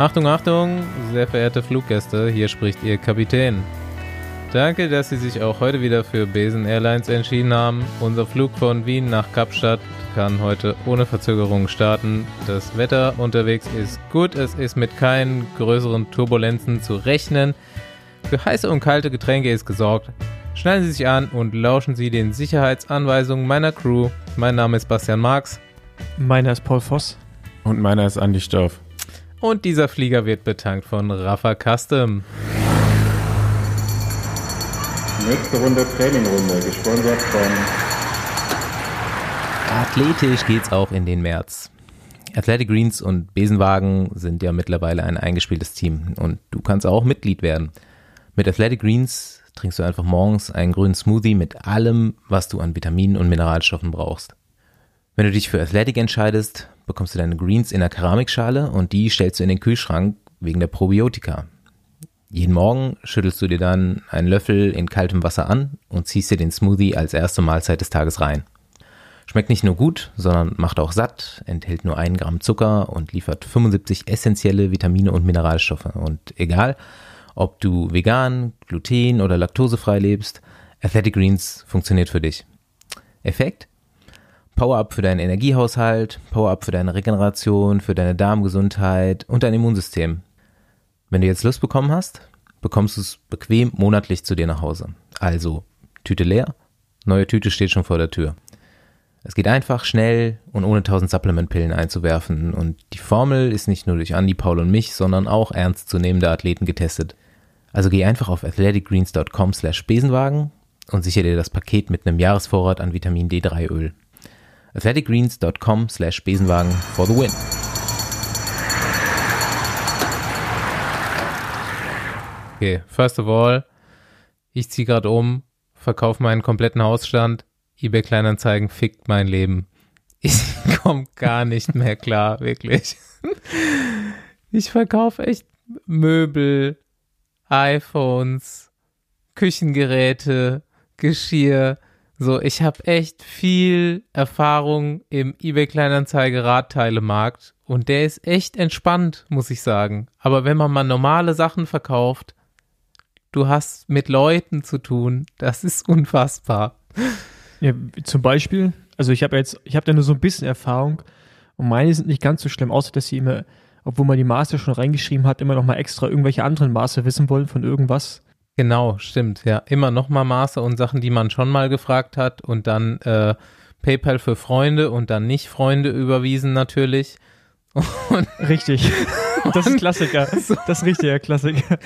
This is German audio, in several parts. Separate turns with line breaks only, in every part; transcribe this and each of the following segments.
Achtung, Achtung, sehr verehrte Fluggäste, hier spricht Ihr Kapitän. Danke, dass Sie sich auch heute wieder für Besen Airlines entschieden haben. Unser Flug von Wien nach Kapstadt kann heute ohne Verzögerung starten. Das Wetter unterwegs ist gut, es ist mit keinen größeren Turbulenzen zu rechnen. Für heiße und kalte Getränke ist gesorgt. Schnallen Sie sich an und lauschen Sie den Sicherheitsanweisungen meiner Crew. Mein Name ist Bastian Marx.
Meiner ist Paul Voss.
Und meiner ist Andi Stoff.
Und dieser Flieger wird betankt von Rafa Custom.
Nächste Runde Trainingrunde, gesponsert von
Athletisch geht's auch in den März. Athletic Greens und Besenwagen sind ja mittlerweile ein eingespieltes Team und du kannst auch Mitglied werden. Mit Athletic Greens trinkst du einfach morgens einen grünen Smoothie mit allem, was du an Vitaminen und Mineralstoffen brauchst. Wenn du dich für Athletic entscheidest, bekommst du deine Greens in der Keramikschale und die stellst du in den Kühlschrank wegen der Probiotika. Jeden Morgen schüttelst du dir dann einen Löffel in kaltem Wasser an und ziehst dir den Smoothie als erste Mahlzeit des Tages rein. Schmeckt nicht nur gut, sondern macht auch satt, enthält nur einen Gramm Zucker und liefert 75 essentielle Vitamine und Mineralstoffe. Und egal, ob du vegan, gluten oder laktosefrei lebst, Athletic Greens funktioniert für dich. Effekt? Power-Up für deinen Energiehaushalt, Power-Up für deine Regeneration, für deine Darmgesundheit und dein Immunsystem. Wenn du jetzt Lust bekommen hast, bekommst du es bequem monatlich zu dir nach Hause. Also, Tüte leer, neue Tüte steht schon vor der Tür. Es geht einfach, schnell und ohne tausend Supplementpillen einzuwerfen und die Formel ist nicht nur durch Andy, Paul und mich, sondern auch ernstzunehmende Athleten getestet. Also geh einfach auf athleticgreens.com slash Besenwagen und sichere dir das Paket mit einem Jahresvorrat an Vitamin D3 Öl. athleticgreens.com slash Besenwagen for the win. Okay, first of all, ich ziehe gerade um, verkaufe meinen kompletten Hausstand, eBay Kleinanzeigen fickt mein Leben. Ich komme gar nicht mehr klar, wirklich. Ich verkaufe echt Möbel, iPhones, Küchengeräte, Geschirr. So, ich habe echt viel Erfahrung im eBay Kleinanzeige Radteilemarkt und der ist echt entspannt, muss ich sagen. Aber wenn man mal normale Sachen verkauft, du hast mit Leuten zu tun. Das ist unfassbar.
Ja, zum Beispiel, also ich habe jetzt, ich habe da nur so ein bisschen Erfahrung und meine sind nicht ganz so schlimm, außer dass sie immer, obwohl man die Maße schon reingeschrieben hat, immer noch mal extra irgendwelche anderen Maße wissen wollen von irgendwas.
Genau, stimmt, ja. Immer noch mal Maße und Sachen, die man schon mal gefragt hat und dann äh, PayPal für Freunde und dann nicht Freunde überwiesen natürlich.
Und Richtig. Das ist Klassiker. Das ist richtiger Klassiker.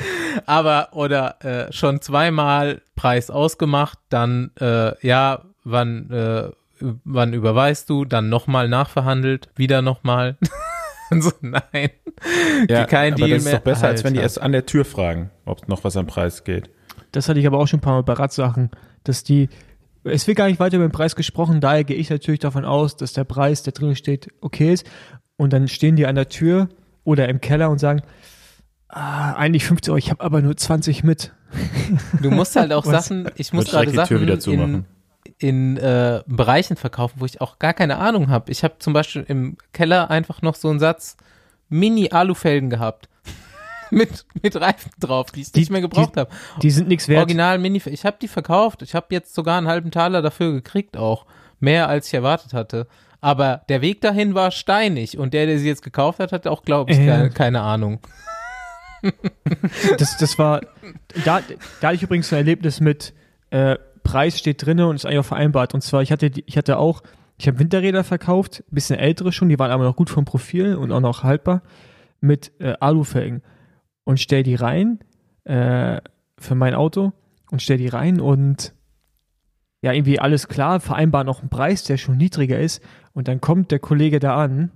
Aber, oder äh, schon zweimal Preis ausgemacht, dann, äh, ja, wann, äh, wann überweist du, dann nochmal nachverhandelt, wieder nochmal. so, nein.
Ja, Kein aber Deal das ist mehr. doch besser, Alter. als wenn die erst an der Tür fragen, ob noch was am Preis geht.
Das hatte ich aber auch schon ein paar Mal bei Radsachen, dass die, es wird gar nicht weiter über den Preis gesprochen, daher gehe ich natürlich davon aus, dass der Preis, der drin steht, okay ist. Und dann stehen die an der Tür oder im Keller und sagen, ah, eigentlich 50 Euro, ich habe aber nur 20 mit.
Du musst halt auch Sachen, ich muss gerade Sachen in, in äh, Bereichen verkaufen, wo ich auch gar keine Ahnung habe. Ich habe zum Beispiel im Keller einfach noch so einen Satz Mini-Alufelgen gehabt. mit, mit Reifen drauf, die ich die, nicht mehr gebraucht habe.
Die sind nichts wert.
Original Mini, ich habe die verkauft. Ich habe jetzt sogar einen halben Taler dafür gekriegt auch. Mehr als ich erwartet hatte. Aber der Weg dahin war steinig und der, der sie jetzt gekauft hat, hat auch, glaube ich, äh. keine, keine Ahnung.
das, das war, da, da hatte ich übrigens ein Erlebnis mit, äh, Preis steht drin und ist eigentlich auch vereinbart. Und zwar, ich hatte, ich hatte auch, ich habe Winterräder verkauft, bisschen ältere schon, die waren aber noch gut vom Profil und auch noch haltbar, mit äh, Alufelgen. Und stell die rein, äh, für mein Auto und stell die rein und ja, irgendwie alles klar, vereinbaren auch einen Preis, der schon niedriger ist. Und dann kommt der Kollege da an,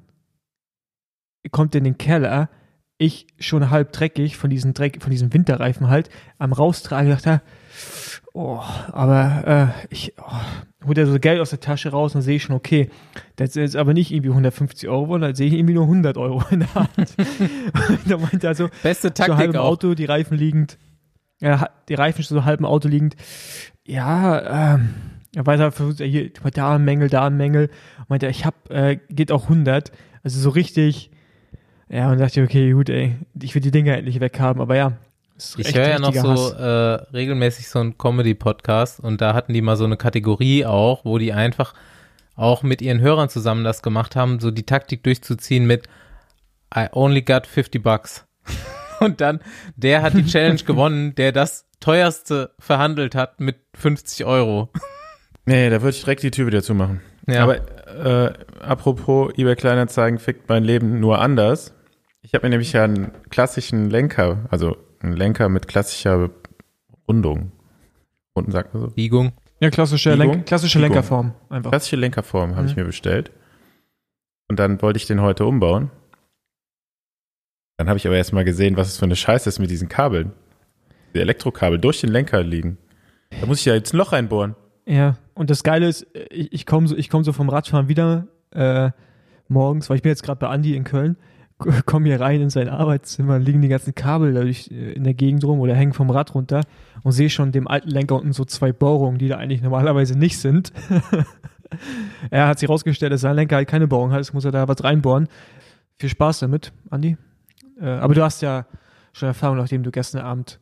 kommt in den Keller, ich schon halb dreckig von diesem Dreck, von diesem Winterreifen halt, am raustragen, dachte, oh, aber äh, ich oh, holt er so Geld aus der Tasche raus und sehe ich schon, okay, das ist aber nicht irgendwie 150 Euro, sondern sehe ich irgendwie nur 100 Euro in der Hand. da meinte er so,
beste Taktik
so halb im. Auto, die Reifen liegend, ja, die Reifen so halb im Auto liegend, ja, ähm, er weiter versucht, hier, da ein Mängel, da ein Mängel. Und meinte, ich hab, äh, geht auch 100. Also so richtig, Ja, und dachte ich, okay, gut, ey, ich will die Dinger endlich weghaben, aber ja.
Ich höre ja noch so äh, regelmäßig so einen Comedy-Podcast und da hatten die mal so eine Kategorie auch, wo die einfach auch mit ihren Hörern zusammen das gemacht haben, so die Taktik durchzuziehen mit I only got 50 bucks. Und dann, der hat die Challenge gewonnen, der das teuerste verhandelt hat mit 50 Euro.
Nee, da würde ich direkt die Tür wieder zumachen. Ja. Aber äh, apropos eBay Kleinanzeigen fickt mein Leben nur anders. Ich habe mir nämlich ja einen klassischen Lenker, also einen Lenker mit klassischer Rundung. Unten sagt man so.
Biegung.
Ja, klassische,
Biegung?
Lenk klassische
Biegung.
Lenkerform einfach.
Klassische Lenkerform habe mhm. ich mir bestellt. Und dann wollte ich den heute umbauen. Dann habe ich aber erst mal gesehen, was es für eine Scheiße ist mit diesen Kabeln. Die Elektrokabel durch den Lenker liegen. Da muss ich ja jetzt ein Loch reinbohren.
Ja, und das Geile ist, ich, ich komme so, komm so vom Radfahren wieder äh, morgens, weil ich bin jetzt gerade bei Andi in Köln, komme hier rein in sein Arbeitszimmer, liegen die ganzen Kabel dadurch äh, in der Gegend rum oder hängen vom Rad runter und sehe schon dem alten Lenker unten so zwei Bohrungen, die da eigentlich normalerweise nicht sind. er hat sich rausgestellt, dass sein Lenker halt keine Bohrung hat, jetzt muss er da was reinbohren. Viel Spaß damit, Andi. Äh, aber du hast ja schon Erfahrung, nachdem du gestern Abend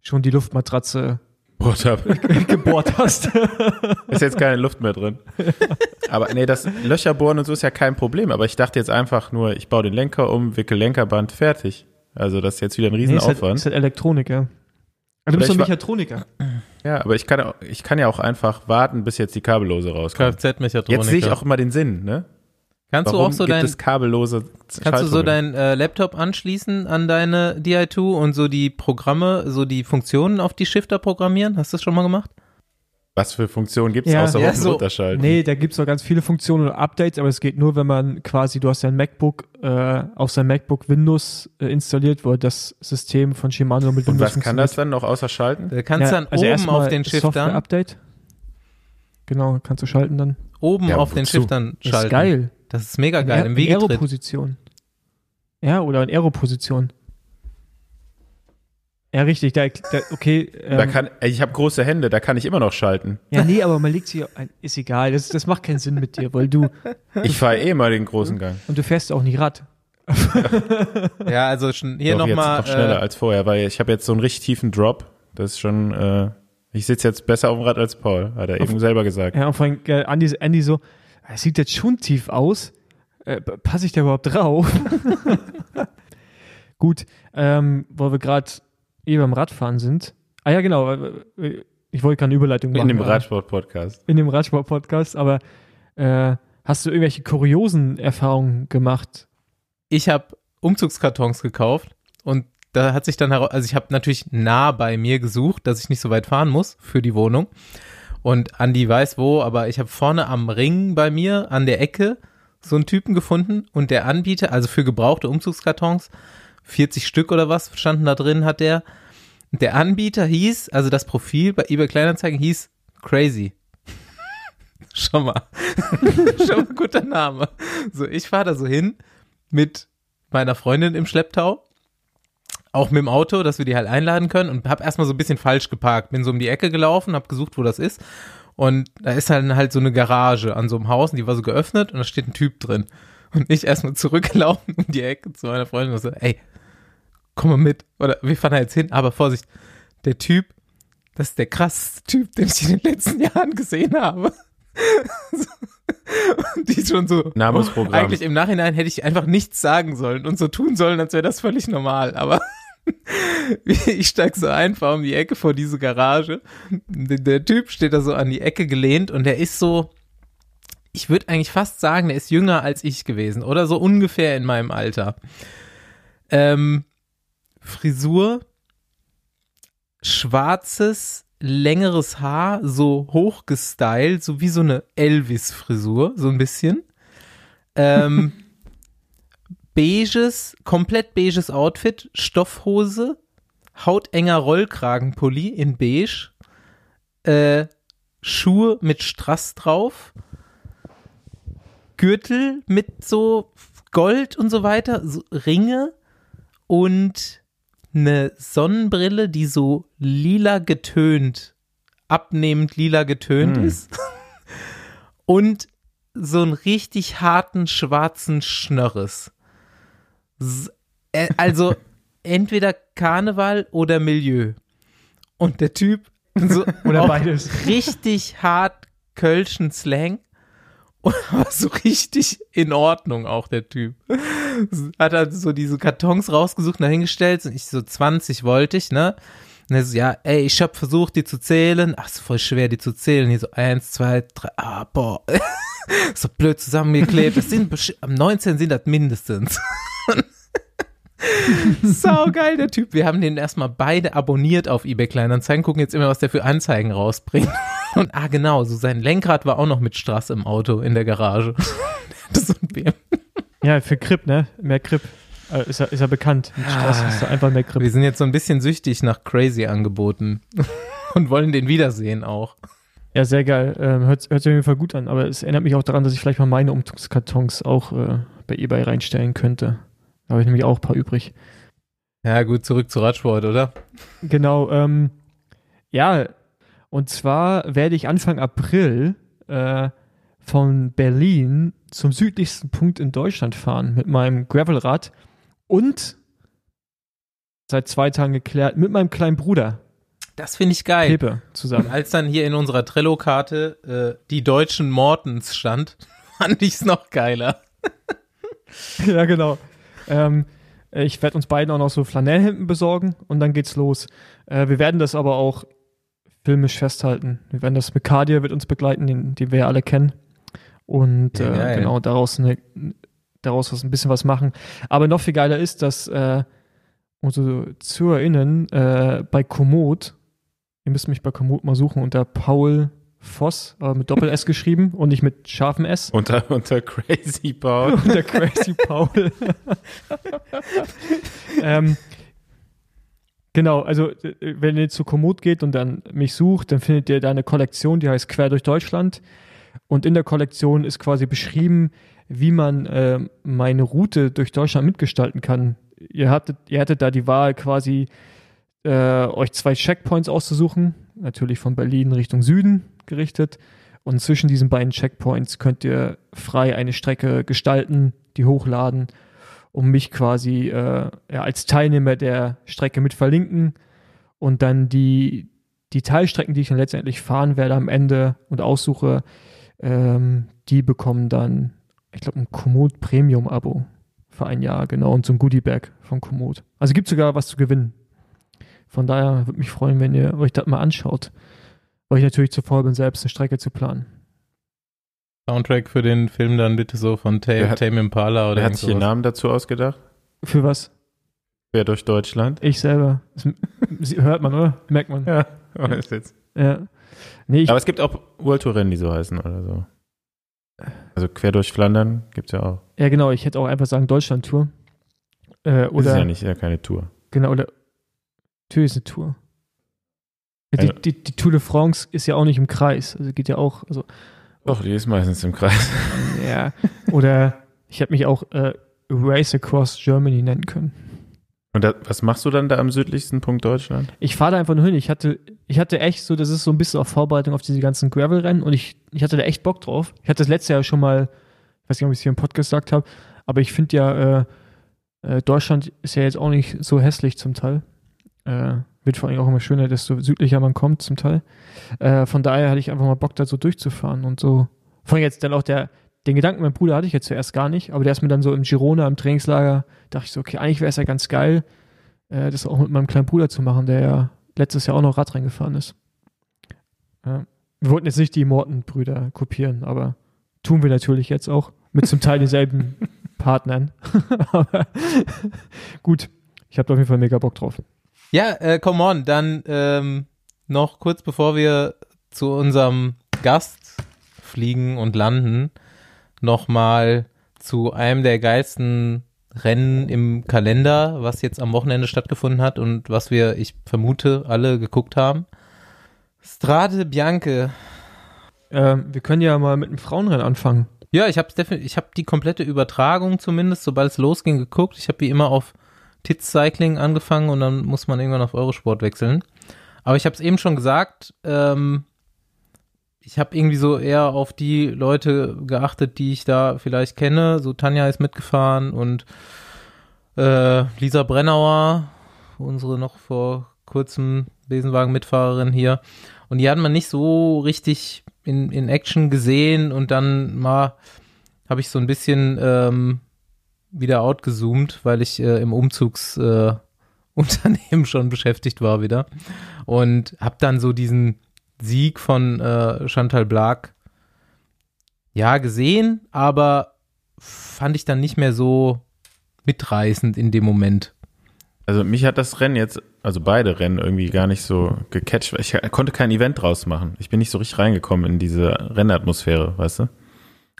schon die Luftmatratze gebohrt hast.
ist jetzt keine Luft mehr drin. Aber nee, das Löcher bohren und so ist ja kein Problem. Aber ich dachte jetzt einfach nur, ich baue den Lenker um, wickel Lenkerband, fertig. Also das ist jetzt wieder ein Riesenaufwand. Nee, ist, halt,
ist halt Elektronik, ja. Also du bist doch Mechatroniker.
Ja, aber ich kann, ich kann ja auch einfach warten, bis jetzt die Kabellose rauskommt.
Kfz-Mechatroniker.
Jetzt sehe ich auch immer den Sinn, ne?
Kannst Warum du auch so dein
kabellose
Kannst du so deinen äh, Laptop anschließen an deine Di2 und so die Programme, so die Funktionen auf die Shifter programmieren? Hast du das schon mal gemacht?
Was für Funktionen gibt es ja, außer ja, so, runterschalten?
Nee, da gibt es noch ganz viele Funktionen und Updates, aber es geht nur, wenn man quasi, du hast dein MacBook, äh, auf sein MacBook Windows äh, installiert, wo das System von Shimano mit
und Windows Und was kann das dann noch außer schalten?
Da kannst ja, dann also oben auf den Shiftern.
Software-Update. Genau, kannst du schalten dann.
Oben ja, auf den Shiftern schalten.
Ist geil.
Das ist mega geil. In, Im in
Aero-Position. Ja, oder in Aero-Position. Ja, richtig. Da, da okay.
Ähm, da kann, ich habe große Hände, da kann ich immer noch schalten.
Ja, nee, aber man legt sie, ist egal. Das, das macht keinen Sinn mit dir, weil du.
Ich fahre eh mal den großen Gang.
Und du fährst auch nicht Rad.
ja, also schon hier nochmal.
Noch schneller äh, als vorher, weil ich habe jetzt so einen richtig tiefen Drop. Das ist schon. Äh, ich sitze jetzt besser auf dem Rad als Paul, hat er eben selber gesagt.
Ja, und vor allem äh, Andy, Andy so, es sieht jetzt schon tief aus. Äh, Passe ich da überhaupt drauf? Gut, ähm, wo wir gerade eh beim Radfahren sind. Ah ja, genau. Ich wollte keine Überleitung machen.
In dem Radsport-Podcast.
In dem Radsport-Podcast, aber äh, hast du irgendwelche kuriosen Erfahrungen gemacht?
Ich habe Umzugskartons gekauft und da hat sich dann heraus, also ich habe natürlich nah bei mir gesucht, dass ich nicht so weit fahren muss für die Wohnung. Und Andi weiß wo, aber ich habe vorne am Ring bei mir an der Ecke so einen Typen gefunden und der Anbieter, also für gebrauchte Umzugskartons, 40 Stück oder was standen da drin, hat der. Der Anbieter hieß, also das Profil bei eBay Kleinanzeigen hieß Crazy. Schau mal. Schau mal, guter Name. So, ich fahre da so hin mit meiner Freundin im Schlepptau auch mit dem Auto, dass wir die halt einladen können und habe erstmal so ein bisschen falsch geparkt. Bin so um die Ecke gelaufen, habe gesucht, wo das ist. Und da ist halt, halt so eine Garage an so einem Haus und die war so geöffnet und da steht ein Typ drin. Und ich erstmal zurückgelaufen um die Ecke zu meiner Freundin und so, ey, komm mal mit. Oder wir fahren da jetzt hin, aber Vorsicht, der Typ, das ist der krasseste Typ, den ich in den letzten Jahren gesehen habe. und die schon so.
Namensprogramm.
Eigentlich im Nachhinein hätte ich einfach nichts sagen sollen und so tun sollen, als wäre das völlig normal. Aber ich steig so einfach um die Ecke vor diese Garage. Der, Typ steht da so an die Ecke gelehnt und der ist so, ich würde eigentlich fast sagen, der ist jünger als ich gewesen oder so ungefähr in meinem Alter. Ähm, Frisur, schwarzes, längeres Haar, so hochgestylt, so wie so eine Elvis-Frisur, so ein bisschen. Ähm, beiges, komplett beiges Outfit, Stoffhose, hautenger Rollkragenpulli in beige, äh, Schuhe mit Strass drauf, Gürtel mit so Gold und so weiter, so Ringe und eine Sonnenbrille, die so lila getönt, abnehmend lila getönt mm. ist. und so einen richtig harten schwarzen Schnörres. Äh, also entweder Karneval oder Milieu. Und der Typ so
oder beides.
Richtig hart Kölschen Slang. Und war so richtig in Ordnung auch der Typ. Hat er so diese Kartons rausgesucht, dahingestellt und ich so 20 wollte ich, ne? Und er so, ja, ey, ich hab versucht, die zu zählen. Ach, ist voll schwer, die zu zählen. Hier so eins, zwei, drei, ah, boah. so blöd zusammengeklebt. Das sind, am 19 sind das mindestens. Sau geil, der Typ. Wir haben den erstmal beide abonniert auf eBay Kleinanzeigen, gucken jetzt immer, was der für Anzeigen rausbringt. Und ah, genau, so sein Lenkrad war auch noch mit Straß im Auto in der Garage. das ist ein BM.
Ja, für Grip, ne? Mehr Grip. Äh, ist, er, ist er bekannt. Mit Straß ah, ist er einfach mehr Grip.
Wir sind jetzt so ein bisschen süchtig nach Crazy Angeboten und wollen den wiedersehen auch.
Ja, sehr geil. Ähm, hört, hört sich auf jeden Fall gut an, aber es erinnert mich auch daran, dass ich vielleicht mal meine Umzugskartons auch äh, bei eBay reinstellen könnte. Da habe ich nämlich auch ein paar übrig.
Ja, gut, zurück zu Radsport, oder?
Genau, ähm, ja, und zwar werde ich Anfang April äh, von Berlin zum südlichsten Punkt in Deutschland fahren mit meinem Gravelrad und seit zwei Tagen geklärt mit meinem kleinen Bruder.
Das finde ich geil.
Pepe zusammen.
Und als dann hier in unserer Trello-Karte äh, die deutschen Mortens stand, fand ich es noch geiler.
ja, genau. Ähm, ich werde uns beiden auch noch so Flanellhemden besorgen und dann geht's los. Äh, wir werden das aber auch filmisch festhalten. Wir werden das mit Kadir wird uns begleiten, den, den wir ja alle kennen. Und ja, äh, genau daraus, eine, daraus was, ein bisschen was machen. Aber noch viel geiler ist, dass äh, unsere ZuhörerInnen äh, bei Komoot, ihr müsst mich bei Komoot mal suchen, unter Paul Voss, aber mit Doppel-S geschrieben und nicht mit scharfem S.
Unter, unter Crazy Paul.
unter Crazy Paul. ähm, genau, also wenn ihr zu Komoot geht und dann mich sucht, dann findet ihr da eine Kollektion, die heißt Quer durch Deutschland. Und in der Kollektion ist quasi beschrieben, wie man äh, meine Route durch Deutschland mitgestalten kann. Ihr hattet, ihr hattet da die Wahl quasi äh, euch zwei Checkpoints auszusuchen, natürlich von Berlin Richtung Süden gerichtet. Und zwischen diesen beiden Checkpoints könnt ihr frei eine Strecke gestalten, die hochladen, um mich quasi äh, ja, als Teilnehmer der Strecke mit verlinken und dann die, die Teilstrecken, die ich dann letztendlich fahren werde am Ende und aussuche, ähm, die bekommen dann, ich glaube, ein Komoot Premium Abo für ein Jahr, genau, und so ein Goodie Bag von Komoot. Also gibt sogar was zu gewinnen. Von daher würde mich freuen, wenn ihr euch das mal anschaut weil ich natürlich zu faul bin, selbst eine Strecke zu planen.
Soundtrack für den Film dann bitte so von Tame, hat, Tame Impala oder
Wer hat sich den Namen dazu ausgedacht?
Für was?
Wer durch Deutschland?
Ich selber. Das hört man, oder? Merkt man.
Ja, weiß jetzt.
Ja.
Nee, ich, Aber es gibt auch World Tour Rennen, die so heißen oder so. Also quer durch Flandern gibt es ja auch.
Ja, genau. Ich hätte auch einfach sagen Deutschland Tour. Äh, oder,
das ist ja nicht ja keine Tour.
Genau, oder Natürlich ist eine Tour. Die, die, die, Tour de France ist ja auch nicht im Kreis. Also geht ja auch. Also,
Doch, die ist meistens im Kreis.
Ja. Oder ich hätte mich auch äh, Race Across Germany nennen können.
Und da, was machst du dann da am südlichsten Punkt Deutschland?
Ich fahre da einfach nur hin. Ich hatte, ich hatte echt so, das ist so ein bisschen auf Vorbereitung auf diese ganzen Gravel-Rennen und ich, ich hatte da echt Bock drauf. Ich hatte das letzte Jahr schon mal, ich weiß nicht, ob ich es hier im Podcast gesagt habe, aber ich finde ja, äh, äh, Deutschland ist ja jetzt auch nicht so hässlich zum Teil. Äh, wird vor allem auch immer schöner, desto südlicher man kommt zum Teil. Äh, von daher hatte ich einfach mal Bock, da so durchzufahren und so. Vor allem jetzt dann auch der, den Gedanken, mein Bruder hatte ich jetzt zuerst gar nicht, aber der ist mir dann so im Girona, im Trainingslager, dachte ich so, okay, eigentlich wäre es ja ganz geil, äh, das auch mit meinem kleinen Bruder zu machen, der ja letztes Jahr auch noch Rad reingefahren ist. Ja. Wir wollten jetzt nicht die Morton-Brüder kopieren, aber tun wir natürlich jetzt auch mit zum Teil denselben Partnern. aber gut, ich habe auf jeden Fall mega Bock drauf.
Ja, äh, come on, dann ähm, noch kurz bevor wir zu unserem Gast fliegen und landen, nochmal zu einem der geilsten Rennen im Kalender, was jetzt am Wochenende stattgefunden hat und was wir, ich vermute, alle geguckt haben. Strade Bianche.
Ähm, wir können ja mal mit dem Frauenrennen anfangen.
Ja, ich habe ich habe die komplette Übertragung zumindest, sobald es losging, geguckt. Ich habe wie immer auf Tits Cycling angefangen und dann muss man irgendwann auf Eurosport wechseln. Aber ich habe es eben schon gesagt, ähm, ich habe irgendwie so eher auf die Leute geachtet, die ich da vielleicht kenne. So Tanja ist mitgefahren und äh, Lisa Brennauer, unsere noch vor kurzem Besenwagen-Mitfahrerin hier. Und die hat man nicht so richtig in, in Action gesehen und dann mal habe ich so ein bisschen ähm, wieder outgezoomt, weil ich äh, im Umzugsunternehmen äh, schon beschäftigt war wieder und habe dann so diesen Sieg von äh, Chantal Blag ja gesehen, aber fand ich dann nicht mehr so mitreißend in dem Moment.
Also mich hat das Rennen jetzt, also beide Rennen irgendwie gar nicht so gecatcht. Ich konnte kein Event draus machen. Ich bin nicht so richtig reingekommen in diese Rennatmosphäre, weißt du?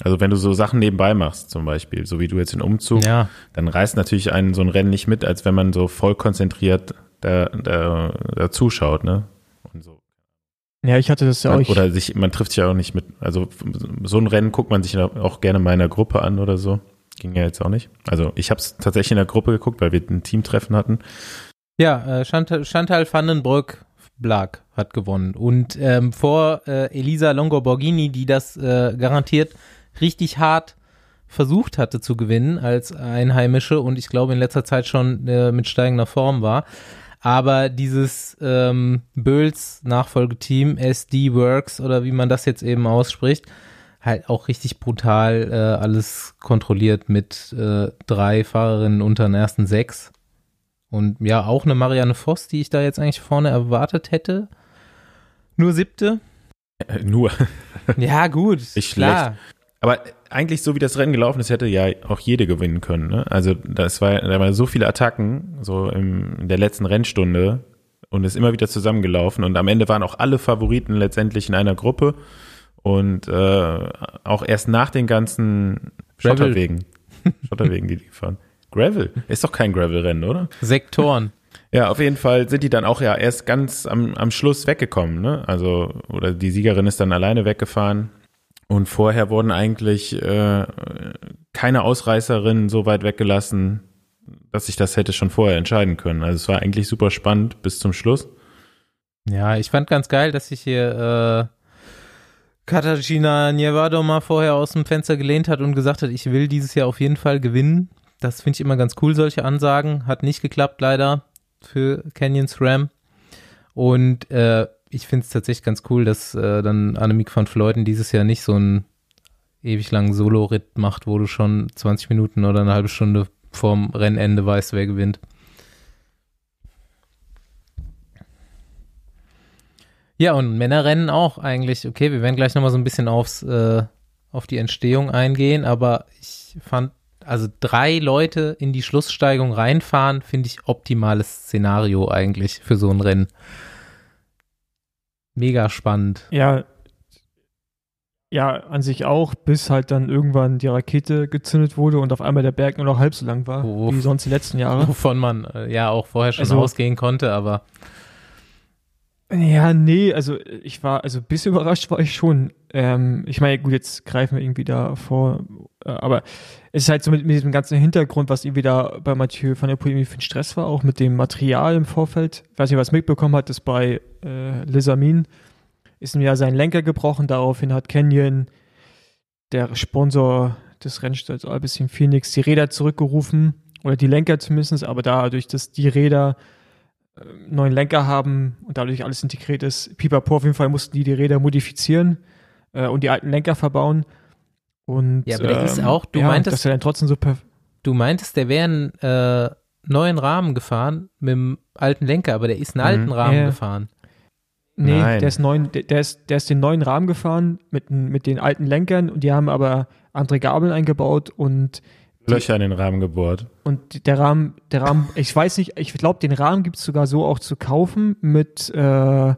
Also wenn du so Sachen nebenbei machst, zum Beispiel, so wie du jetzt den Umzug, ja. dann reißt natürlich einen so ein Rennen nicht mit, als wenn man so voll konzentriert da, da, da zuschaut, ne? Und so.
Ja, ich hatte das ja auch.
Oder sich, man trifft sich ja auch nicht mit, also so ein Rennen guckt man sich auch gerne mal in der Gruppe an oder so. Ging ja jetzt auch nicht. Also ich habe es tatsächlich in der Gruppe geguckt, weil wir ein Teamtreffen hatten.
Ja, äh, Chantal, Chantal Vandenbrück Blag hat gewonnen. Und ähm, vor äh, Elisa Longo-Borghini, die das äh, garantiert richtig hart versucht hatte zu gewinnen als Einheimische und ich glaube in letzter Zeit schon äh, mit steigender Form war. Aber dieses ähm, Böls Nachfolgeteam, SD Works oder wie man das jetzt eben ausspricht, halt auch richtig brutal äh, alles kontrolliert mit äh, drei Fahrerinnen unter den ersten sechs. Und ja, auch eine Marianne Voss, die ich da jetzt eigentlich vorne erwartet hätte. Nur siebte.
Äh, nur.
ja, gut.
Ist klar. Aber eigentlich so wie das Rennen gelaufen ist, hätte ja auch jede gewinnen können. Ne? Also das war, da waren so viele Attacken, so im, in der letzten Rennstunde und ist immer wieder zusammengelaufen und am Ende waren auch alle Favoriten letztendlich in einer Gruppe und äh, auch erst nach den ganzen Schotterwegen, Schotterwegen, die die fahren. Gravel ist doch kein Gravel-Rennen, oder?
Sektoren.
Ja, auf jeden Fall sind die dann auch ja erst ganz am, am Schluss weggekommen, ne? Also, oder die Siegerin ist dann alleine weggefahren. Und vorher wurden eigentlich äh, keine Ausreißerinnen so weit weggelassen, dass ich das hätte schon vorher entscheiden können. Also es war eigentlich super spannend bis zum Schluss.
Ja, ich fand ganz geil, dass sich hier äh, Katarzyna Niewado mal vorher aus dem Fenster gelehnt hat und gesagt hat, ich will dieses Jahr auf jeden Fall gewinnen. Das finde ich immer ganz cool, solche Ansagen. Hat nicht geklappt, leider, für Canyons Ram. Und äh, ich finde es tatsächlich ganz cool, dass äh, dann Annemiek van Fleuten dieses Jahr nicht so einen ewig langen Solo-Ritt macht, wo du schon 20 Minuten oder eine halbe Stunde vorm Rennende weißt, wer gewinnt. Ja, und Männerrennen auch eigentlich. Okay, wir werden gleich nochmal so ein bisschen aufs, äh, auf die Entstehung eingehen, aber ich fand, also drei Leute in die Schlusssteigung reinfahren, finde ich optimales Szenario eigentlich für so ein Rennen. Mega spannend.
Ja, ja, an sich auch, bis halt dann irgendwann die Rakete gezündet wurde und auf einmal der Berg nur noch halb so lang war, oh, wie sonst die letzten Jahre.
Wovon man äh, ja auch vorher schon also, ausgehen konnte, aber.
Ja, nee, also ich war, also ein bisschen überrascht war ich schon. Ähm, ich meine, gut, jetzt greifen wir irgendwie da vor, äh, aber es ist halt so mit, mit, diesem ganzen Hintergrund, was irgendwie da bei Mathieu van der irgendwie für ein Stress war, auch mit dem Material im Vorfeld. Ich weiß nicht, was mitbekommen hat, dass bei äh, Lisamin ist ihm ja sein Lenker gebrochen, daraufhin hat Canyon, der Sponsor des Rennstalls Alpecin Phoenix, die Räder zurückgerufen, oder die Lenker zumindest, aber dadurch, dass die Räder neuen Lenker haben und dadurch alles integriert ist. Pipapo auf jeden Fall mussten die die Räder modifizieren äh, und die alten Lenker verbauen. Und,
ja, aber der ähm, ist auch, du
ja,
meintest,
dass er dann trotzdem so
Du meintest, der wäre einen äh, neuen Rahmen gefahren mit dem alten Lenker, aber der ist einen alten mhm. Rahmen ja. gefahren.
Nee, Nein. der ist, neuen, der, der, ist, der ist den neuen Rahmen gefahren mit, mit den alten Lenkern und die haben aber andere Gabeln eingebaut und
Löcher in den Rahmen gebohrt.
Und der Rahmen, der Rahmen, ich weiß nicht, ich glaube, den Rahmen gibt es sogar so auch zu kaufen mit, äh,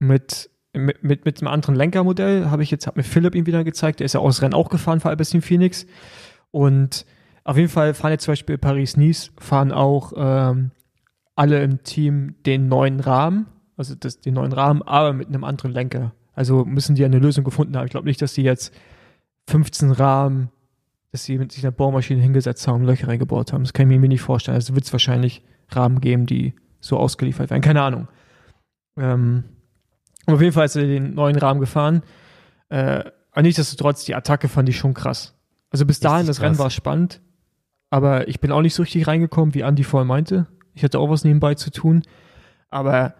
mit, mit, mit, mit einem anderen Lenkermodell. Habe ich jetzt, hat mir Philipp ihn wieder gezeigt, der ist ja aus Rennen auch gefahren für Alpecin Phoenix. Und auf jeden Fall fahren jetzt zum Beispiel Paris-Nice, fahren auch ähm, alle im Team den neuen Rahmen, also das, den neuen Rahmen, aber mit einem anderen Lenker. Also müssen die eine Lösung gefunden haben. Ich glaube nicht, dass die jetzt 15 Rahmen dass sie mit sich einer Bohrmaschine hingesetzt haben und Löcher reingebohrt haben. Das kann ich mir nicht vorstellen. Also wird es wahrscheinlich Rahmen geben, die so ausgeliefert werden. Keine Ahnung. Ähm, auf jeden Fall ist er den neuen Rahmen gefahren. Äh, aber nichtsdestotrotz, die Attacke fand ich schon krass. Also bis dahin, das krass. Rennen war spannend. aber ich bin auch nicht so richtig reingekommen, wie Andy vorhin meinte. Ich hatte auch was nebenbei zu tun. Aber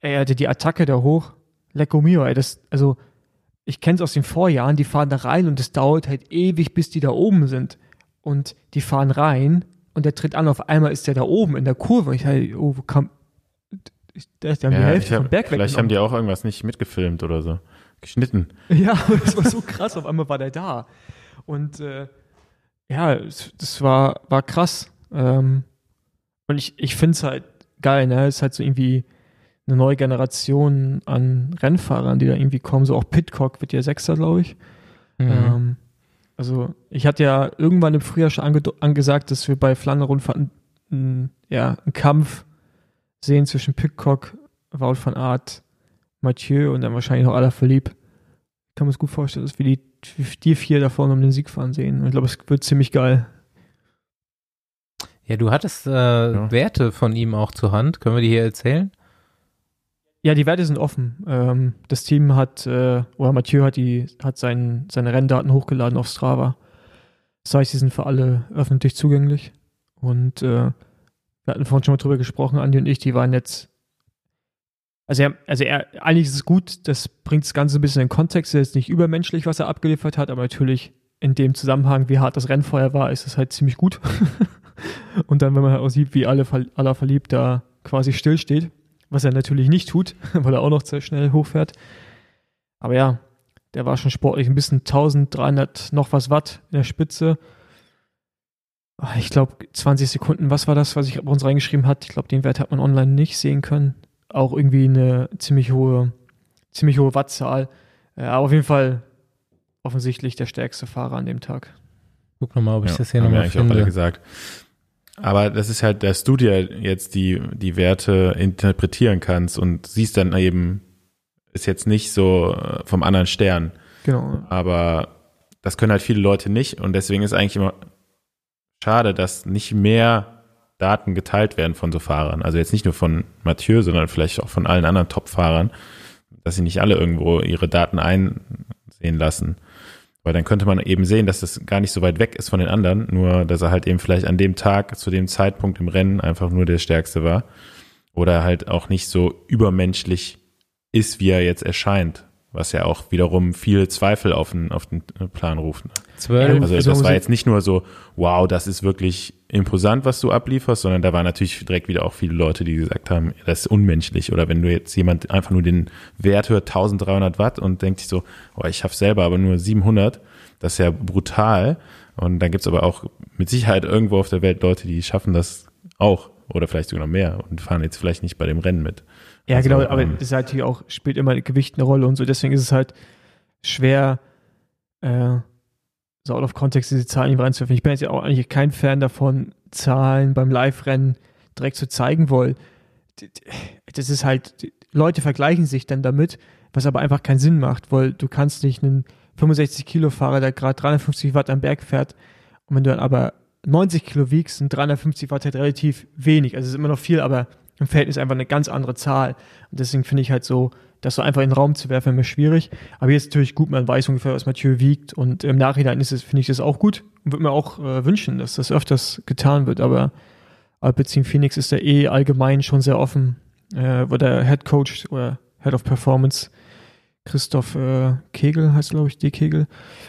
er hatte die Attacke da hoch. Lecco mio, ey, das, also, ich kenne es aus den Vorjahren, die fahren da rein und es dauert halt ewig, bis die da oben sind. Und die fahren rein und der tritt an, auf einmal ist der da oben in der Kurve. Und ich halt, oh, wo kam,
die haben ja, die Hälfte hab, vom Berg Vielleicht haben die auch irgendwas nicht mitgefilmt oder so. Geschnitten.
Ja, das war so krass. Auf einmal war der da. Und äh, ja, das war, war krass. Ähm, und ich, ich finde es halt geil, ne? Es ist halt so irgendwie eine neue Generation an Rennfahrern, die da irgendwie kommen. So auch Pitcock wird ja Sechster, glaube ich. Mhm. Ähm, also ich hatte ja irgendwann im Frühjahr schon ange angesagt, dass wir bei Flandern-Rundfahrten ja, einen Kampf sehen zwischen Pitcock, Wout van Aert, Mathieu und dann wahrscheinlich noch aller verliebt. Ich kann mir das gut vorstellen, dass wir die, die vier da vorne um den Sieg fahren sehen. Und ich glaube, es wird ziemlich geil.
Ja, du hattest äh, ja. Werte von ihm auch zur Hand. Können wir die hier erzählen?
Ja, die Werte sind offen. Ähm, das Team hat, äh, oder Mathieu hat, die, hat sein, seine Renndaten hochgeladen auf Strava. Das heißt, die sind für alle öffentlich zugänglich. Und äh, wir hatten vorhin schon mal drüber gesprochen, Andi und ich, die waren jetzt. Also, er, also er, eigentlich ist es gut, das bringt das Ganze ein bisschen in Kontext. Er ist nicht übermenschlich, was er abgeliefert hat, aber natürlich in dem Zusammenhang, wie hart das Rennfeuer war, ist es halt ziemlich gut. und dann, wenn man halt auch sieht, wie alle aller verliebt da quasi stillsteht, was er natürlich nicht tut, weil er auch noch sehr schnell hochfährt. Aber ja, der war schon sportlich ein bisschen 1300 noch was Watt in der Spitze. Ah, ich glaube, 20 Sekunden, was war das, was ich bei uns reingeschrieben hat? Ich glaube, den Wert hat man online nicht sehen können. Auch irgendwie eine ziemlich hohe, ziemlich hohe Wattzahl. Aber auf jeden Fall offensichtlich der stärkste Fahrer an dem Tag.
Guck nochmal, ob ich ja, das hier nochmal finde. Auch alle
gesagt. Aber das ist halt, dass du dir jetzt die, die Werte interpretieren kannst und siehst dann eben, ist jetzt nicht so äh, vom anderen Stern.
Genau.
Aber das können halt viele Leute nicht und deswegen ist eigentlich immer schade, dass nicht mehr Daten geteilt werden von so Fahrern. Also jetzt nicht nur von Mathieu, sondern vielleicht auch von allen anderen Top-Fahrern, dass sie nicht alle irgendwo ihre Daten einsehen lassen. Weil dann könnte man eben sehen, dass das gar nicht so weit weg ist von den anderen, nur dass er halt eben vielleicht an dem Tag, zu dem Zeitpunkt im Rennen einfach nur der Stärkste war. Oder halt auch nicht so übermenschlich ist, wie er jetzt erscheint was ja auch wiederum viele Zweifel auf den, auf den Plan ruft. Ne? Zwölf. Also das war jetzt nicht nur so, wow, das ist wirklich imposant, was du ablieferst, sondern da waren natürlich direkt wieder auch viele Leute, die gesagt haben, das ist unmenschlich. Oder wenn du jetzt jemand einfach nur den Wert hört, 1300 Watt und denkt sich so, oh, ich schaffe selber aber nur 700, das ist ja brutal. Und dann gibt's aber auch mit Sicherheit irgendwo auf der Welt Leute, die schaffen das auch oder vielleicht sogar noch mehr und fahren jetzt vielleicht nicht bei dem Rennen mit.
Ja, also, genau, aber ähm, es ist halt hier auch, spielt immer Gewicht eine Rolle und so, deswegen ist es halt schwer, äh, so out of context diese Zahlen reinzuwerfen. Ich bin jetzt ja auch eigentlich kein Fan davon, Zahlen beim Live-Rennen direkt zu zeigen wollen. Das ist halt, Leute vergleichen sich dann damit, was aber einfach keinen Sinn macht, weil du kannst nicht einen 65 Kilo Fahrer, der gerade 350 Watt am Berg fährt, und wenn du dann aber 90 Kilo wiegst, sind 350 Watt halt relativ wenig. Also es ist immer noch viel, aber im Verhältnis einfach eine ganz andere Zahl. Und deswegen finde ich halt so, das so einfach in den Raum zu werfen, immer schwierig. Aber jetzt natürlich gut, man weiß ungefähr, was Mathieu wiegt. Und im Nachhinein ist finde ich das auch gut. Und würde mir auch äh, wünschen, dass das öfters getan wird. Aber Alpecin Phoenix ist da eh allgemein schon sehr offen, äh, wo der Head Coach oder Head of Performance, Christoph äh, Kegel heißt, glaube ich, D. Kegel,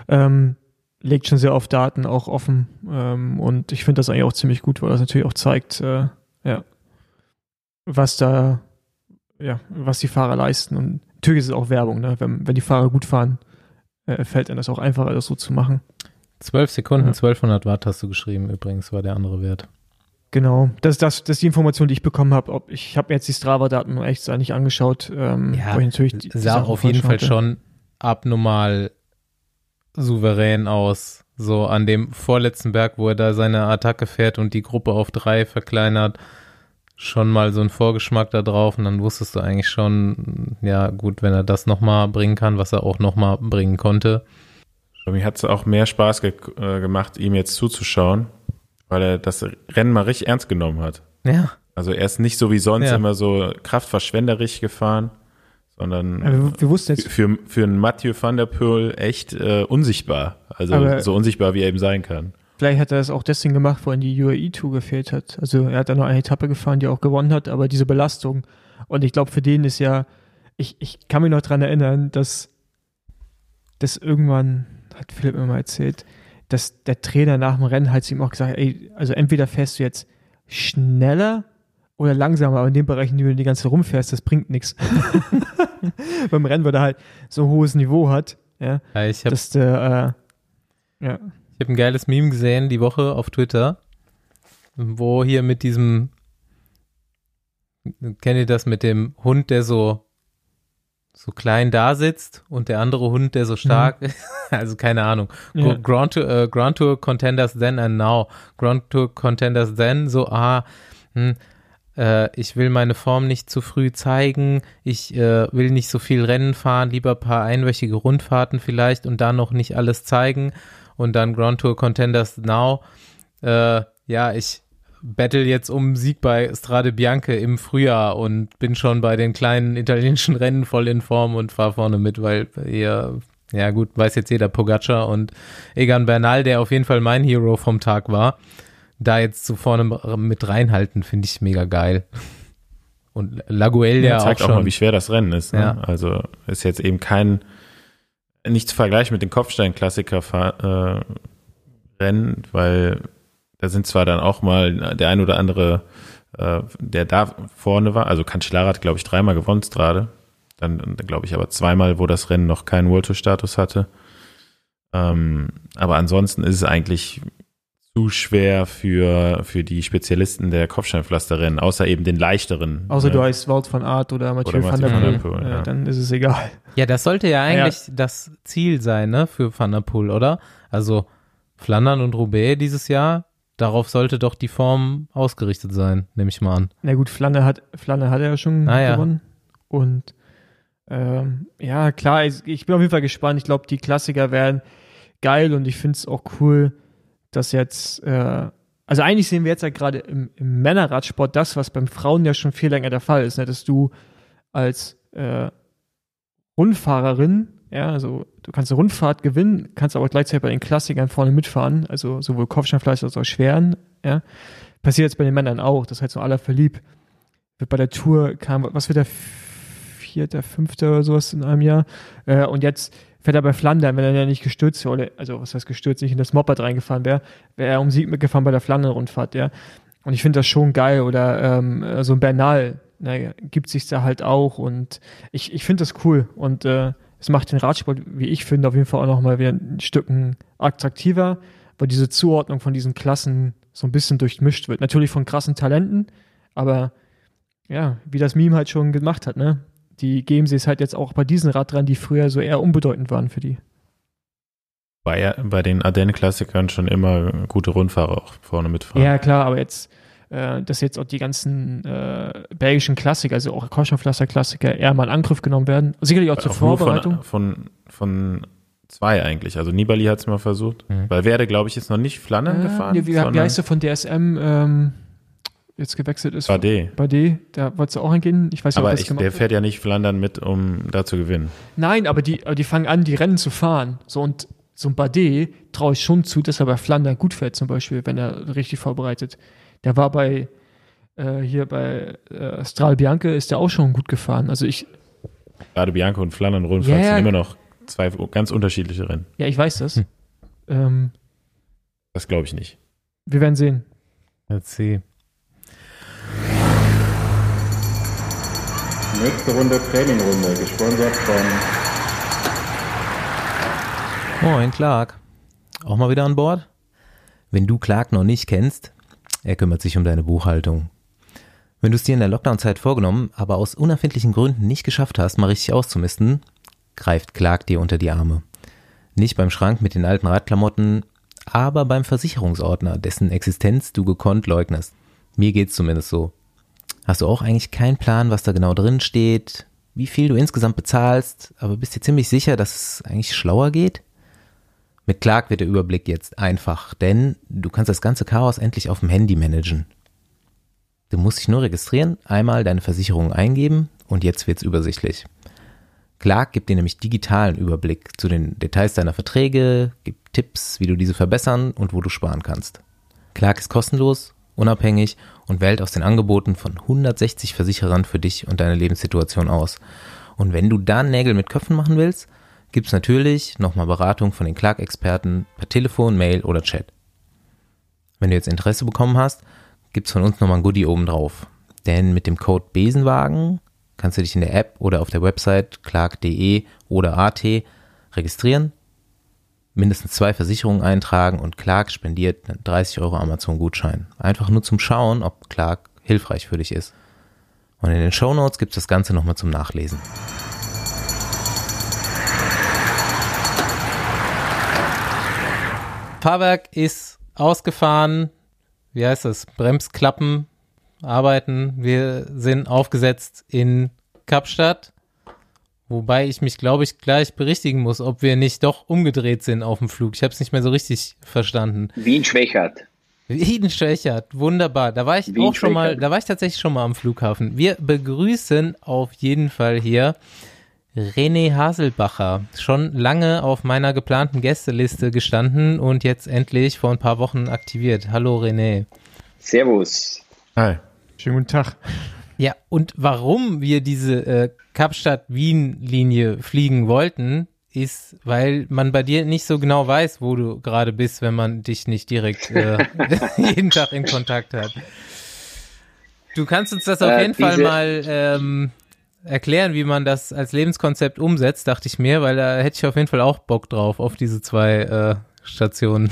ähm, legt schon sehr auf Daten auch offen. Ähm, und ich finde das eigentlich auch ziemlich gut, weil das natürlich auch zeigt, äh, ja, was da, ja, was die Fahrer leisten. Und natürlich ist es auch Werbung, ne? Wenn, wenn die Fahrer gut fahren, äh, fällt einem das auch einfacher, das so zu machen.
12 Sekunden, ja. 1200 Watt hast du geschrieben, übrigens war der andere Wert.
Genau, das, das, das ist die Information, die ich bekommen habe. Ich habe mir jetzt die Strava-Daten echt so nicht angeschaut.
Ähm, ja, ich natürlich die, sah auf jeden Fall hatte. schon abnormal souverän aus. So an dem vorletzten Berg, wo er da seine Attacke fährt und die Gruppe auf drei verkleinert schon mal so ein Vorgeschmack da drauf und dann wusstest du eigentlich schon, ja gut, wenn er das nochmal bringen kann, was er auch nochmal bringen konnte.
Mir hat es auch mehr Spaß ge äh, gemacht, ihm jetzt zuzuschauen, weil er das Rennen mal richtig ernst genommen hat.
Ja.
Also er ist nicht so wie sonst ja. immer so kraftverschwenderisch gefahren, sondern
wir, wir wussten jetzt
für, für einen Mathieu van der Poel echt äh, unsichtbar. Also so unsichtbar, wie er eben sein kann.
Vielleicht hat er das auch deswegen gemacht, wo er in die UAE-Tour gefehlt hat. Also er hat dann noch eine Etappe gefahren, die er auch gewonnen hat, aber diese Belastung. Und ich glaube, für den ist ja, ich, ich kann mich noch dran erinnern, dass das irgendwann, hat Philipp mir mal erzählt, dass der Trainer nach dem Rennen halt zu ihm auch gesagt hat, ey, also entweder fährst du jetzt schneller oder langsamer, aber in dem Bereich, in dem du die ganze Zeit rumfährst, das bringt nichts. Beim Rennen, weil er halt so ein hohes Niveau hat, ja,
Ja, ich habe
dass der, äh, ja,
ich hab ein geiles Meme gesehen die Woche auf Twitter, wo hier mit diesem, kennt ihr das mit dem Hund, der so so klein da sitzt und der andere Hund, der so stark ist. Also keine Ahnung.
Ja.
Gr- Grand, Tour, äh, Grand Tour Contenders then and now. Grand Tour Contenders then, so, ah, hm, äh, ich will meine Form nicht zu früh zeigen, ich äh, will nicht so viel Rennen fahren, lieber ein paar einwöchige Rundfahrten vielleicht und dann noch nicht alles zeigen und dann Grand Tour Contenders Now. Äh, ja, ich battle jetzt um Sieg bei Strade Bianche im Frühjahr und bin schon bei den kleinen italienischen Rennen voll in Form und fahr vorne mit, weil ihr, ja gut, weiß jetzt jeder Pogacar und Egan Bernal, der auf jeden Fall mein Hero vom Tag war, da jetzt so vorne mit reinhalten, finde ich mega geil. Und Laguel ja,
Ja,
auch
zeigt auch,
schon.
mal, wie schwer das Rennen ist. Ne?
Ja.
Also ist jetzt eben kein, nicht zu vergleichen mit den Kopfstein-Klassiker-Rennen, weil da sind zwar dann auch mal der ein oder andere, äh, der da vorne war, also Cancellara hat, glaube ich, dreimal gewonnen, Strade. Dann, glaube ich, aber zweimal, wo das Rennen noch keinen World Tour-Status hatte. Ähm, aber ansonsten ist es eigentlich zu schwer für, für die Spezialisten der Kopfsteinpflasterrennen, außer eben den leichteren.
außer
ne?
du heißt Wout von Art oder Mathieu
Oder
van der
van der
Poel,
Poel,
ja,
ja.
dann ist es egal.
Ja, das sollte ja eigentlich das Ziel sein, ne, für Van der Poel, oder? Also Flandern und Roubaix dieses Jahr, darauf sollte doch die Form ausgerichtet sein, nehme ich mal an.
Na gut, Flanne hat, Flanne hat er ja schon
Ah, ja.
gewonnen. Und ähm, ja, klar, ich, ich bin auf jeden Fall gespannt. Ich glaube, die Klassiker werden geil und ich finde es auch cool, dass jetzt, äh, also eigentlich sehen wir jetzt ja gerade im, im Männerradsport das, was beim Frauen ja schon viel länger der Fall ist, ne? dass du als äh, Rundfahrerin, ja, also du kannst eine Rundfahrt gewinnen, kannst aber gleichzeitig bei den Klassikern vorne mitfahren, also sowohl Kopfsteinfleisch als auch schweren, ja. Passiert jetzt bei den Männern auch, das heißt so aller verliebt. Bei der Tour kam, was wird der vierter, fünfter oder sowas in einem Jahr? Äh, und jetzt fährt er bei Flandern, wenn er ja nicht gestürzt wäre, also was heißt gestürzt, nicht in das Moped reingefahren wäre, wäre er um Sieg mitgefahren bei der Flandern-Rundfahrt, ja. Und ich finde das schon geil. Oder ähm, so ein Bernal ne, gibt sich da halt auch. Und ich, ich finde das cool. Und äh, es macht den Radsport, wie ich finde, auf jeden Fall auch nochmal wieder ein Stücken attraktiver, weil diese Zuordnung von diesen Klassen so ein bisschen durchmischt wird. Natürlich von krassen Talenten, aber ja, wie das Meme halt schon gemacht hat, ne? Die geben sie es halt jetzt auch bei diesen Radrennen, die früher so eher unbedeutend waren für die.
bei, bei den Ardennen-Klassikern schon immer gute Rundfahrer auch vorne mitfahren.
Ja, klar, aber jetzt, äh, dass jetzt auch die ganzen äh, belgischen Klassiker, also auch Koschenpflaster-Klassiker, eher mal in Angriff genommen werden. Sicherlich auch zur
Auch nur
Vorbereitung.
Von, von, von zwei eigentlich. Also Nibali hat es mal versucht.
Mhm.
Weil Werde, glaube ich, ist noch nicht Flandern
Äh,
gefahren.
nee, wie, wie heißt du von DSM ähm, jetzt gewechselt ist?
Bardet.
Bei D, da wolltest du auch hingehen? Ich weiß nicht, ob
Aber
das
ich,
gemacht
der
wird.
fährt ja nicht Flandern mit, um da zu gewinnen.
Nein, aber die, aber die fangen an, die Rennen zu fahren. So und so ein Bardet traue ich schon zu, dass er bei Flandern gut fährt, zum Beispiel, wenn er richtig vorbereitet. Der war bei äh, hier bei äh, Stral Bianche ist der auch schon gut gefahren. Also ich,
Gerade Bianco und Flandern Rundfahrt
ja.
sind immer noch zwei ganz unterschiedliche Rennen.
ja, ich weiß das.
Hm.
Ähm,
Das glaube ich nicht.
wir werden sehen.
Let's see.
Nächste Runde Trainingrunde, gesponsert von
Moin, Clark. Auch mal wieder an Bord? Wenn du Clark noch nicht kennst, er kümmert sich um deine Buchhaltung. Wenn du es dir in der Lockdown-Zeit vorgenommen, aber aus unerfindlichen Gründen nicht geschafft hast, mal richtig auszumisten, greift Clark dir unter die Arme. Nicht beim Schrank mit den alten Radklamotten, aber beim Versicherungsordner, dessen Existenz du gekonnt leugnest. Mir geht's zumindest so. Hast du auch eigentlich keinen Plan, was da genau drin steht, wie viel du insgesamt bezahlst, aber bist dir ziemlich sicher, dass es eigentlich schlauer geht? Mit Clark wird der Überblick jetzt einfach, denn du kannst das ganze Chaos endlich auf dem Handy managen. Du musst dich nur registrieren, einmal deine Versicherung eingeben und jetzt wird's übersichtlich. Clark gibt dir nämlich digitalen Überblick zu den Details deiner Verträge, gibt Tipps, wie du diese verbessern und wo du sparen kannst. Clark ist kostenlos, unabhängig und wählt aus den Angeboten von 160 Versicherern für dich und deine Lebenssituation aus. Und wenn du dann Nägel mit Köpfen machen willst, gibt's natürlich nochmal Beratung von den Clark-Experten per Telefon, Mail oder Chat. Wenn du jetzt Interesse bekommen hast, gibt's von uns nochmal ein Goodie oben drauf. Denn mit dem Code Besenwagen kannst du dich in der App oder auf der Website clark.de oder AT registrieren, mindestens zwei Versicherungen eintragen und Clark spendiert einen 30 Euro Amazon-Gutschein. Einfach nur zum Schauen, ob Clark hilfreich für dich ist. Und in den Show Notes gibt es das Ganze nochmal zum Nachlesen. Fahrwerk ist ausgefahren. Wie heißt das? Bremsklappen arbeiten. Wir sind aufgesetzt in Kapstadt. Wobei ich mich, glaube ich, gleich berichtigen muss, ob wir nicht doch umgedreht sind auf dem Flug. Ich habe es nicht mehr so richtig verstanden.
Wien-Schwächert.
Wien-Schwächert, wunderbar. Da war ich Wien auch schon mal, da war ich tatsächlich schon mal am Flughafen. Wir begrüßen auf jeden Fall hier René Haselbacher. Schon lange auf meiner geplanten Gästeliste gestanden und jetzt endlich vor ein paar Wochen aktiviert. Hallo René.
Servus.
Hi. Schönen guten Tag.
Ja, und warum wir diese äh, Kapstadt-Wien-Linie fliegen wollten, ist, weil man bei dir nicht so genau weiß, wo du gerade bist, wenn man dich nicht direkt äh, jeden Tag in Kontakt hat. Du kannst uns das auf äh, jeden Fall mal ähm, erklären, wie man das als Lebenskonzept umsetzt, dachte ich mir, weil da hätte ich auf jeden Fall auch Bock drauf, auf diese zwei äh, Stationen.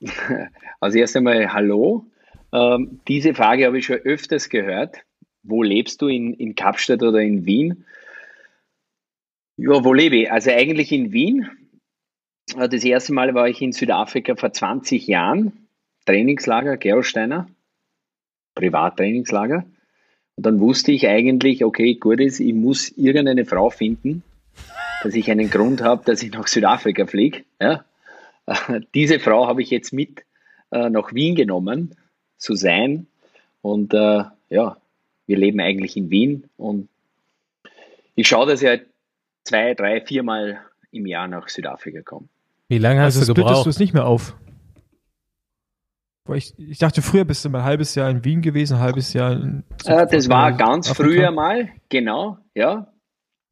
Also erst einmal Hallo. Ähm, diese Frage habe ich schon öfters gehört. Wo lebst du, in, in Kapstadt oder in Wien? Ja, wo lebe ich? Also eigentlich in Wien. Äh, das erste Mal war ich in Südafrika vor 20 Jahren. Trainingslager, Gerolsteiner. Privattrainingslager. Und dann wusste ich eigentlich, okay, gut ist, ich muss irgendeine Frau finden, dass ich einen Grund habe, dass ich nach Südafrika fliege. Ja. Diese Frau habe ich jetzt mit äh, nach Wien genommen, zu sein. Und äh, ja, wir leben eigentlich in Wien und ich schaue, dass ich halt zwei, drei, viermal im Jahr nach Südafrika komme.
Wie lange hast also du gebraucht? du es nicht mehr auf? Ich, ich, dachte, früher bist du mal ein halbes Jahr in Wien gewesen, ein halbes Jahr in
äh, Das war ganz Afrika. früher mal, genau, ja.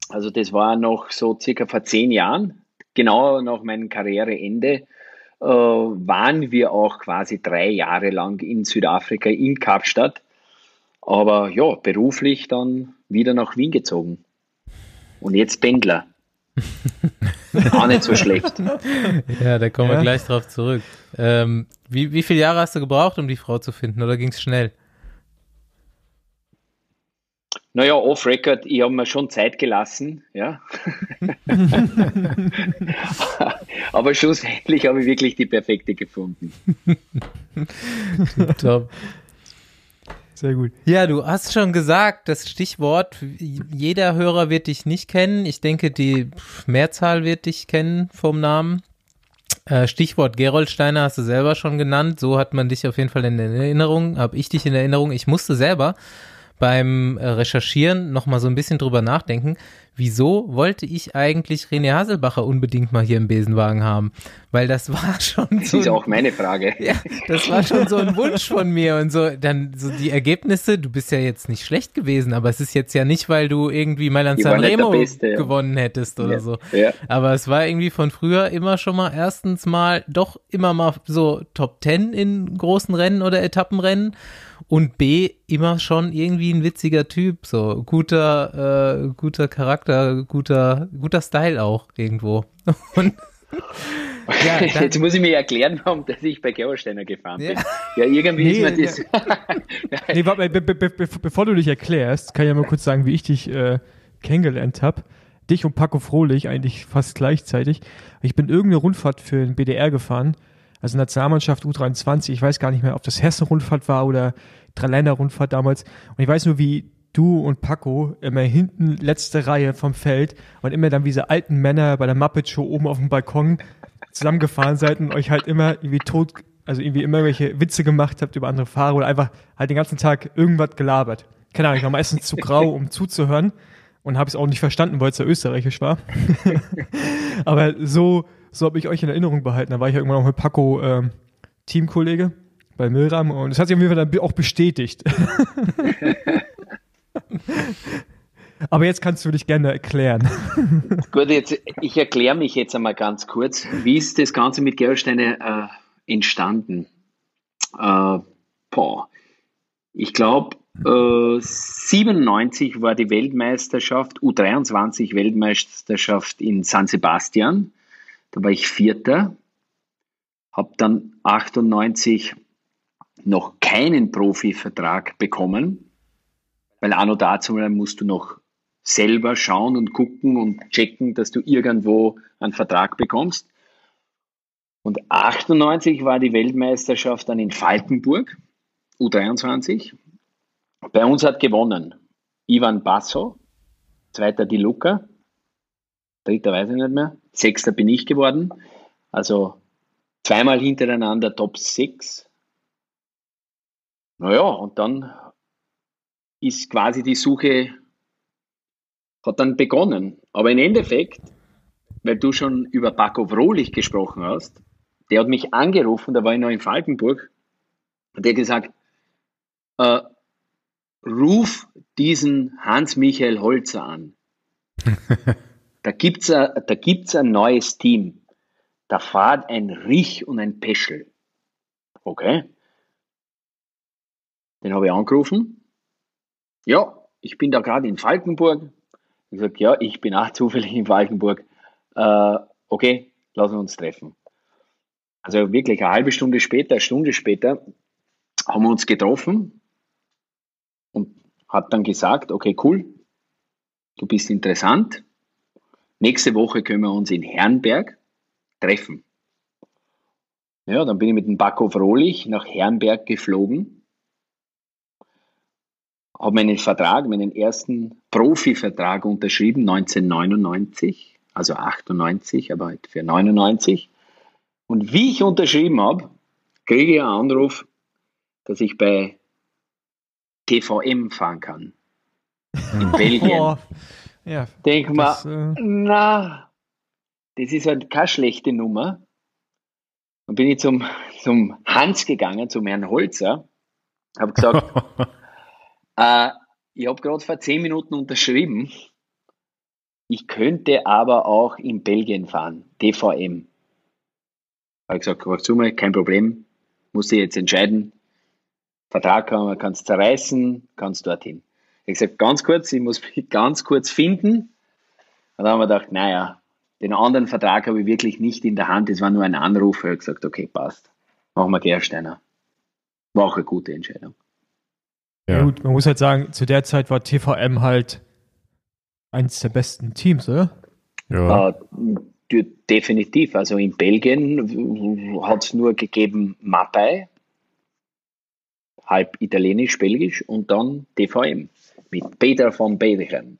Also das war noch so circa vor zehn Jahren, genau nach meinem Karriereende, äh, waren wir auch quasi drei Jahre lang in Südafrika, in Kapstadt. Aber ja, beruflich dann wieder nach Wien gezogen. Und jetzt Pendler. Auch nicht so schlecht.
Ja, da kommen ja. wir gleich drauf zurück. Ähm, wie, wie viele Jahre hast du gebraucht, um die Frau zu finden, oder ging es schnell?
Naja, off-Record, ich habe mir schon Zeit gelassen, ja. Aber schlussendlich habe ich wirklich die perfekte gefunden.
Top. Sehr gut. Ja, du hast schon gesagt, das Stichwort, jeder Hörer wird dich nicht kennen. Ich denke, die Mehrzahl wird dich kennen vom Namen. Äh, Stichwort Geroldsteiner hast du selber schon genannt. So hat man dich auf jeden Fall in Erinnerung, habe ich dich in Erinnerung. Ich musste selber beim äh, Recherchieren nochmal so ein bisschen drüber nachdenken, wieso wollte ich eigentlich René Haselbacher unbedingt mal hier im Besenwagen haben? Weil das war schon
so. Das ist auch meine Frage.
Ja, das war schon so ein Wunsch von mir und so. Dann so die Ergebnisse, du bist ja jetzt nicht schlecht gewesen, aber es ist jetzt ja nicht, weil du irgendwie Mailand Sanremo Beste, gewonnen hättest oder ja. so. Ja. Aber es war irgendwie von früher immer schon mal erstens mal doch immer mal so Top Ten in großen Rennen oder Etappenrennen und B immer schon irgendwie ein witziger Typ, so guter, äh, guter Charakter, guter, guter Style auch irgendwo. Und
ja, dann, Jetzt muss ich mir erklären, warum dass ich bei Gerolsteiner gefahren bin. Ja, ja irgendwie nee, ist mir das.
Ja. nee, warte, be be be bevor du dich erklärst, kann ich ja mal kurz sagen, wie ich dich äh, kennengelernt habe. Dich und Paco Frohlich eigentlich fast gleichzeitig. Ich bin irgendeine Rundfahrt für den BDR gefahren also Nationalmannschaft U23, ich weiß gar nicht mehr, ob das Hessen-Rundfahrt war oder Dreiländer-Rundfahrt damals. Und ich weiß nur, wie du und Paco immer hinten letzte Reihe vom Feld und immer dann wie diese alten Männer bei der Muppet Show oben auf dem Balkon zusammengefahren seid und euch halt immer irgendwie tot, also irgendwie immer welche Witze gemacht habt über andere Fahrer oder einfach halt den ganzen Tag irgendwas gelabert. Keine Ahnung, ich war meistens zu grau, um zuzuhören. und habe es auch nicht verstanden, weil es ja österreichisch war. Aber so, so habe ich euch in Erinnerung behalten. Da war ich ja irgendwann auch mit Paco ähm, Teamkollege bei Milram und es hat sich auf jeden Fall dann auch bestätigt. Aber jetzt kannst du dich gerne erklären.
Gut, jetzt, ich erkläre mich jetzt einmal ganz kurz. Wie ist das Ganze mit Gerolsteine äh, entstanden? Äh, boah. Ich glaube, äh, 97 war die Weltmeisterschaft, U23 Weltmeisterschaft in San Sebastian. Da war ich Vierter. Habe dann 98 noch keinen Profivertrag bekommen, weil noch dazu musst du noch selber schauen und gucken und checken, dass du irgendwo einen Vertrag bekommst. Und 98 war die Weltmeisterschaft dann in Falkenburg, U23. Bei uns hat gewonnen Ivan Basso, zweiter Di Luca, dritter weiß ich nicht mehr, sechster bin ich geworden. Also zweimal hintereinander Top 6. Naja, und dann ist quasi die Suche, hat dann begonnen. Aber im Endeffekt, weil du schon über Paco Vrolich gesprochen hast, der hat mich angerufen, da war ich noch in Falkenburg, und der gesagt, äh, ruf diesen Hans-Michael Holzer an. da gibt es da gibt's ein neues Team. Da fahrt ein Rich und ein Peschel. Okay. Den habe ich angerufen. Ja, ich bin da gerade in Falkenburg. Ich sage, ja, ich bin auch zufällig in Falkenburg. Äh, okay, lassen wir uns treffen. Also wirklich eine halbe Stunde später, eine Stunde später haben wir uns getroffen und hat dann gesagt, okay, cool, du bist interessant. Nächste Woche können wir uns in Herrenberg treffen. Ja, dann bin ich mit dem Baco Frohlich nach Herrenberg geflogen, habe meinen Vertrag, meinen ersten Profivertrag unterschrieben, 1999, also 98, aber halt für 99. Und wie ich unterschrieben habe, kriege ich einen Anruf, dass ich bei TVM fahren kann. In Belgien. Ja, Denk mal, äh... na, das ist halt keine schlechte Nummer. Dann bin ich zum, zum Hans gegangen, zum Herrn Holzer, habe gesagt, äh, ich habe gerade vor zehn Minuten unterschrieben, ich könnte aber auch in Belgien fahren, TVM. Habe ich gesagt, zu mal, kein Problem, muss ich jetzt entscheiden. Vertrag kann man kannst zerreißen, kannst dorthin. Ich habe gesagt, ganz kurz, ich muss mich ganz kurz finden. Und dann haben wir gedacht, naja, den anderen Vertrag habe ich wirklich nicht in der Hand. Es war nur ein Anruf. Ich habe gesagt, okay, passt. Machen wir Gersteiner. War auch eine gute Entscheidung.
Ja. ja. gut, man muss halt sagen, zu der Zeit war TVM halt eins der besten Teams, oder?
Ja. Äh, definitiv. Also in Belgien hat es nur gegeben Mapai, halb italienisch, belgisch und dann TVM mit Peter von Bedichem.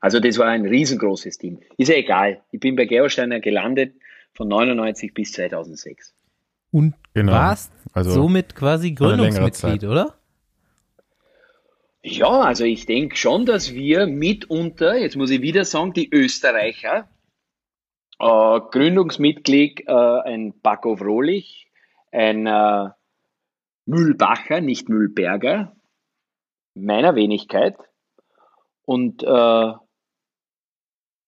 Also das war ein riesengroßes Team. Ist ja egal. Ich bin bei Gerolsteiner gelandet von 99 bis 2006.
Und genau. warst also somit quasi Gründungsmitglied, oder?
Ja, also ich denke schon, dass wir mitunter, jetzt muss ich wieder sagen, die Österreicher, äh, Gründungsmitglied äh, ein Paco Frohlich, ein äh, Mühlbacher, nicht Mühlberger, meiner Wenigkeit und äh,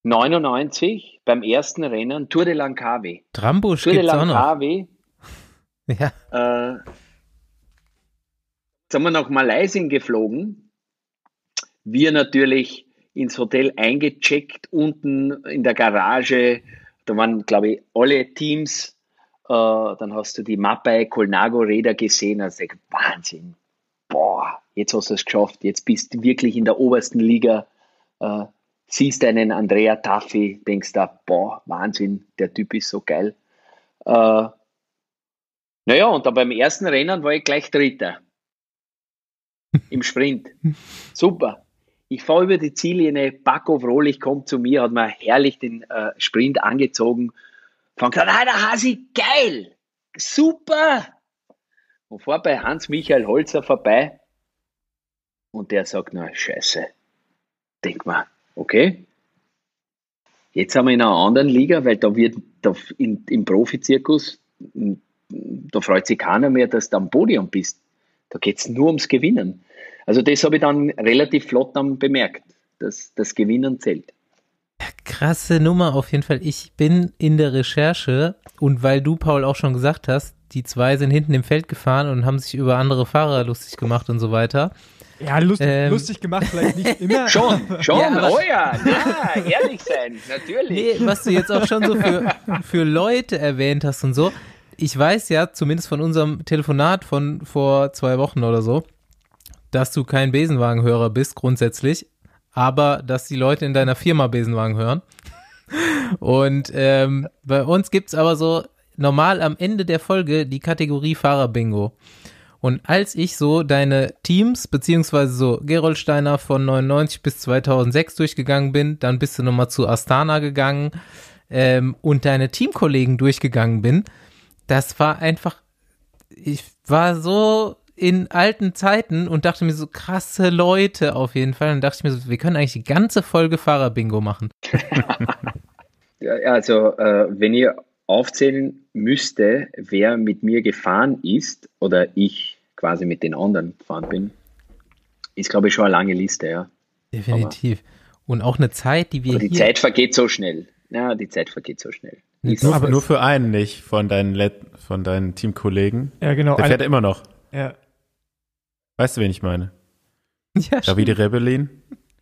99 beim ersten Rennen Tour de Langkawi.
Trambusch Tour de Langkawi.
Ja. Äh, sind wir nach Malaysia geflogen. Wir natürlich ins Hotel eingecheckt, unten in der Garage. Da waren, glaube ich, alle Teams. Äh, dann hast du die Mappe Colnago-Räder gesehen. Also Wahnsinn. Boah, jetzt hast du es geschafft. Jetzt bist du wirklich in der obersten Liga. Äh, siehst einen Andrea Taffi, denkst da, boah, Wahnsinn, der Typ ist so geil. Äh, naja, und dann beim ersten Rennen war ich gleich Dritter. Im Sprint. Super. Ich fahre über die Ziellinie, Paco Frohlich kommt zu mir, hat mir herrlich den äh, Sprint angezogen. Fand gesagt, ah, der Hasi, geil! Super! Und fahr bei Hans-Michael Holzer vorbei und der sagt, na, scheiße, Denk mal, okay, jetzt haben wir in einer anderen Liga, weil da wird da in, im Profizirkus, da freut sich keiner mehr, dass du am Podium bist. Da geht es nur ums Gewinnen. Also das habe ich dann relativ flott dann bemerkt, dass das Gewinnen zählt.
Krasse Nummer auf jeden Fall. Ich bin in der Recherche und weil du, Paul, auch schon gesagt hast, die zwei sind hinten im Feld gefahren und haben sich über andere Fahrer lustig gemacht und so weiter.
Ja, lustig, ähm, lustig gemacht, vielleicht nicht immer.
schon, schon, ja, oh ja, ja, ehrlich sein, natürlich. Nee,
was du jetzt auch schon so für, für Leute erwähnt hast und so. Ich weiß ja, zumindest von unserem Telefonat von vor zwei Wochen oder so, dass du kein Besenwagenhörer bist, grundsätzlich, aber dass die Leute in deiner Firma Besenwagen hören. Und ähm, bei uns gibt's aber so normal am Ende der Folge die Kategorie Fahrer-Bingo. Und als ich so deine Teams, beziehungsweise so Gerolsteiner von 99 bis 2006 durchgegangen bin, dann bist du nochmal zu Astana gegangen ähm, und deine Teamkollegen durchgegangen bin, das war einfach, ich war so in alten Zeiten und dachte mir so krasse Leute auf jeden Fall. Und dachte ich mir so, wir können eigentlich die ganze Folge Fahrer-Bingo machen.
ja, also, äh, wenn ihr aufzählen müsste, wer mit mir gefahren ist oder ich quasi mit den anderen gefahren bin, ist, glaube ich, schon eine lange Liste, ja.
Definitiv. Aber, Und auch eine Zeit, die wir.
die Zeit vergeht so schnell. Ja, die Zeit vergeht so schnell.
Nur, aber nur für einen nicht von deinen, Let von deinen Teamkollegen.
Ja, genau.
Der fährt immer noch.
Ja.
Weißt du, wen ich meine? Ja, Davide Rebellin?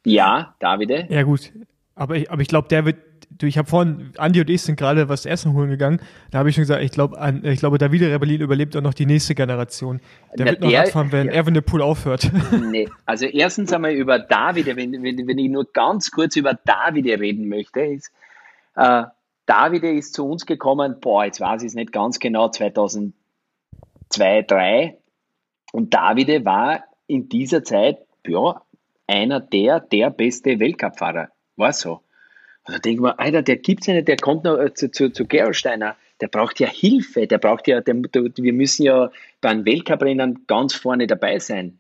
Ja, Davide.
Ja, gut. Aber ich, aber ich glaube, der wird du, ich habe vorhin, Andi und ich sind gerade was Essen holen gegangen. Da habe ich schon gesagt, ich glaube, ich glaube, Davide Rebellin überlebt auch noch die nächste Generation. Der Na, wird noch der, Radfahren, wenn ja. Erwin Pool aufhört.
Nee, also erstens einmal über Davide, wenn, wenn, wenn ich nur ganz kurz über Davide reden möchte, ist, äh, Davide ist zu uns gekommen, boah, jetzt weiß ich es nicht ganz genau, 2002, 2003. Und Davide war in dieser Zeit, ja, einer der, der beste Weltcup-Fahrer. War so. Da denke ich mir, Alter, der gibt's ja nicht, der kommt noch äh, zu, zu, zu Gerolsteiner, der braucht ja Hilfe, der braucht ja, der, wir müssen ja beim Weltcuprennen ganz vorne dabei sein.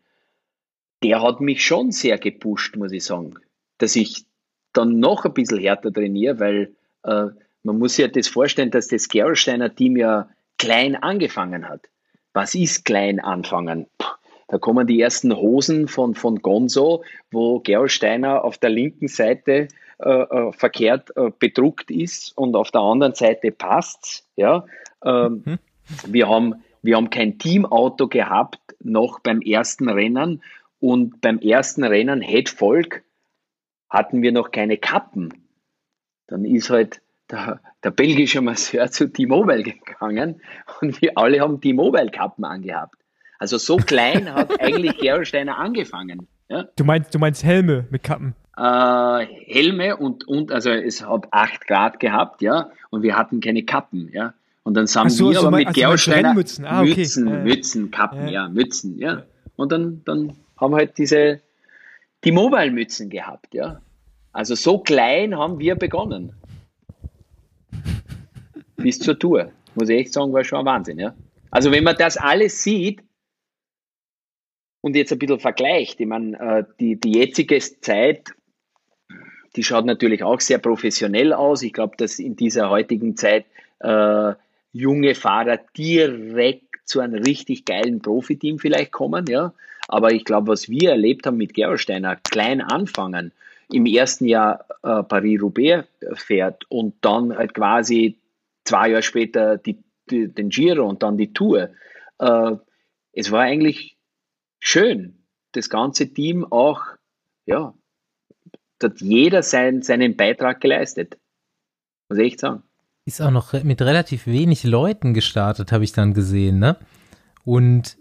Der hat mich schon sehr gepusht, muss ich sagen, dass ich dann noch ein bisschen härter trainiere, weil äh, man muss sich ja das vorstellen, dass das Gerolsteiner Team ja klein angefangen hat. Was ist klein anfangen? Da kommen die ersten Hosen von, von Gonzo, wo Gerolsteiner auf der linken Seite äh, äh, verkehrt äh, bedruckt ist und auf der anderen Seite passt. Ja? Ähm, mhm. wir, haben, wir haben kein Teamauto gehabt noch beim ersten Rennen und beim ersten Rennen Het Volk hatten wir noch keine Kappen. Dann ist halt der, der belgische Masseur zu T-Mobile gegangen und wir alle haben T-Mobile-Kappen angehabt. Also so klein hat eigentlich Gerolsteiner angefangen. Ja?
Du meinst, du meinst Helme mit Kappen?
äh, Helme und, und, also es hat 8 Grad gehabt, ja, und wir hatten keine Kappen, ja. Und dann haben so, wir so aber mit also Geosteiner Mützen, ah, okay. Mützen, ja, Mützen, Kappen, ja, ja Mützen, ja. Und dann, dann haben wir halt diese, die Mobile-Mützen gehabt, ja. Also so klein haben wir begonnen. Bis zur Tour. Muss ich echt sagen, war schon ein Wahnsinn, ja. Also wenn man das alles sieht, und jetzt ein bisschen vergleicht, ich meine, äh, die, die jetzige Zeit die schaut natürlich auch sehr professionell aus. Ich glaube, dass in dieser heutigen Zeit äh, junge Fahrer direkt zu einem richtig geilen Profiteam vielleicht kommen, ja. Aber ich glaube, was wir erlebt haben mit Gerolsteiner, klein anfangen, im ersten Jahr äh, Paris-Roubaix fährt und dann halt quasi zwei Jahre später die, die, den Giro und dann die Tour. Äh, es war eigentlich schön, das ganze Team auch ja, hat jeder sein, seinen Beitrag geleistet. Muss ich echt sagen.
Ist auch noch mit relativ wenig Leuten gestartet, habe ich dann gesehen, ne? Und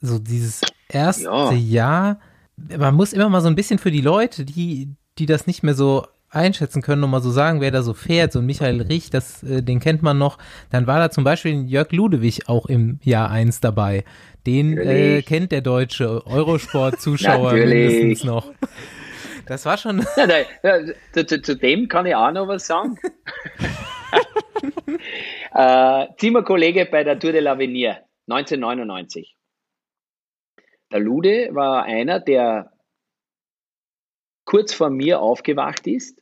so dieses erste ja. Jahr, man muss immer mal so ein bisschen für die Leute, die, die das nicht mehr so einschätzen können und mal so sagen, wer da so fährt, so ein Michael Rich, das, äh, den kennt man noch, dann war da zum Beispiel Jörg Ludewig auch im Jahr 1 dabei. Den äh, kennt der deutsche Eurosport-Zuschauer mindestens noch. Das war schon.
Ja, nein, ja, zu, zu, dem kann ich auch noch was sagen. äh, Zimmerkollege bei der Tour de l'Avenir 1999. Der Lude war einer, der kurz vor mir aufgewacht ist,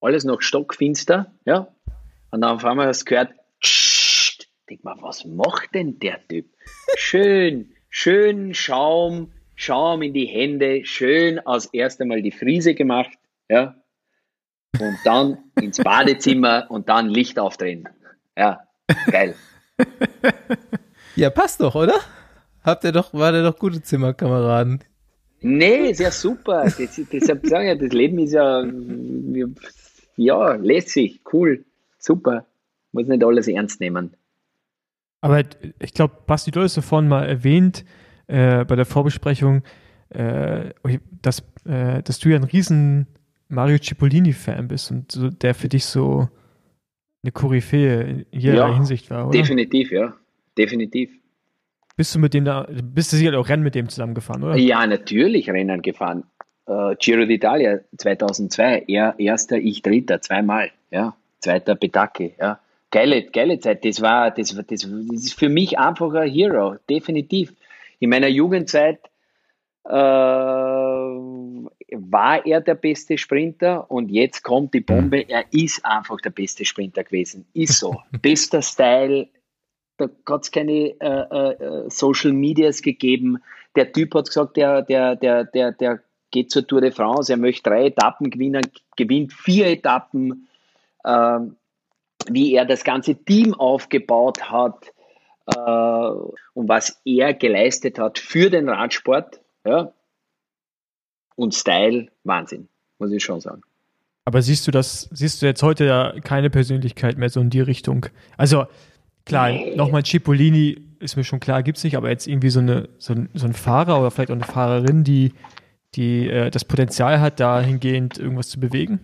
alles noch stockfinster, ja, und dann auf einmal das gehört, Tsch, denk mal, was macht denn der Typ? Schön, schön Schaum, Schaum in die Hände, schön als erst einmal die Friese gemacht, ja, und dann ins Badezimmer und dann Licht aufdrehen. Ja, geil.
Ja, passt doch, oder? Habt ihr doch, war der doch gute Zimmerkameraden?
Nee, ist ja super. Das, deshalb sagen ja, das Leben ist ja, ja, lässig, cool, super. Muss nicht alles ernst nehmen.
Aber ich glaube, Basti, du hast davon mal erwähnt, äh, bei der Vorbesprechung, äh, dass, äh, dass du ja ein riesen Mario Cipollini-Fan bist und so, der für dich so eine Koryphäe in jeder ja, Hinsicht war, oder?
Definitiv, ja. Definitiv.
Bist du mit dem da, bist du sicher auch Rennen mit dem zusammengefahren, oder?
Ja, natürlich Rennen gefahren. Uh, Giro d'Italia 2002, er erster, ich dritter, zweimal, ja. Zweiter Betacchi, ja. Geile, geile Zeit. Das war, das, das, das ist für mich einfach ein Hero, definitiv. In meiner Jugendzeit äh, war er der beste Sprinter und jetzt kommt die Bombe. Er ist einfach der beste Sprinter gewesen. Ist so. Bester Style. Da hat es keine äh, äh, Social Medias gegeben. Der Typ hat gesagt, der, der, der, der, der geht zur Tour de France. Er möchte drei Etappen gewinnen, gewinnt vier Etappen. Ähm, wie er das ganze Team aufgebaut hat äh, und was er geleistet hat für den Radsport. Ja, und Style, Wahnsinn, muss ich schon sagen.
Aber siehst du das, siehst du jetzt heute ja keine Persönlichkeit mehr so in die Richtung? Also, klar, nee. nochmal Cipollini ist mir schon klar, gibt es nicht, aber jetzt irgendwie so, eine, so, ein, so ein Fahrer oder vielleicht auch eine Fahrerin, die, die äh, das Potenzial hat, dahingehend irgendwas zu bewegen?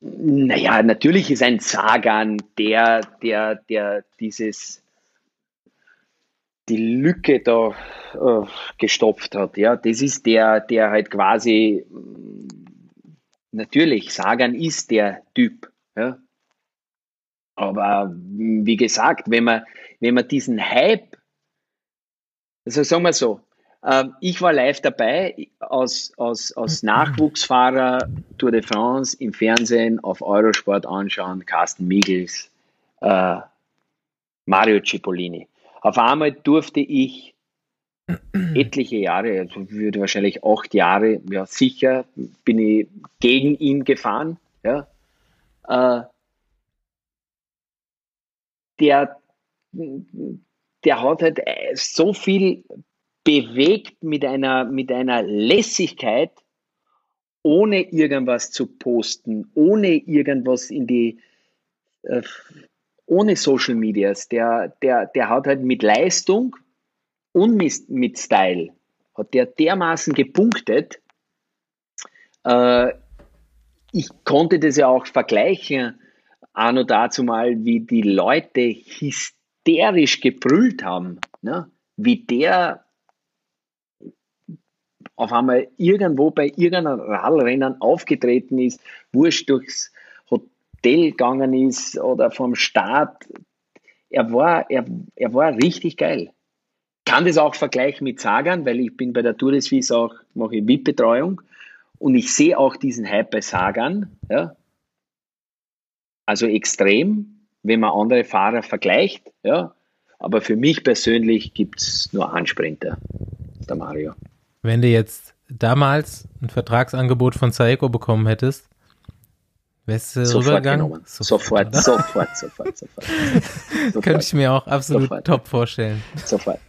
Naja, natürlich ist ein Sagan der, der, der dieses die Lücke da äh, gestopft hat. Ja, das ist der, der halt quasi natürlich Sagan ist der Typ. Ja. Aber wie gesagt, wenn man, wenn man diesen Hype, also sagen wir so, ich war live dabei als, als, als Nachwuchsfahrer Tour de France im Fernsehen auf Eurosport anschauen, Carsten Miegels, äh, Mario Cipollini. Auf einmal durfte ich etliche Jahre, also würde wahrscheinlich acht Jahre, ja sicher, bin ich gegen ihn gefahren. Ja. Äh, der, der hat halt so viel bewegt mit einer, mit einer Lässigkeit, ohne irgendwas zu posten, ohne irgendwas in die äh, ohne Social Medias, der, der, der hat halt mit Leistung und mit, mit Style, hat der dermaßen gepunktet. Äh, ich konnte das ja auch vergleichen, Arno dazu mal, wie die Leute hysterisch gebrüllt haben, ne? wie der auf einmal irgendwo bei irgendeinem Radrennen aufgetreten ist, wurscht durchs Hotel gegangen ist oder vom Start. Er war, er, er war richtig geil. Kann das auch vergleichen mit Sagan, weil ich bin bei der Tour de Suisse auch, mache ich VIP-Betreuung und ich sehe auch diesen Hype bei Sagan. Ja. Also extrem, wenn man andere Fahrer vergleicht. Ja. Aber für mich persönlich gibt es nur einen Sprinter, der Mario.
Wenn du jetzt damals ein Vertragsangebot von Saeco bekommen hättest, Wärst du
sofort rübergegangen? Genommen. Sofort, sofort, sofort, sofort,
sofort. Könnte ich mir auch absolut sofort. top vorstellen.
Sofort,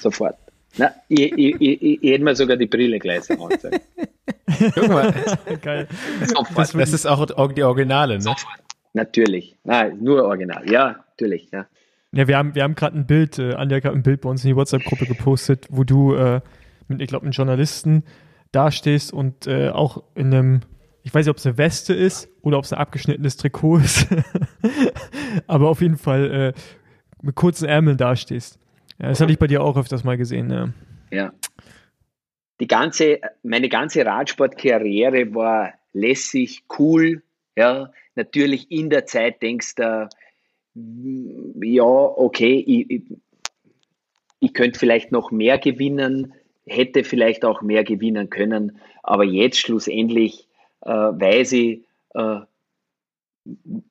sofort. Na, ich, ich, ich, ich hätte mir sogar die Brille gleich angezeigt.
Guck mal. Geil. Das, das, ist auch die Originale, ne? Sofort.
Natürlich. Nein, nur Original. Ja, natürlich, ja.
Ja, wir haben, wir haben gerade ein Bild, äh, Anja hat ein Bild bei uns in die WhatsApp-Gruppe gepostet, wo du äh, mit, ich glaube, einem Journalisten dastehst und äh, auch in einem ich weiß nicht, ob es eine Weste ist oder ob es ein abgeschnittenes Trikot ist. Aber auf jeden Fall äh, mit kurzen Ärmeln dastehst. Ja, das hatte ich bei dir auch öfters mal gesehen. Ja.
ja. Die ganze, meine ganze Radsportkarriere war lässig, cool. Ja, natürlich in der Zeit denkst du, ja, okay, ich, ich, ich könnte vielleicht noch mehr gewinnen. Hätte vielleicht auch mehr gewinnen können, aber jetzt schlussendlich äh, weiß ich, äh,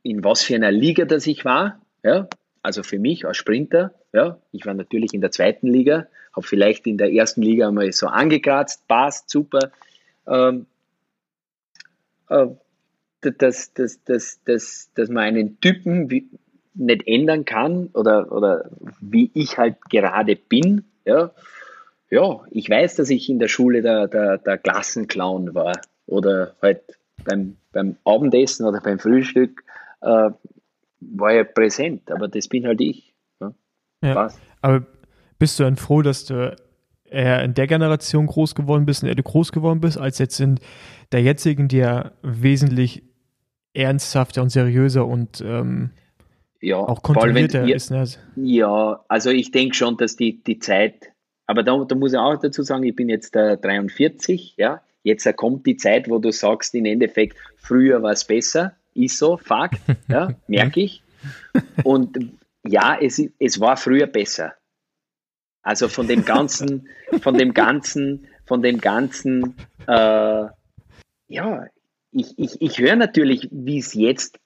in was für einer Liga das ich war. Ja? Also für mich als Sprinter, ja, ich war natürlich in der zweiten Liga, habe vielleicht in der ersten Liga einmal so angekratzt, passt, super. Ähm, äh, dass, dass, dass, dass, dass man einen Typen wie, nicht ändern kann oder, oder wie ich halt gerade bin, ja, ja, ich weiß, dass ich in der Schule der, der, der Klassenclown war oder halt beim, beim Abendessen oder beim Frühstück äh, war ja präsent, aber das bin halt ich. Ja,
ja aber bist du dann froh, dass du eher in der Generation groß geworden bist, in der du groß geworden bist, als jetzt in der jetzigen, die ja wesentlich ernsthafter und seriöser und ähm,
ja,
auch kontrollierter ist. Ne?
Ja, also ich denke schon, dass die, die Zeit, aber da, da muss ich auch dazu sagen, ich bin jetzt äh, 43, ja, jetzt äh, kommt die Zeit, wo du sagst, im Endeffekt, früher war es besser, ist so, Fakt, ja, merke ich. Und ja, es, es war früher besser. Also von dem ganzen, von dem ganzen, von dem ganzen, äh, ja, ich, ich, ich höre natürlich, wie es jetzt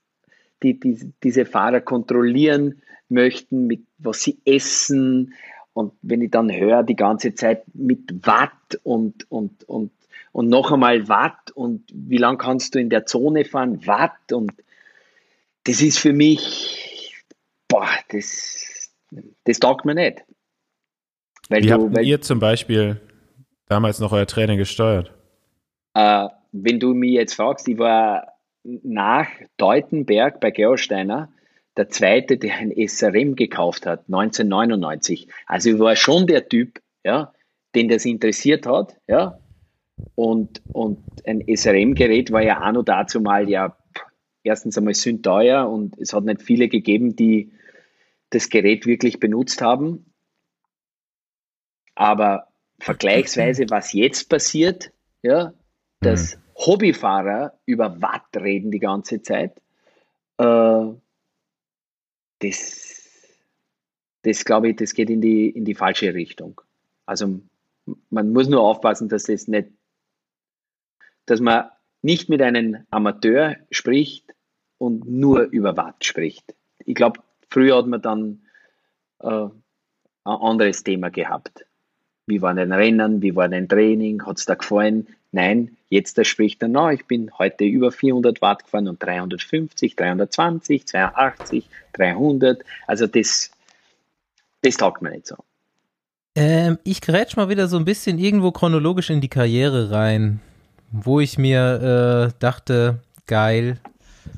die, die, diese Fahrer kontrollieren möchten, mit was sie essen. Und wenn ich dann höre, die ganze Zeit mit Watt und, und, und, und noch einmal Watt und wie lang kannst du in der Zone fahren, Watt und das ist für mich, boah, das, das taugt mir nicht.
Weil wie du, habt weil, ihr zum Beispiel damals noch euer Training gesteuert?
Äh, wenn du mich jetzt fragst, ich war nach Deutenberg bei Gerolsteiner der zweite, der ein SRM gekauft hat, 1999. Also ich war schon der Typ, ja, den das interessiert hat, ja. Und, und ein SRM-Gerät war ja auch noch dazu mal ja erstens einmal sündteuer und es hat nicht viele gegeben, die das Gerät wirklich benutzt haben. Aber vergleichsweise, was jetzt passiert, ja, dass mhm. Hobbyfahrer über Watt reden die ganze Zeit, äh, das, das glaube ich, das geht in die, in die falsche Richtung. Also man muss nur aufpassen, dass das nicht, dass man nicht mit einem Amateur spricht und nur über Watt spricht. Ich glaube, früher hat man dann äh, ein anderes Thema gehabt. Wie waren den Rennen, wie war dein Training, hat es da gefallen? Nein, jetzt spricht er, no, ich bin heute über 400 Watt gefahren und 350, 320, 280, 300. Also das, das taugt mir nicht so.
Ähm, ich grätsch mal wieder so ein bisschen irgendwo chronologisch in die Karriere rein, wo ich mir äh, dachte, geil,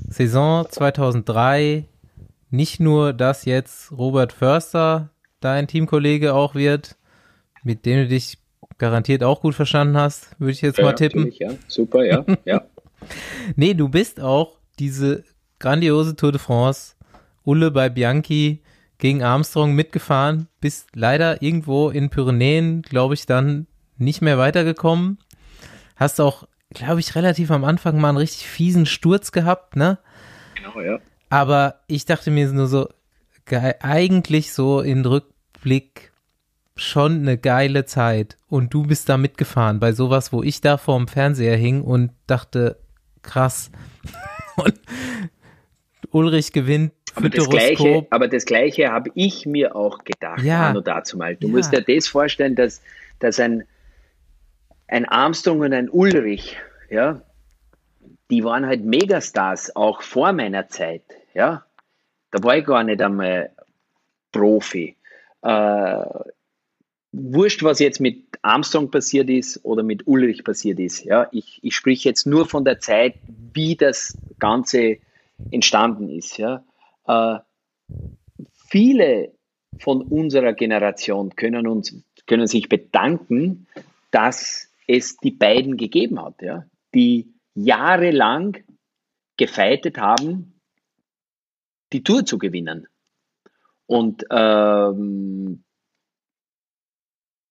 Saison 2003, nicht nur, dass jetzt Robert Förster dein Teamkollege auch wird, mit dem du dich garantiert auch gut verstanden hast, würde ich jetzt ja, mal tippen.
Ja, super, ja, ja.
nee, du bist auch diese grandiose Tour de France, Ulle bei Bianchi gegen Armstrong mitgefahren, bist leider irgendwo in Pyrenäen, glaube ich, dann nicht mehr weitergekommen. Hast auch, glaube ich, relativ am Anfang mal einen richtig fiesen Sturz gehabt, ne?
Genau, ja.
Aber ich dachte mir nur so, eigentlich so in Rückblick schon eine geile Zeit. Und du bist da mitgefahren bei sowas, wo ich da vorm Fernseher hing und dachte, krass. und Ulrich gewinnt.
Aber das, Gleiche, aber das Gleiche habe ich mir auch gedacht,
ja.
Anno dazu mal. Du ja. musst dir das vorstellen, dass, dass ein, ein Armstrong und ein Ulrich, ja, die waren halt Megastars, auch vor meiner Zeit, ja. Da war ich gar nicht einmal Profi. Äh, wurscht, was jetzt mit Armstrong passiert ist oder mit Ulrich passiert ist. Ja, ich, ich sprich jetzt nur von der Zeit, wie das Ganze entstanden ist. Ja, äh, viele von unserer Generation können uns können sich bedanken, dass es die beiden gegeben hat, ja, die jahrelang gefeitet haben, die Tour zu gewinnen. Und ähm,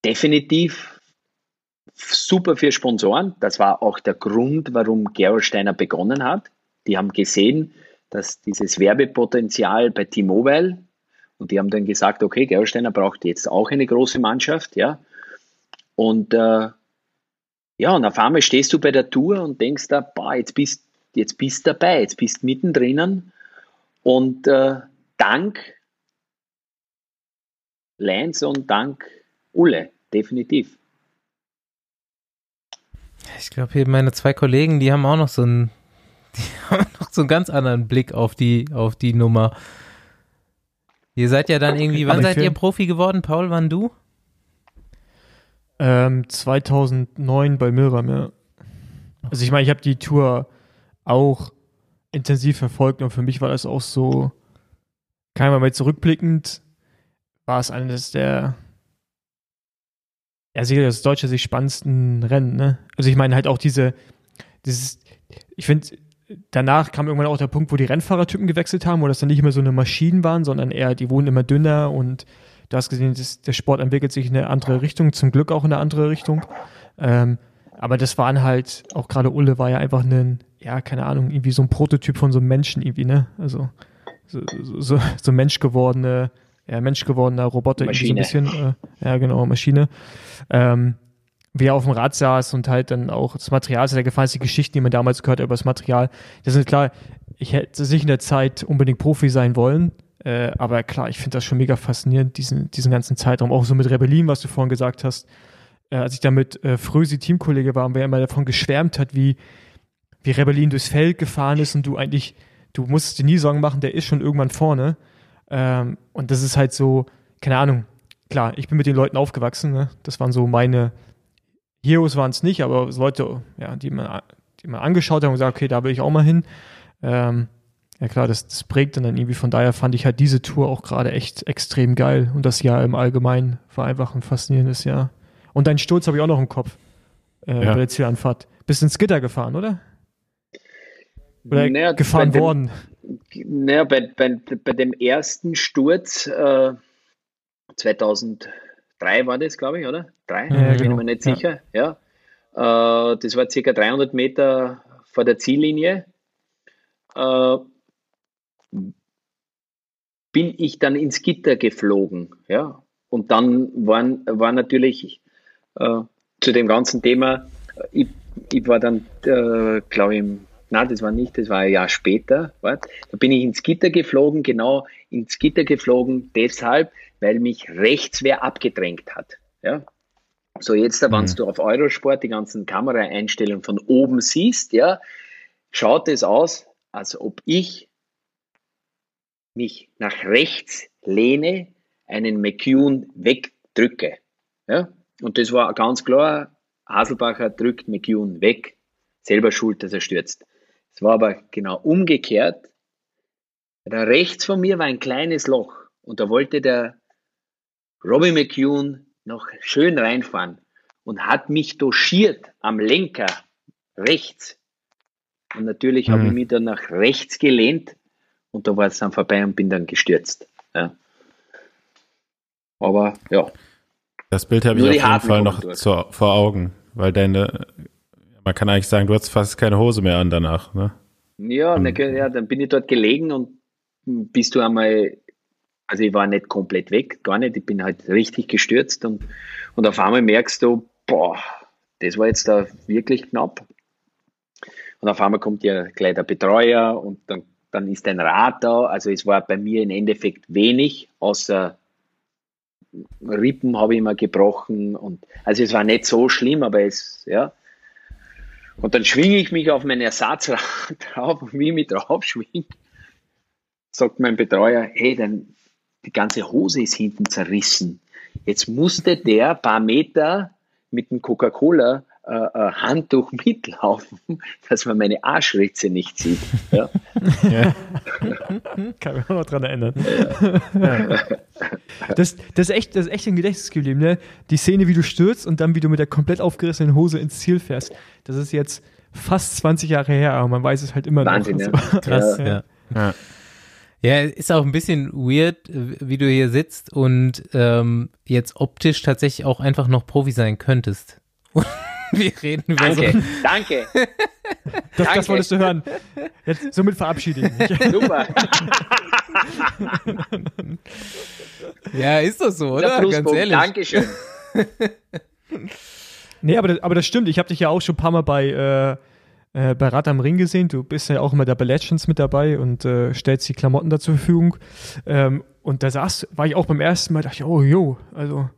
definitiv super für Sponsoren. Das war auch der Grund, warum Gerolsteiner begonnen hat. Die haben gesehen, dass dieses Werbepotenzial bei T-Mobile und die haben dann gesagt, okay, Gerolsteiner braucht jetzt auch eine große Mannschaft, ja. Und äh, ja, und auf einmal stehst du bei der Tour und denkst da, boah, jetzt bist jetzt bist dabei, jetzt bist mittendrin und äh, dank Lance und dank Ulle, definitiv.
Ich glaube, hier meine zwei Kollegen, die haben auch noch so einen, die haben noch so einen ganz anderen Blick auf die, auf die Nummer. Ihr seid ja dann irgendwie, wann seid ihr Profi geworden, Paul, wann du?
Ähm, 2009 bei Milram, ja. Also ich meine, ich habe die Tour auch intensiv verfolgt und für mich war das auch so, kann man mal zurückblickend, war es eines der, ja, sicher aus deutscher Sicht spannendsten Rennen, ne? Also ich meine halt auch diese, dieses, ich finde, danach kam irgendwann auch der Punkt, wo die Rennfahrertypen gewechselt haben, wo das dann nicht mehr so eine Maschinen waren, sondern eher, die wurden immer dünner und du hast gesehen, das, der Sport entwickelt sich in eine andere Richtung, zum Glück auch in eine andere Richtung. Ähm, aber das waren halt, auch gerade Ulle war ja einfach ein, ja, keine Ahnung, irgendwie so ein Prototyp von so einem Menschen irgendwie, ne? Also so, so, so menschgewordene, ja, menschgewordener Roboter,
Maschine.
so ein bisschen, äh, ja, genau, Maschine. Ähm, wie er auf dem Rad saß und halt dann auch das Material, also der gefallen ist die Geschichten, die man damals gehört hat über das Material. Das ist klar, ich hätte sich in der Zeit unbedingt Profi sein wollen, äh, aber klar, ich finde das schon mega faszinierend, diesen, diesen ganzen Zeitraum, auch so mit Rebellin, was du vorhin gesagt hast. Äh, als ich da mit äh, Frösi Teamkollege war und wer immer davon geschwärmt hat, wie, wie Rebellin durchs Feld gefahren ist und du eigentlich, du musst dir nie Sorgen machen, der ist schon irgendwann vorne. Ähm, und das ist halt so, keine Ahnung, klar, ich bin mit den Leuten aufgewachsen, ne? das waren so meine, Heroes waren es nicht, aber Leute, ja, die man, die man angeschaut haben und gesagt, okay, da will ich auch mal hin. Ähm, ja klar, das, das prägt dann irgendwie. Von daher fand ich halt diese Tour auch gerade echt extrem geil. Und das Jahr im Allgemeinen war einfach ein faszinierendes Jahr. Und deinen Sturz habe ich auch noch im Kopf. Äh, ja. Bei der Zielanfahrt. Bist ins Gitter gefahren, oder? Oder naja, gefahren worden?
Naja, bei, bei, bei dem ersten Sturz äh, 2000 drei war das, glaube ich, oder? Drei, ja, bin genau. mir nicht sicher. Ja. ja. Äh, das war circa 300 Meter vor der Ziellinie. Äh, bin ich dann ins Gitter geflogen. Ja. Und dann waren, war natürlich äh, zu dem ganzen Thema, ich, ich war dann, äh, glaube ich, Nein, das war nicht, das war ein Jahr später. Wart. Da bin ich ins Gitter geflogen, genau ins Gitter geflogen, deshalb, weil mich rechts wer abgedrängt hat. Ja? So, jetzt, mhm. wenn du auf Eurosport die ganzen Kameraeinstellungen von oben siehst, ja, schaut es aus, als ob ich mich nach rechts lehne, einen McCune wegdrücke. Ja? Und das war ganz klar, Haselbacher drückt McCune weg, selber schuld, dass er stürzt. Es war aber genau umgekehrt. Da rechts von mir war ein kleines Loch und da wollte der Robbie McCune noch schön reinfahren und hat mich doschiert am Lenker rechts. Und natürlich mhm. habe ich mich dann nach rechts gelehnt und da war es dann vorbei und bin dann gestürzt. Ja. Aber ja.
Das Bild habe ich auf jeden Fall noch zu, vor Augen, weil deine, man kann eigentlich sagen, du hast fast keine Hose mehr an danach, ne?
Ja, um, ne, ja, dann bin ich dort gelegen und bist du einmal also ich war nicht komplett weg, gar nicht. Ich bin halt richtig gestürzt und, und auf einmal merkst du, boah, das war jetzt da wirklich knapp. Und auf einmal kommt ja gleich der Betreuer und dann, dann ist ein Rad da. Also es war bei mir im Endeffekt wenig, außer Rippen habe ich immer gebrochen. Und, also es war nicht so schlimm, aber es, ja. Und dann schwinge ich mich auf mein Ersatzrad drauf und wie ich mich drauf schwinge, sagt mein Betreuer, hey, dann die ganze Hose ist hinten zerrissen. Jetzt musste der paar Meter mit dem Coca-Cola äh, äh, Handtuch mitlaufen, dass man meine Arschritze nicht sieht. Ja.
ja. Kann mich auch noch dran erinnern. Ja. Das, das, ist echt, das ist echt ein Gedächtnis geblieben, ne? Die Szene, wie du stürzt und dann, wie du mit der komplett aufgerissenen Hose ins Ziel fährst. Das ist jetzt fast 20 Jahre her, aber man weiß es halt immer
Wahnsinn,
noch.
Ja.
Krass, ja. ja. Ja, ist auch ein bisschen weird, wie du hier sitzt und ähm, jetzt optisch tatsächlich auch einfach noch Profi sein könntest. wir reden über
Danke, so. danke.
Das, danke. das wolltest du hören. Jetzt, somit verabschiede ich mich. Super.
ja, ist doch so, oder?
Ganz ehrlich. Dankeschön.
Nee, aber das, aber das stimmt. Ich habe dich ja auch schon ein paar Mal bei, äh, äh, bei Rad am Ring gesehen. Du bist ja auch immer da bei Legends mit dabei und äh, stellst die Klamotten da zur Verfügung. Ähm, und da saß, war ich auch beim ersten Mal, dachte ich, oh jo, also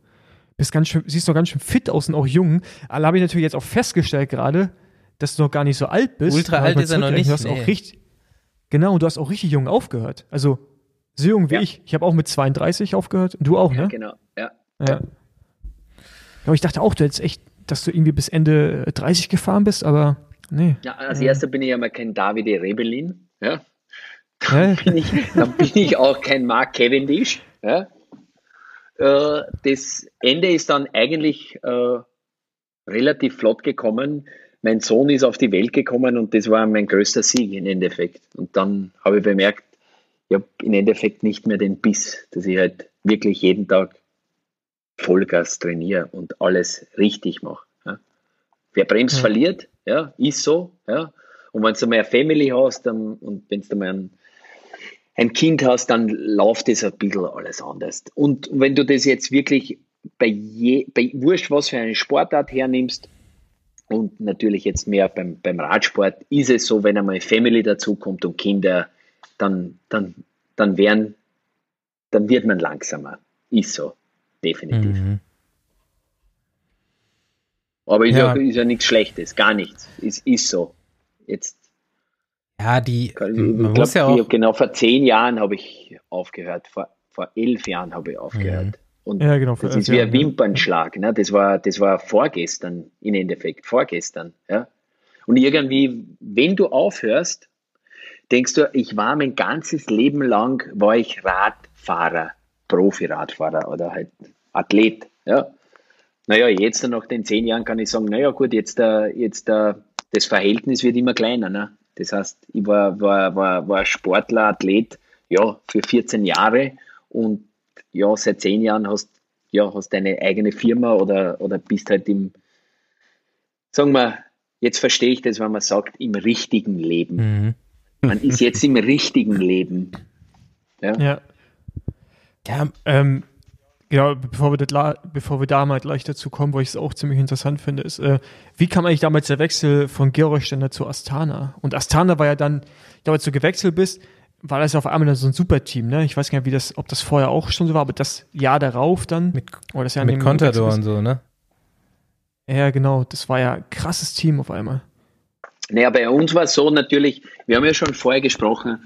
bist ganz schön, siehst doch ganz schön fit aus und auch jung. Aber habe ich natürlich jetzt auch festgestellt gerade, dass du noch gar nicht so alt bist.
Ultra alt ist er noch nicht.
Du hast nee. auch richtig, genau, du hast auch richtig jung aufgehört. Also so jung wie ja. ich. Ich habe auch mit 32 aufgehört. Du auch,
ja,
ne?
Genau, ja.
ja. Aber ich dachte auch, du hättest echt, dass du irgendwie bis Ende 30 gefahren bist, aber nee.
Ja, als ja. erster bin ich ja mal kein Davide Rebellin, ja. Dann, bin ich, dann bin ich auch kein Mark Cavendish, ja. Äh, das Ende ist dann eigentlich äh, relativ flott gekommen. Mein Sohn ist auf die Welt gekommen und das war mein größter Sieg im Endeffekt. Und dann habe ich bemerkt, ich habe im Endeffekt nicht mehr den Biss, dass ich halt wirklich jeden Tag Vollgas trainiere und alles richtig mache. Ja. Wer bremst, ja. verliert, ja, ist so. Ja. Und wenn du mal eine Family hast dann, und wenn du mal ein, ein Kind hast, dann läuft das ein bisschen alles anders. Und wenn du das jetzt wirklich bei, je, bei wurscht, was für eine Sportart hernimmst, und natürlich jetzt mehr beim, beim Radsport, ist es so, wenn einmal Family dazukommt und Kinder, dann, dann, dann werden, dann wird man langsamer. Ist so, definitiv. Mhm. Aber ist ja. ja, ist ja nichts Schlechtes, gar nichts. Ist, ist so. Jetzt.
Ja, die.
Ich, man glaub, ja auch genau vor zehn Jahren habe ich aufgehört. Vor, vor elf Jahren habe ich aufgehört. Mhm. Und ja, genau, das ist wie ein Wimpernschlag. Ne? Das, war, das war vorgestern, im Endeffekt, vorgestern. Ja? Und irgendwie, wenn du aufhörst, denkst du, ich war mein ganzes Leben lang, war ich Radfahrer, Profi-Radfahrer oder halt Athlet. Ja? Naja, jetzt nach den zehn Jahren kann ich sagen, naja gut, jetzt, äh, jetzt äh, das Verhältnis wird immer kleiner. Ne? Das heißt, ich war, war, war, war Sportler, Athlet, ja, für 14 Jahre und ja, seit zehn Jahren hast ja, hast deine eigene Firma oder, oder bist halt im, sagen wir, jetzt verstehe ich das, wenn man sagt, im richtigen Leben. Mhm. Man ist jetzt im richtigen Leben. Ja.
Ja, ja ähm, ja bevor wir, das, bevor wir da mal gleich dazu kommen, wo ich es auch ziemlich interessant finde, ist, äh, wie kam eigentlich damals der Wechsel von Gerolsteiner zu Astana? Und Astana war ja dann, damals du gewechselt bist, war das auf einmal so ein super Team, ne? Ich weiß gar nicht, wie das, ob das vorher auch schon so war, aber das Jahr darauf dann.
Mit, oder das Jahr mit Contador und so, ne?
Ja, genau. Das war ja ein krasses Team auf einmal.
Naja, bei uns war es so natürlich, wir haben ja schon vorher gesprochen,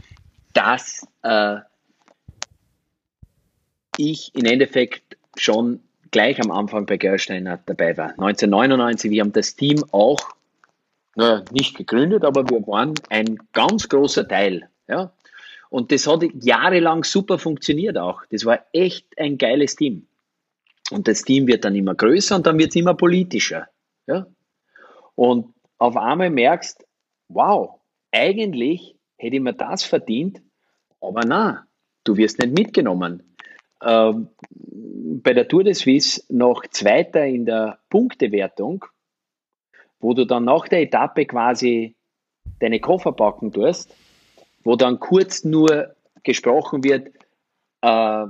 dass äh, ich im Endeffekt schon gleich am Anfang bei Gersteiner dabei war. 1999, wir haben das Team auch naja, nicht gegründet, aber wir waren ein ganz großer Teil. Ja? Und das hat jahrelang super funktioniert auch. Das war echt ein geiles Team. Und das Team wird dann immer größer und dann wird es immer politischer. Ja? Und auf einmal merkst, wow, eigentlich hätte ich mir das verdient, aber na, du wirst nicht mitgenommen. Ähm, bei der Tour de Suisse noch Zweiter in der Punktewertung, wo du dann nach der Etappe quasi deine Koffer packen tust, wo dann kurz nur gesprochen wird, äh,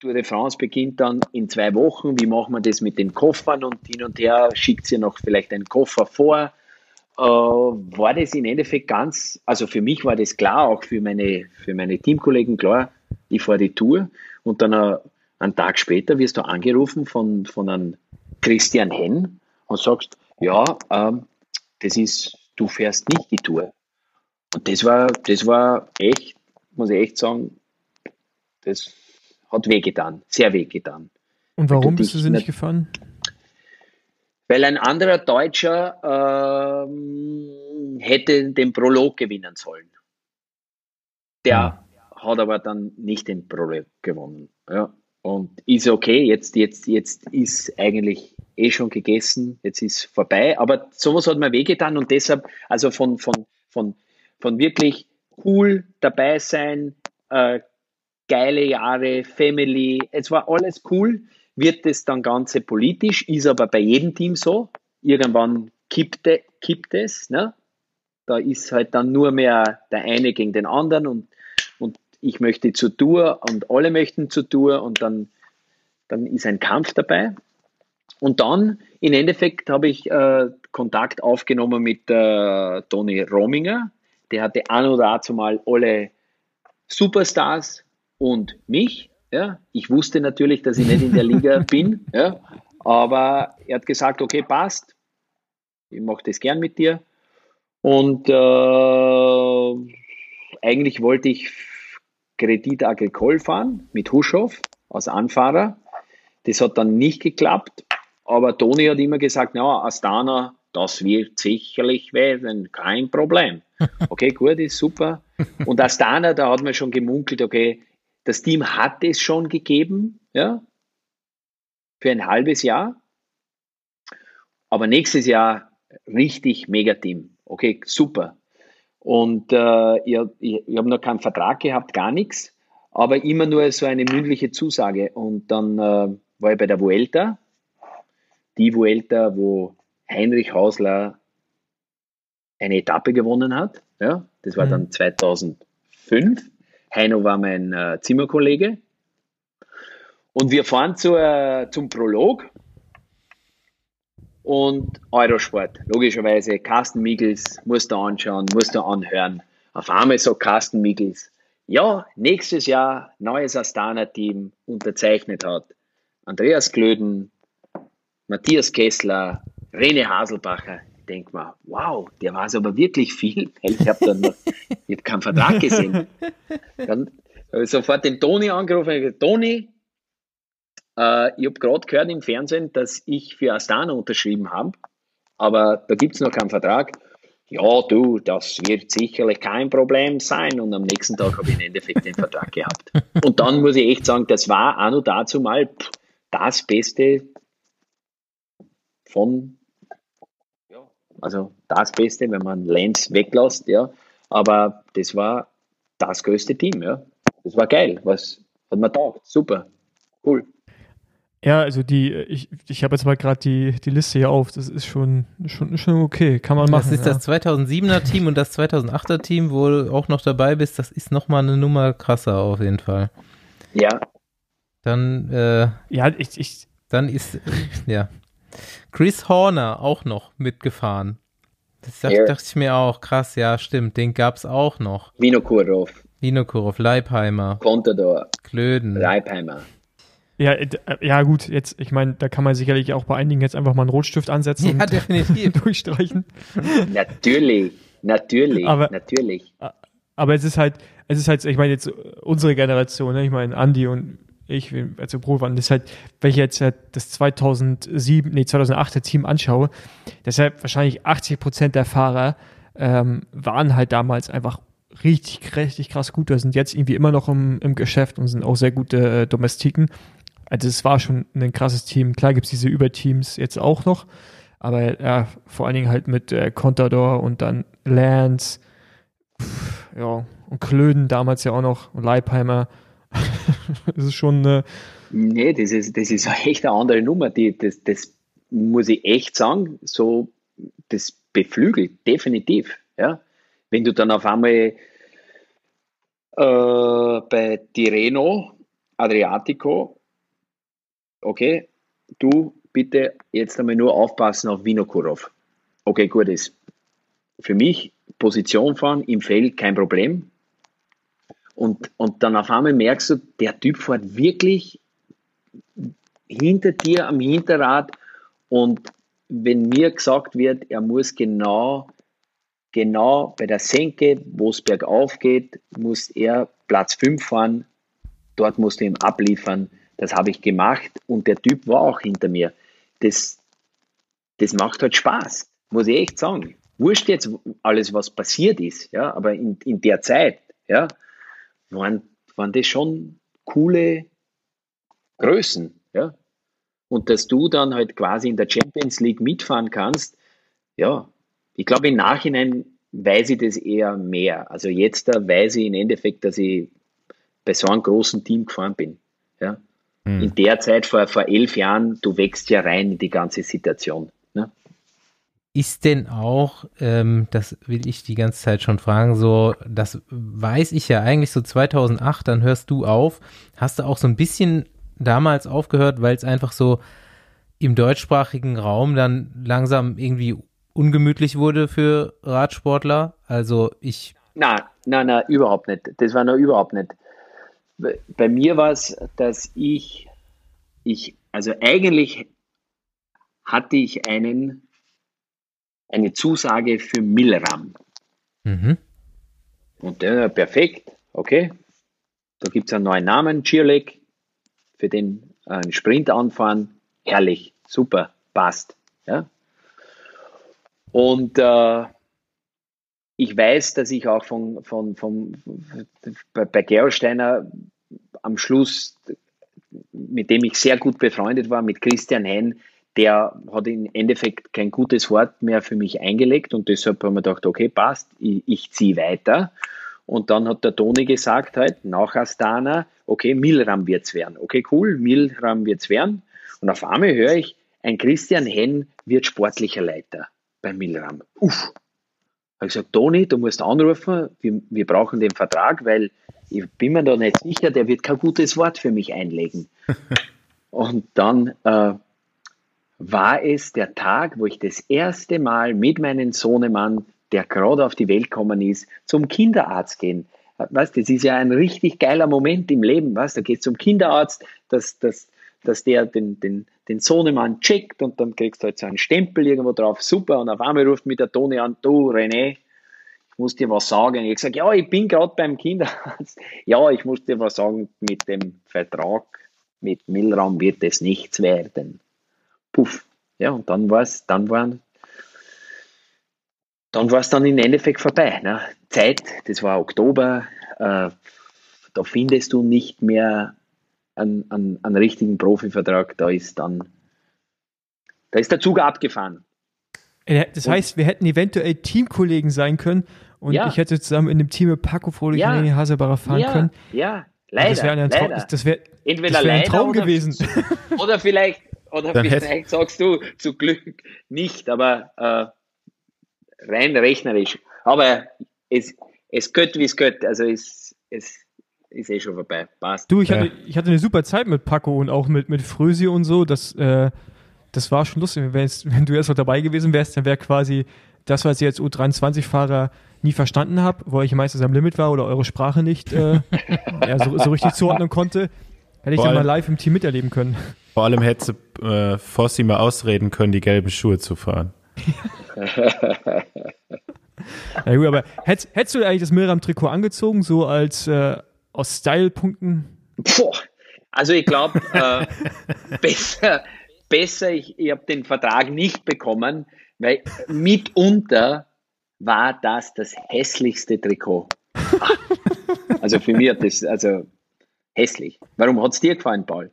Tour de France beginnt dann in zwei Wochen, wie machen wir das mit den Koffern? Und hin und her, schickt sie noch vielleicht einen Koffer vor, äh, war das im Endeffekt ganz, also für mich war das klar, auch für meine, für meine Teamkollegen klar, ich fahre die Tour und dann äh, einen Tag später wirst du angerufen von, von einem Christian Henn und sagst, ja, ähm, das ist, du fährst nicht die Tour. Und das war, das war echt, muss ich echt sagen, das hat wehgetan, sehr wehgetan.
Und warum bist du sie nicht gefahren?
Weil ein anderer Deutscher ähm, hätte den Prolog gewinnen sollen. Der ja. Hat aber dann nicht den Prolog gewonnen. Ja. Und ist okay, jetzt, jetzt, jetzt ist eigentlich eh schon gegessen, jetzt ist vorbei. Aber sowas hat mir wehgetan und deshalb, also von, von, von, von wirklich cool dabei sein, äh, geile Jahre, Family, es war alles cool wird es dann Ganze politisch, ist aber bei jedem Team so. Irgendwann kippt, kippt es. Ne? Da ist halt dann nur mehr der eine gegen den anderen und ich möchte zur Tour und alle möchten zur Tour und dann, dann ist ein Kampf dabei. Und dann, im Endeffekt, habe ich äh, Kontakt aufgenommen mit äh, Toni Rominger. Der hatte an oder dazu mal alle Superstars und mich. Ja. Ich wusste natürlich, dass ich nicht in der Liga bin, ja. aber er hat gesagt, okay, passt, ich mache das gern mit dir. Und äh, eigentlich wollte ich Kredit Agricole fahren mit Huschow als Anfahrer. Das hat dann nicht geklappt, aber Toni hat immer gesagt, na, Astana, das wird sicherlich werden, kein Problem. Okay, gut, ist super. Und Astana, da hat man schon gemunkelt, okay, das Team hat es schon gegeben, ja, für ein halbes Jahr. Aber nächstes Jahr richtig mega Team. Okay, super. Und äh, ich, ich, ich habe noch keinen Vertrag gehabt, gar nichts, aber immer nur so eine mündliche Zusage. Und dann äh, war ich bei der Vuelta, die Vuelta, wo Heinrich Hausler eine Etappe gewonnen hat. Ja, das war mhm. dann 2005. Heino war mein äh, Zimmerkollege. Und wir fahren zur, zum Prolog und Eurosport. Logischerweise, Carsten Miegels, musst du anschauen, musst du anhören. Auf einmal so Carsten Miegels, ja, nächstes Jahr neues Astana-Team unterzeichnet hat. Andreas Klöden, Matthias Kessler, Rene Haselbacher. Ich denke mal, wow, der weiß aber wirklich viel, ich habe dann noch, ich hab keinen Vertrag gesehen. Dann habe ich sofort den Toni angerufen Toni, äh, ich habe gerade gehört im Fernsehen, dass ich für Astana unterschrieben habe, aber da gibt es noch keinen Vertrag. Ja, du, das wird sicherlich kein Problem sein. Und am nächsten Tag habe ich im Endeffekt den Vertrag gehabt. Und dann muss ich echt sagen, das war auch noch dazu mal das Beste von, also das Beste, wenn man Lenz weglässt, ja. Aber das war das größte Team, ja. Das war geil. Was hat man taugt? Super. Cool.
Ja, also die, ich, ich habe jetzt mal gerade die, die Liste hier auf, das ist schon, schon, schon okay, kann man machen.
Das ist
ja.
das 2007er Team und das 2008er Team, wo du auch noch dabei bist, das ist nochmal eine Nummer krasser auf jeden Fall.
Ja.
Dann, äh,
ja, ich, ich,
dann ist, ja, Chris Horner auch noch mitgefahren. Das dachte, dachte ich mir auch, krass, ja, stimmt, den gab's auch noch.
Vinokurov.
Vinokurov, Leipheimer.
Contador.
Klöden.
Leipheimer.
Ja, äh, ja gut, jetzt, ich meine, da kann man sicherlich auch bei einigen jetzt einfach mal einen Rotstift ansetzen
ja, und definitiv.
durchstreichen.
Natürlich, natürlich,
aber,
natürlich.
Aber es ist halt, es ist halt, ich meine jetzt unsere Generation, ne? ich meine Andi und ich, also Pro waren, das ist halt, wenn ich jetzt halt das 2007, nee, 2008er Team anschaue, deshalb wahrscheinlich 80 Prozent der Fahrer ähm, waren halt damals einfach richtig, richtig krass gut. Da sind jetzt irgendwie immer noch im, im Geschäft und sind auch sehr gute äh, Domestiken. Also es war schon ein krasses Team. Klar gibt es diese Überteams jetzt auch noch, aber ja, vor allen Dingen halt mit äh, Contador und dann Lance, pff, ja, und Klöden damals ja auch noch, und Leipheimer. das ist schon eine.
Nee, das ist, das ist echt eine andere Nummer. Die, das, das muss ich echt sagen, so, das beflügelt, definitiv. Ja. Wenn du dann auf einmal äh, bei Tireno, Adriatico, okay, du bitte jetzt einmal nur aufpassen auf Vinokurov. Okay, gut ist. Für mich Position fahren im Feld kein Problem. Und, und dann auf einmal merkst du, der Typ fährt wirklich hinter dir am Hinterrad und wenn mir gesagt wird, er muss genau, genau bei der Senke, wo es bergauf geht, muss er Platz 5 fahren, dort musst du ihm abliefern. Das habe ich gemacht und der Typ war auch hinter mir. Das, das macht halt Spaß, muss ich echt sagen. Wurscht jetzt alles, was passiert ist, ja, aber in, in der Zeit, ja, waren, waren das schon coole Größen, ja. Und dass du dann halt quasi in der Champions League mitfahren kannst, ja, ich glaube im Nachhinein weiß ich das eher mehr. Also jetzt da weiß ich im Endeffekt, dass ich bei so einem großen Team gefahren bin. Hm. In der Zeit, vor, vor elf Jahren, du wächst ja rein in die ganze Situation. Ne?
Ist denn auch, ähm, das will ich die ganze Zeit schon fragen, so, das weiß ich ja eigentlich so 2008, dann hörst du auf. Hast du auch so ein bisschen damals aufgehört, weil es einfach so im deutschsprachigen Raum dann langsam irgendwie ungemütlich wurde für Radsportler. Also ich.
Nein, nein, nein, überhaupt nicht. Das war noch überhaupt nicht. Bei mir war es, dass ich, ich, also eigentlich hatte ich einen, eine Zusage für Milram. Mhm. Und der perfekt, okay. Da gibt es einen neuen Namen, Cheerleg, für den äh, Sprint anfahren. Herrlich, super, passt. Ja? Und äh, ich weiß, dass ich auch von, von, von, bei, bei Gerolsteiner am Schluss, mit dem ich sehr gut befreundet war, mit Christian Henn, der hat im Endeffekt kein gutes Wort mehr für mich eingelegt und deshalb haben wir gedacht, okay, passt, ich, ich ziehe weiter. Und dann hat der Toni gesagt halt, nach Astana, okay, Milram wird's werden. Okay, cool, Milram wird's werden. Und auf einmal höre ich, ein Christian Henn wird sportlicher Leiter bei Milram. Uff. Habe ich gesagt, Toni, du musst anrufen, wir, wir brauchen den Vertrag, weil ich bin mir da nicht sicher, der wird kein gutes Wort für mich einlegen. Und dann äh, war es der Tag, wo ich das erste Mal mit meinem Sohnemann, der gerade auf die Welt gekommen ist, zum Kinderarzt gehen. Weißt, das ist ja ein richtig geiler Moment im Leben. Weißt, da geht es zum Kinderarzt, dass, dass, dass der den, den, den Sohnemann checkt und dann kriegst du halt so einen Stempel irgendwo drauf. Super. Und auf einmal ruft mich der Toni an, du René, ich muss dir was sagen. Ich sage, ja, ich bin gerade beim Kinderarzt. Ja, ich muss dir was sagen, mit dem Vertrag mit Milram wird es nichts werden puff. Ja, und dann war es, dann waren, dann war es dann im Endeffekt vorbei. Ne? Zeit, das war Oktober, äh, da findest du nicht mehr einen, einen, einen richtigen Profivertrag, da ist dann, da ist der Zug abgefahren.
Äh, das heißt, wir hätten eventuell Teamkollegen sein können und ja. ich hätte zusammen in dem Team mit Paco Frohlich ja. und René Hasebacher fahren
ja.
können.
Ja, leider.
Das wäre ein, Traum,
leider.
das wär,
Entweder
das wär ein Traum
oder,
gewesen.
Oder vielleicht, oder
Dann
vielleicht sagst du zu Glück nicht, aber äh, rein rechnerisch. Aber es, es gött, wie es gött. Also es, es ist eh schon vorbei. Passt.
Du, ich
Ja.
hatte, ich hatte eine super Zeit mit Paco und auch mit, mit Frösi und so. Das, äh, das war schon lustig. Wenn, jetzt- wenn du erst noch dabei gewesen wärst, dann wäre quasi das, was ich als U23-Fahrer nie verstanden habe, wo ich meistens am Limit war oder eure Sprache nicht äh, ja, so, so richtig zuordnen konnte, hätte ich
Vor
dann mal live im Team miterleben können.
Vor allem hätte äh, Fossi mal ausreden können, die gelben Schuhe zu fahren.
Ja, gut, aber hättest, hättest du eigentlich das Milram-Trikot angezogen, so als äh, aus Style-Punkten?
Also ich glaube, äh, besser, besser, ich, ich habe den Vertrag nicht bekommen, weil mitunter war das das hässlichste Trikot. Also für mich hat das, also hässlich. Warum hat es dir gefallen, Paul?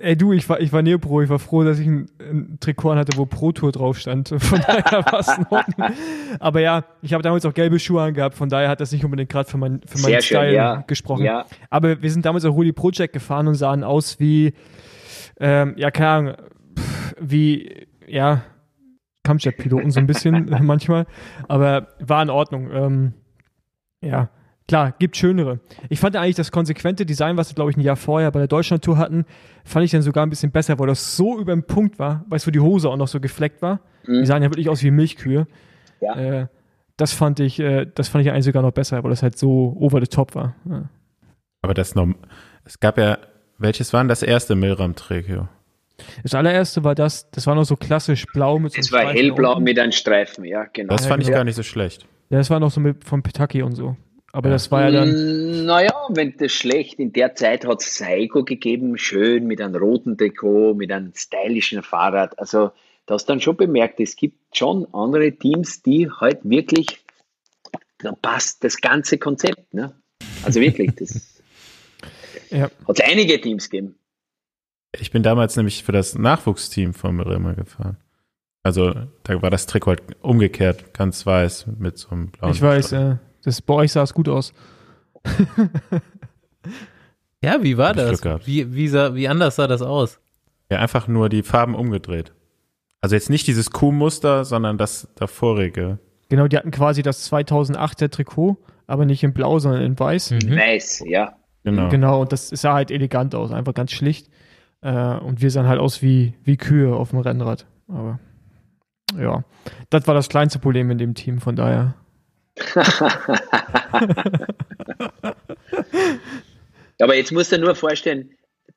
Ey, du, ich war, ich war Neopro, ich war froh, dass ich ein, ein Trikot hatte, wo Pro Tour drauf stand. Von daher war es in Ordnung. Aber ja, ich habe damals auch gelbe Schuhe angehabt, von daher hat das nicht unbedingt gerade für, mein, für meinen
Sehr schön,
Style
ja.
gesprochen.
Ja.
Aber wir sind damals auch Rudi Project gefahren und sahen aus wie, ähm, ja, keine Ahnung, pff, wie, ja, Kampfjet-Piloten so ein bisschen manchmal. Aber war in Ordnung. Ähm, ja, klar, gibt schönere. Ich fand eigentlich das konsequente Design, was wir, glaube ich, ein Jahr vorher bei der Deutschlandtour hatten, fand ich dann sogar ein bisschen besser, weil das so über den Punkt war, weißt du, wo die Hose auch noch so gefleckt war. Die sahen ja wirklich aus wie Milchkühe.
Ja.
Äh, das fand ich, äh, das fand ich eigentlich sogar noch besser, weil das halt so over the top war. Ja.
Aber das noch, es gab ja, welches war denn das erste Milram-Trikot?
Das allererste war das, das war noch so klassisch blau mit so
Es
einem
war
Streifen
hellblau
unten.
mit einem Streifen, ja, genau.
Das fand ich
genau.
gar nicht so schlecht.
Ja, das war noch so mit vom Petaki und so. Aber das war ja dann,
Mm, Naja, wenn das schlecht, in der Zeit hat es Saigo gegeben, schön mit einem roten Trikot, mit einem stylischen Fahrrad. Also, da hast du dann schon bemerkt, es gibt schon andere Teams, die halt wirklich, da passt das ganze Konzept. Ne? Also wirklich, das
ja,
hat es einige Teams gegeben.
Ich bin damals nämlich für das Nachwuchsteam von Milram gefahren. Also da war das Trikot halt umgekehrt, ganz weiß mit so einem blauen
ich weiß,
Streifen.
äh, das, bei euch sah es gut aus.
Ja, wie war das? Wie, wie, sah, wie anders sah das aus?
Ja, einfach nur die Farben umgedreht. Also jetzt nicht dieses Kuhmuster, sondern das davorige.
Genau, die hatten quasi das 2008er Trikot, aber nicht in blau, sondern in weiß.
Weiß, ja.
Genau.
Genau, und das sah halt elegant aus, einfach ganz schlicht. Äh, und wir sahen halt aus wie, wie Kühe auf dem Rennrad. Aber ja, das war das kleinste Problem in dem Team, von daher.
Aber jetzt musst du dir nur vorstellen,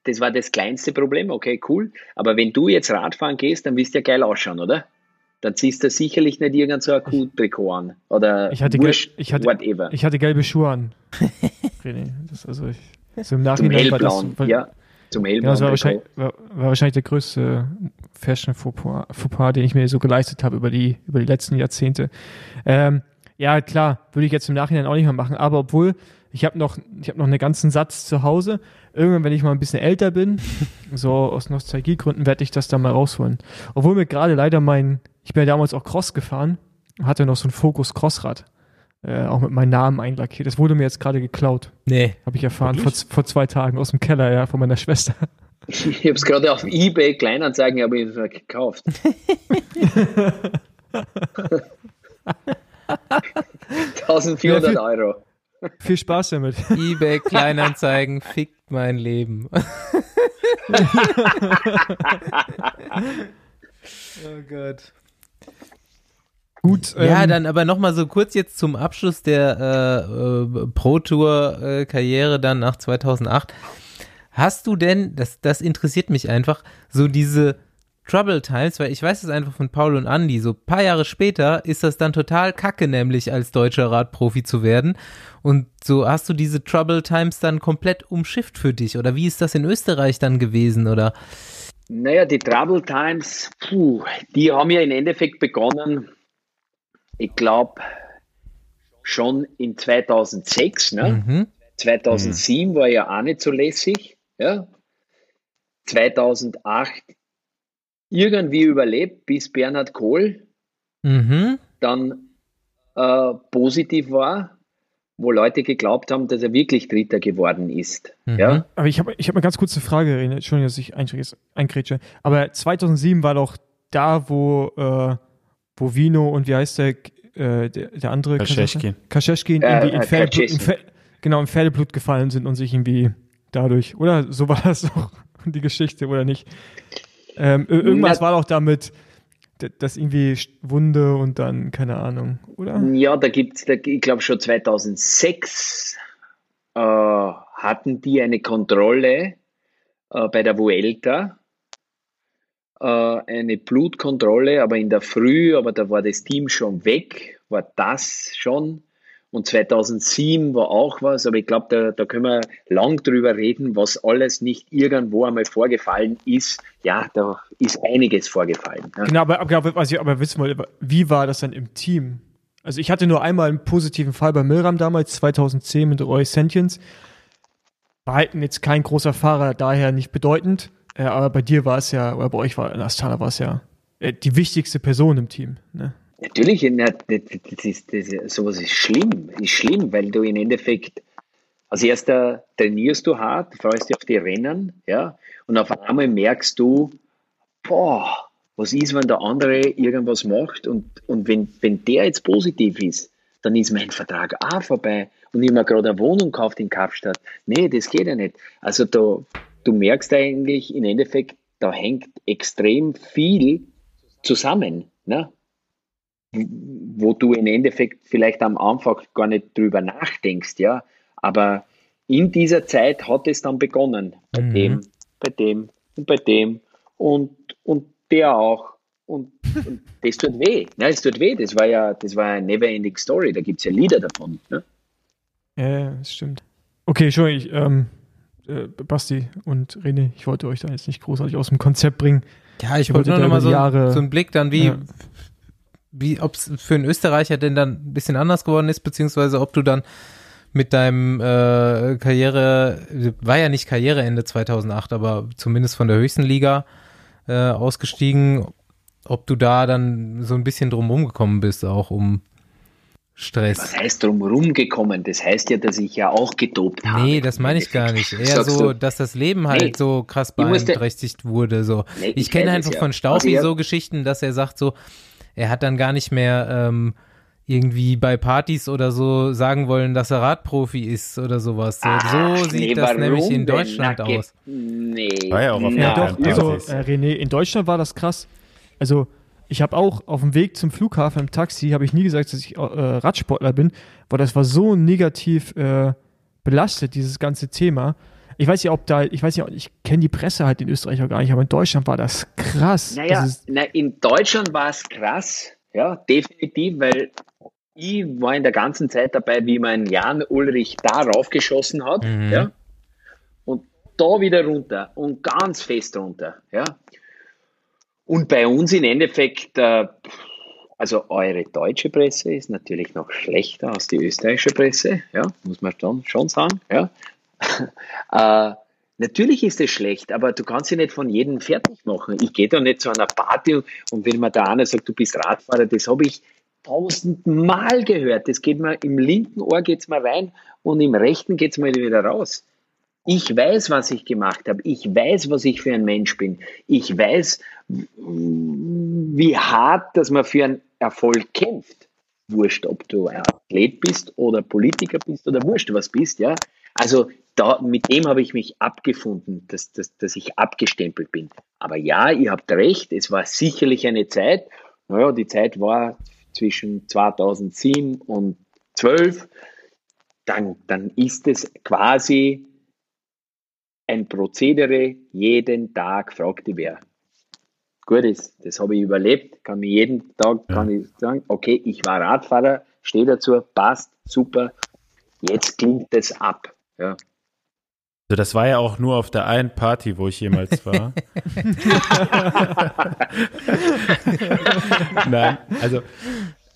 das war das kleinste Problem, okay, cool. Aber wenn du jetzt Radfahren gehst, dann wirst du ja geil ausschauen, oder? Dann ziehst du sicherlich nicht irgend so ein Q-Trikot an. Oder
ich hatte, Wurscht, ich, hatte, whatever. ich hatte gelbe Schuhe an. das also ich, so im Nachhinein war das, weil, ja. Zum Hellblauen. Ja, das war wahrscheinlich, war, war wahrscheinlich der größte Fashion-Fauxpas, den ich mir so geleistet habe über die, über die letzten Jahrzehnte. Ähm, ja, klar, würde ich jetzt im Nachhinein auch nicht mehr machen, aber obwohl, ich habe noch, ich habe noch einen ganzen Satz zu Hause. Irgendwann, wenn ich mal ein bisschen älter bin, so aus Nostalgiegründen, werde ich das dann mal rausholen. Obwohl mir gerade leider mein, ich bin ja damals auch Cross gefahren, hatte noch so ein Fokus Crossrad. Äh, auch mit meinem Namen einlackiert. Das wurde mir jetzt gerade geklaut.
Nee.
Habe ich erfahren vor, vor, zwei Tagen aus dem Keller, ja, von meiner Schwester.
Ich habe es gerade auf Ebay Kleinanzeigen habe ich gekauft. 1400 ja, Euro.
Viel Spaß damit.
eBay Kleinanzeigen fickt mein Leben. oh Gott. Gut. Ja, ähm, dann aber nochmal so kurz jetzt zum Abschluss der äh, äh, Pro Tour äh, Karriere dann nach 2008. Hast du denn, das, das interessiert mich einfach, so diese Trouble Times, weil ich weiß es einfach von Paul und Andy, so paar Jahre später ist das dann total kacke, nämlich als deutscher Radprofi zu werden. Und so hast du diese Trouble Times dann komplett umschifft für dich. Oder wie ist das in Österreich dann gewesen? Oder?
Naja, die Trouble Times, puh, die haben ja im Endeffekt begonnen, ich glaube, schon in 2006. Ne? Mhm. 2007 mhm. war ja auch nicht so lässig. Ja? 2008 irgendwie überlebt, bis Bernhard Kohl mhm. dann äh, positiv war, wo Leute geglaubt haben, dass er wirklich Dritter geworden ist. Mhm. Ja?
Aber ich habe ich hab eine ganz kurze Frage. Entschuldigung, dass ich eingrätsche. Aber 2007 war doch da, wo, äh, wo Vino und wie heißt der, äh, der, der andere?
Kascheschkin.
Kascheschkin äh, irgendwie in, Pferdeblut, in, Pferd, genau, in Pferdeblut gefallen sind und sich irgendwie dadurch, oder? So war das doch die Geschichte, oder nicht? Ähm, irgendwas war doch damit, das irgendwie Wunde und dann, keine Ahnung, oder?
Ja, da gibt es, ich glaube schon 2006 äh, hatten die eine Kontrolle äh, bei der Vuelta, äh, eine Blutkontrolle, aber in der Früh, aber da war das Team schon weg, war das schon und 2007 war auch was, aber ich glaube, da, da können wir lang drüber reden, was alles nicht irgendwo einmal vorgefallen ist. Ja, da ist einiges vorgefallen. Ja.
Genau, aber, aber, was ich aber wissen wollte, wie war das dann im Team? Also ich hatte nur einmal einen positiven Fall bei Milram damals, 2010 mit Roy Sentience. War halt jetzt kein großer Fahrer, daher nicht bedeutend. Äh, aber bei dir war es ja, oder bei euch war, in Astana war es ja äh, die wichtigste Person im Team. Ne?
Natürlich, das ist, das, sowas ist schlimm, ist schlimm, weil du im Endeffekt als erster trainierst du hart, freust dich auf die Rennen, ja, und auf einmal merkst du, boah, was ist, wenn der andere irgendwas macht und, und wenn, wenn der jetzt positiv ist, dann ist mein Vertrag auch vorbei und ich mir gerade eine Wohnung gekauft in Kapstadt. Nee, das geht ja nicht. Also da, du merkst eigentlich im Endeffekt, da hängt extrem viel zusammen. Ne? Wo du im Endeffekt vielleicht am Anfang gar nicht drüber nachdenkst, ja. Aber in dieser Zeit hat es dann begonnen. Bei mhm. dem, bei dem und bei dem und, und der auch. Und, und das tut weh. Ja, es tut weh. Das war ja, das war eine never-ending Story. Da gibt es ja Lieder davon. Ne?
Ja, das stimmt. Okay, schon, ich, ähm, äh, Basti und René, ich wollte euch da jetzt nicht großartig aus dem Konzept bringen.
Ja, ich wollte nur noch mal so, so einen Blick dann, wie, ja wie, ob es für einen Österreicher denn dann ein bisschen anders geworden ist, beziehungsweise ob du dann mit deinem äh, Karriere, war ja nicht Karriereende 2008, aber zumindest von der höchsten Liga äh, ausgestiegen, ob du da dann so ein bisschen drumherum gekommen bist, auch um Stress.
Was heißt drumherum gekommen? Das heißt ja, dass ich ja auch gedopt habe.
Nee, das meine ich gar nicht. Eher so, dass das Leben halt nee, so krass beeinträchtigt wurde. So. Nee, ich, ich kenne einfach ja. von Staufi also, so Geschichten, dass er sagt so, er hat dann gar nicht mehr ähm, irgendwie bei Partys oder so sagen wollen, dass er Radprofi ist oder sowas. So, Ach, so sieht nee, das nämlich in Deutschland aus.
Nee. War ja auch auf ja, doch, also äh, René, in Deutschland war das krass. Also ich habe auch auf dem Weg zum Flughafen im Taxi, habe ich nie gesagt, dass ich äh, Radsportler bin, weil das war so negativ äh, belastet, dieses ganze Thema. Ich weiß ja, ob da, ich weiß ja, ich kenne die Presse halt in Österreich auch gar nicht, aber in Deutschland war das krass.
Naja,
das
na, in Deutschland war es krass, ja, definitiv, weil ich war in der ganzen Zeit dabei, wie mein Jan Ulrich da raufgeschossen hat, mhm. ja, und da wieder runter und ganz fest runter, ja. Und bei uns im Endeffekt, äh, also eure deutsche Presse ist natürlich noch schlechter als die österreichische Presse, ja, muss man schon, schon sagen, ja. äh, Natürlich ist es schlecht, aber du kannst sie nicht von jedem fertig machen. Ich gehe da nicht zu einer Party und wenn mir da einer sagt, du bist Radfahrer, das habe ich tausendmal gehört. Das geht mir im linken Ohr geht's mal rein und im rechten geht's mal wieder raus. Ich weiß, was ich gemacht habe. Ich weiß, was ich für ein Mensch bin. Ich weiß, wie hart, dass man für einen Erfolg kämpft. Wurscht, ob du ein Athlet bist oder Politiker bist oder wurscht was bist, ja. Also da, mit dem habe ich mich abgefunden, dass, dass, dass ich abgestempelt bin. Aber ja, ihr habt recht, es war sicherlich eine Zeit, naja, die Zeit war zwischen 2007 und 2012, dann, dann ist es quasi ein Prozedere, jeden Tag fragt die wer. Gut ist, das habe ich überlebt, kann mir jeden Tag kann ich sagen, okay, ich war Radfahrer, stehe dazu, passt, super, jetzt klingt es ab. Ja.
Also das war ja auch nur auf der einen Party, wo ich jemals war. Nein, also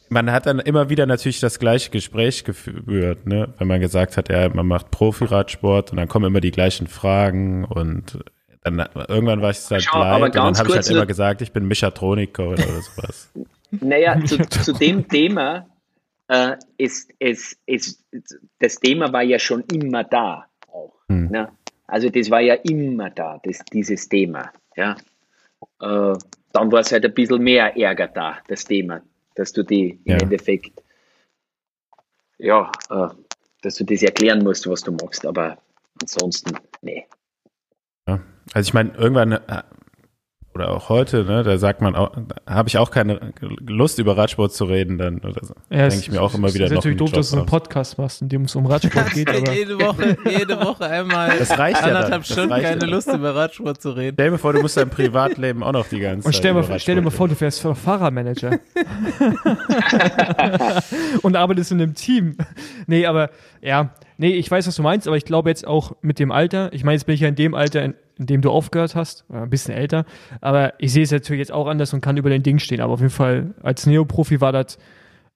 man hat dann immer wieder natürlich das gleiche Gespräch geführt, ne? wenn man gesagt hat, ja, man macht Profiradsport und dann kommen immer die gleichen Fragen und dann irgendwann war ich es halt leid und dann habe ich halt immer gesagt, ich bin Mechatroniker oder sowas.
Naja, zu, zu dem Thema äh, ist, ist, ist, das Thema war ja schon immer da. Hm. Ne? Also das war ja immer da, das, dieses Thema. Ja? Äh, dann war es halt ein bisschen mehr Ärger da, das Thema, dass du die ja. im Endeffekt, ja, äh, dass du das erklären musst, was du machst, aber ansonsten, nee.
Ja. Also ich meine, irgendwann äh, oder auch heute, ne, da sagt man auch, habe ich auch keine Lust über Radsport zu reden, dann oder so. Ja, denke ich mir auch immer wieder.
Es ist natürlich doof, dass du einen Podcast machst, in dem es um Radsport geht.
aber jede Woche, jede Woche einmal
das reicht
anderthalb
ja
Stunden keine ja Lust über Radsport zu reden.
Stell dir vor, du musst dein Privatleben auch noch die ganze
Und stell, Zeit. Und stell dir mal vor, du wärst Fahrermanager. und arbeitest in einem Team. Nee, aber ja, nee, ich weiß, was du meinst, aber ich glaube jetzt auch mit dem Alter, ich meine, jetzt bin ich ja in dem Alter, in, in dem du aufgehört hast, ein bisschen älter. Aber ich sehe es natürlich jetzt auch anders und kann über den Ding stehen. Aber auf jeden Fall, als Neoprofi war das,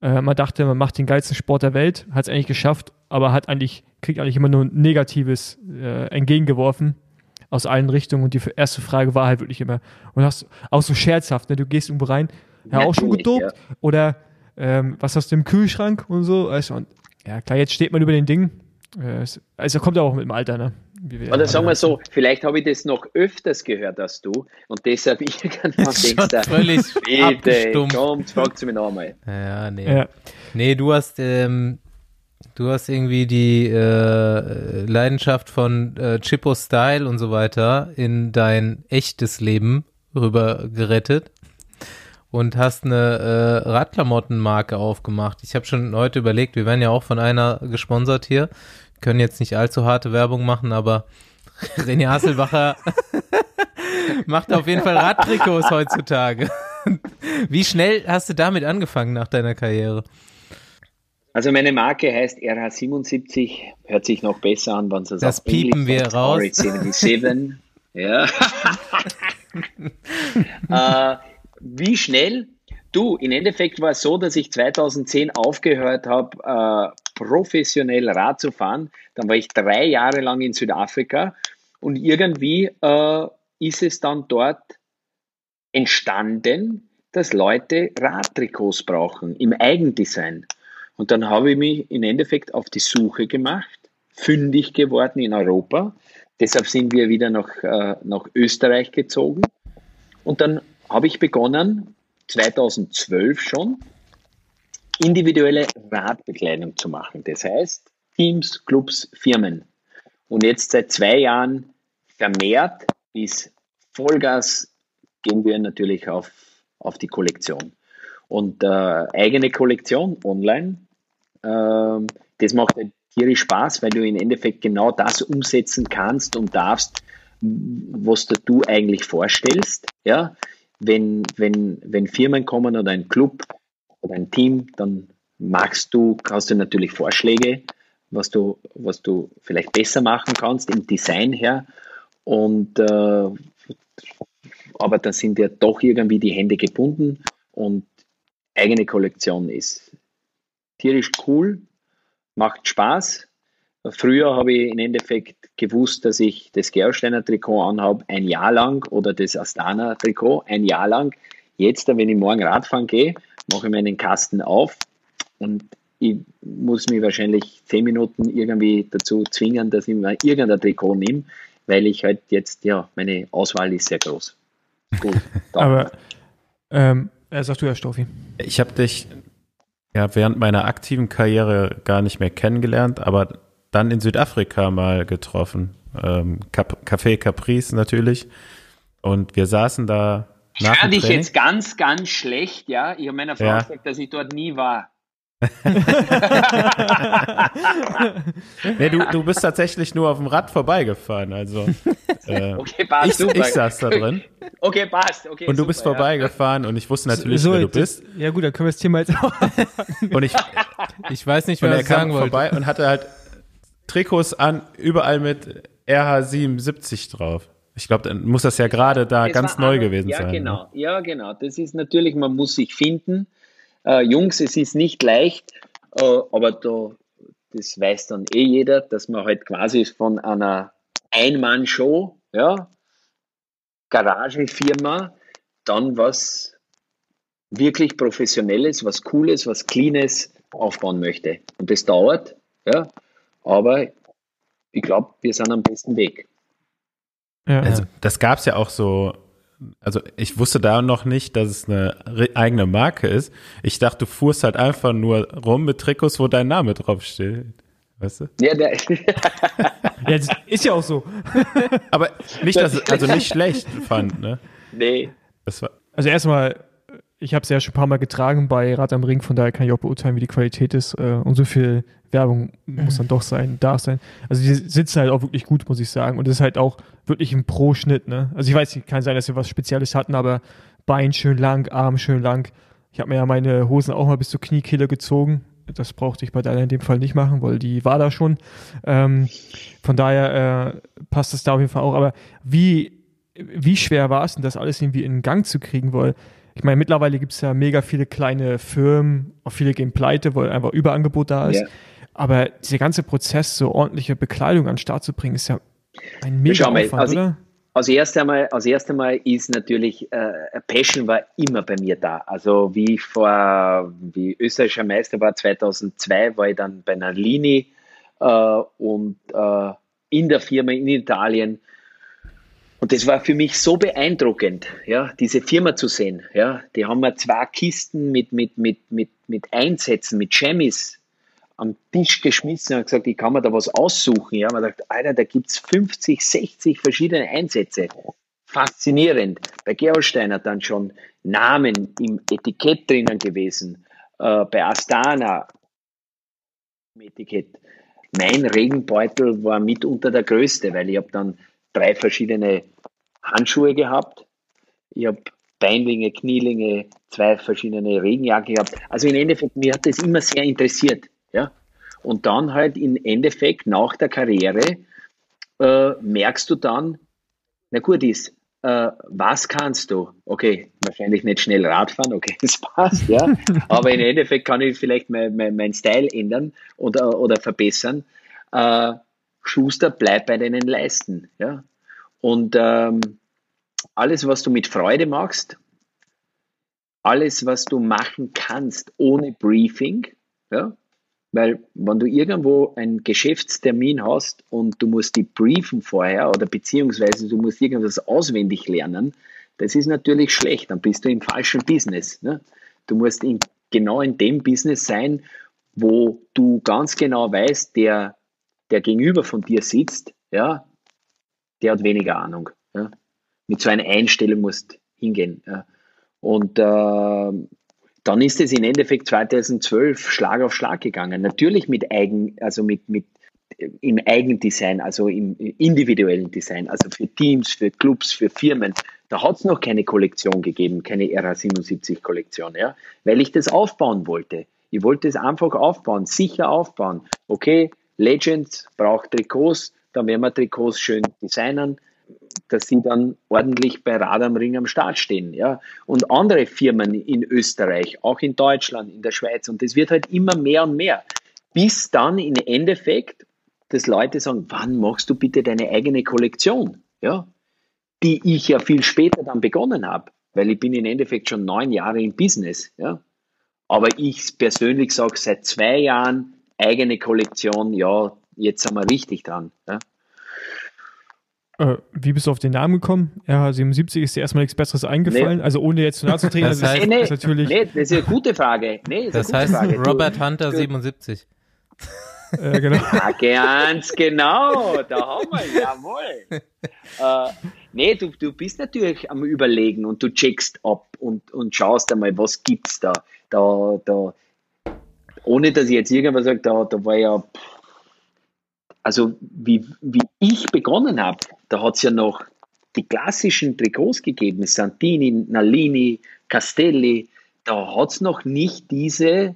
äh, man dachte, man macht den geilsten Sport der Welt, hat es eigentlich geschafft, aber hat eigentlich, kriegt eigentlich immer nur Negatives äh, entgegengeworfen aus allen Richtungen. Und die erste Frage war halt wirklich immer, und hast auch so scherzhaft, ne? du gehst irgendwo rein, ja, auch schon gedopt? Ja. Oder ähm, was hast du im Kühlschrank und so? Also, und, ja, klar, jetzt steht man über den Ding. Also kommt auch mit dem Alter, ne?
Oder sagen wir so, vielleicht habe ich das noch öfters gehört als du und deshalb irgendwann denkst du,
völlig
bitte, kommt, fragt sie mich noch einmal.
Ja, nee. Ja. Nee, du hast, ähm, du hast irgendwie die äh, Leidenschaft von äh, Chippo Style und so weiter in dein echtes Leben rüber gerettet und hast eine äh, Radklamottenmarke aufgemacht. Ich habe schon heute überlegt, wir werden ja auch von einer gesponsert hier können jetzt nicht allzu harte Werbung machen, aber René Hasselbacher macht auf jeden Fall Radtrikots heutzutage. Wie schnell hast du damit angefangen nach deiner Karriere?
Also meine Marke heißt RH77, hört sich noch besser an, wenn es
das piepen wir raus.
RH77, ja. äh, wie schnell? Du, im Endeffekt war es so, dass ich 2010 aufgehört habe, äh, professionell Rad zu fahren. Dann war ich drei Jahre lang in Südafrika und irgendwie äh, ist es dann dort entstanden, dass Leute Radtrikots brauchen im Eigendesign. Und dann habe ich mich im Endeffekt auf die Suche gemacht, fündig geworden in Europa. Deshalb sind wir wieder nach, äh, nach Österreich gezogen. Und dann habe ich begonnen, 2012 schon, individuelle Radbekleidung zu machen. Das heißt, Teams, Clubs, Firmen. Und jetzt seit zwei Jahren vermehrt bis Vollgas gehen wir natürlich auf, auf die Kollektion. Und äh, eigene Kollektion online, äh, das macht halt tierisch Spaß, weil du im Endeffekt genau das umsetzen kannst und darfst, was du eigentlich vorstellst. Ja? Wenn, wenn, wenn Firmen kommen oder ein Club oder ein Team, dann magst du, hast du natürlich Vorschläge, was du, was du vielleicht besser machen kannst im Design her. Und äh, aber da sind ja doch irgendwie die Hände gebunden und eigene Kollektion ist tierisch cool, macht Spaß. Früher habe ich im Endeffekt gewusst, dass ich das Gersteiner Trikot anhabe ein Jahr lang oder das Astana Trikot ein Jahr lang. Jetzt, wenn ich morgen Radfahren gehe, mache ich meinen Kasten auf und ich muss mich wahrscheinlich zehn Minuten irgendwie dazu zwingen, dass ich mir irgendein Trikot nehme, weil ich halt jetzt, ja, meine Auswahl ist sehr groß.
Gut. Aber, ähm, äh, sagst du ja, Stoffi.
Ich habe dich ja während meiner aktiven Karriere gar nicht mehr kennengelernt, aber dann in Südafrika mal getroffen. Ähm, Café Caprice natürlich. Und wir saßen da.
Ich höre dich jetzt ganz, ganz schlecht, ja. Ich habe meiner Frau ja. gesagt, dass ich dort nie war.
nee, du, du bist tatsächlich nur auf dem Rad vorbeigefahren, also äh, okay, passt, ich, ich saß da drin.
Okay, passt. Okay,
und du super, bist vorbeigefahren ja. und ich wusste natürlich, so, wer du bist.
Ja gut, dann können wir das Thema jetzt auch
Und ich, ich weiß nicht, wer er kam vorbei und hatte halt Trikots an, überall mit RH77 drauf. Ich glaube, dann muss das ja gerade da das ganz neu gewesen
ja,
sein.
Ja, genau. Ne? Ja, genau. Das ist natürlich, man muss sich finden äh, Jungs, es ist nicht leicht, äh, aber da, das weiß dann eh jeder, dass man halt quasi von einer Ein-Mann-Show, ja, Garagenfirma, dann was wirklich Professionelles, was Cooles, was Cleanes aufbauen möchte. Und das dauert, ja, aber ich glaube, wir sind am besten Weg.
Ja. Also, das gab es ja auch so also ich wusste da noch nicht, dass es eine eigene Marke ist. Ich dachte, du fuhrst halt einfach nur rum mit Trikots, wo dein Name draufsteht. Weißt du?
Ja, der ja, ist ja auch so.
Aber nicht, dass es, also nicht schlecht fand, ne?
Nee.
also erstmal, ich habe es ja schon ein paar Mal getragen bei Rad am Ring, von daher kann ich auch beurteilen, wie die Qualität ist. Äh, und so viel Werbung muss dann doch sein, darf sein. Also die sitzen halt auch wirklich gut, muss ich sagen. Und das ist halt auch wirklich ein Pro-Schnitt, ne? Also ich weiß nicht, kann sein, dass wir was Spezielles hatten, aber Bein schön lang, Arm schön lang. Ich habe mir ja meine Hosen auch mal bis zur Kniekehle gezogen. Das brauchte ich bei deiner in dem Fall nicht machen, weil die war da schon. Ähm, von daher äh, passt das da auf jeden Fall auch. Aber wie, wie schwer war es denn, das alles irgendwie in Gang zu kriegen? Weil ich meine, mittlerweile gibt es ja mega viele kleine Firmen, auch viele gehen pleite, weil einfach Überangebot da ist. Yeah. Aber dieser ganze Prozess, so ordentliche Bekleidung an den Start zu bringen, ist ja ein mega Aufwand,
also,
oder?
Als erstes einmal, als erst einmal ist natürlich, äh, Passion war immer bei mir da. Also wie ich vor, wie österreichischer Meister war 2002, war ich dann bei Nalini äh, und äh, in der Firma in Italien. Und das war für mich so beeindruckend, ja, diese Firma zu sehen. Ja, die haben mir zwei Kisten mit, mit, mit, mit, mit Einsätzen, mit Chemis am Tisch geschmissen und gesagt, ich kann mir da was aussuchen. Ja, man sagt, Alter, da gibt es 50, 60 verschiedene Einsätze. Faszinierend. Bei Gerolsteiner dann schon Namen im Etikett drinnen gewesen. Äh, bei Astana im Etikett. Mein Regenbeutel war mitunter der größte, weil ich habe dann drei verschiedene Handschuhe gehabt. Ich habe Beinlinge, Knielinge, zwei verschiedene Regenjacken gehabt. Also im Endeffekt, mir hat das immer sehr interessiert. Ja? Und dann halt im Endeffekt nach der Karriere äh, merkst du dann, na gut ist, äh, was kannst du? Okay, wahrscheinlich nicht schnell Radfahren, okay, das passt, ja. Aber im Endeffekt kann ich vielleicht mein, mein, mein Style ändern oder, oder verbessern. Äh, Schuster, bleib bei deinen Leisten, ja. Und ähm, alles, was du mit Freude machst, alles, was du machen kannst ohne Briefing, ja, weil wenn du irgendwo einen Geschäftstermin hast und du musst die briefen vorher oder beziehungsweise du musst irgendwas auswendig lernen, das ist natürlich schlecht, dann bist du im falschen Business. Ne? Du musst in genau in dem Business sein, wo du ganz genau weißt, der, der gegenüber von dir sitzt, ja, der hat weniger Ahnung. Ja. Mit so einer Einstellung musst hingehen. Ja. Und äh, dann ist es im Endeffekt 2012 Schlag auf Schlag gegangen. Natürlich mit Eigen, also mit, mit im Eigendesign, also im individuellen Design, also für Teams, für Clubs, für Firmen. Da hat es noch keine Kollektion gegeben, keine RA77-Kollektion, ja, weil ich das aufbauen wollte. Ich wollte es einfach aufbauen, sicher aufbauen. Okay, Legends braucht Trikots, dann werden wir Trikots schön designen, dass sie dann ordentlich bei Rad am Ring am Start stehen. Ja. Und andere Firmen in Österreich, auch in Deutschland, in der Schweiz. Und das wird halt immer mehr und mehr. Bis dann im Endeffekt, dass Leute sagen, wann machst du bitte deine eigene Kollektion? Ja. Die ich ja viel später dann begonnen habe, weil ich bin im Endeffekt schon neun Jahre im Business. Ja. Aber ich persönlich sage seit zwei Jahren eigene Kollektion, ja, jetzt sind wir richtig dran. Ja.
Äh, wie bist du auf den Namen gekommen? RH77 ist dir erstmal nichts Besseres eingefallen? Nee. Also ohne jetzt zu nahe zu treten,
das, das heißt,
nee, ist natürlich. Nee, das ist eine gute Frage. Nee,
das heißt Frage. Robert Hunter 77.
Äh, genau. Ja, ganz genau, da haben wir, jawohl. äh, nee, du, du bist natürlich am Überlegen und du checkst ab und, und schaust einmal, was gibt's da. Da, da, ohne dass ich jetzt irgendwas sage, da, da war ja, also wie, wie ich begonnen habe, da hat es ja noch die klassischen Trikots gegeben, Santini, Nalini, Castelli, da hat es noch nicht diese,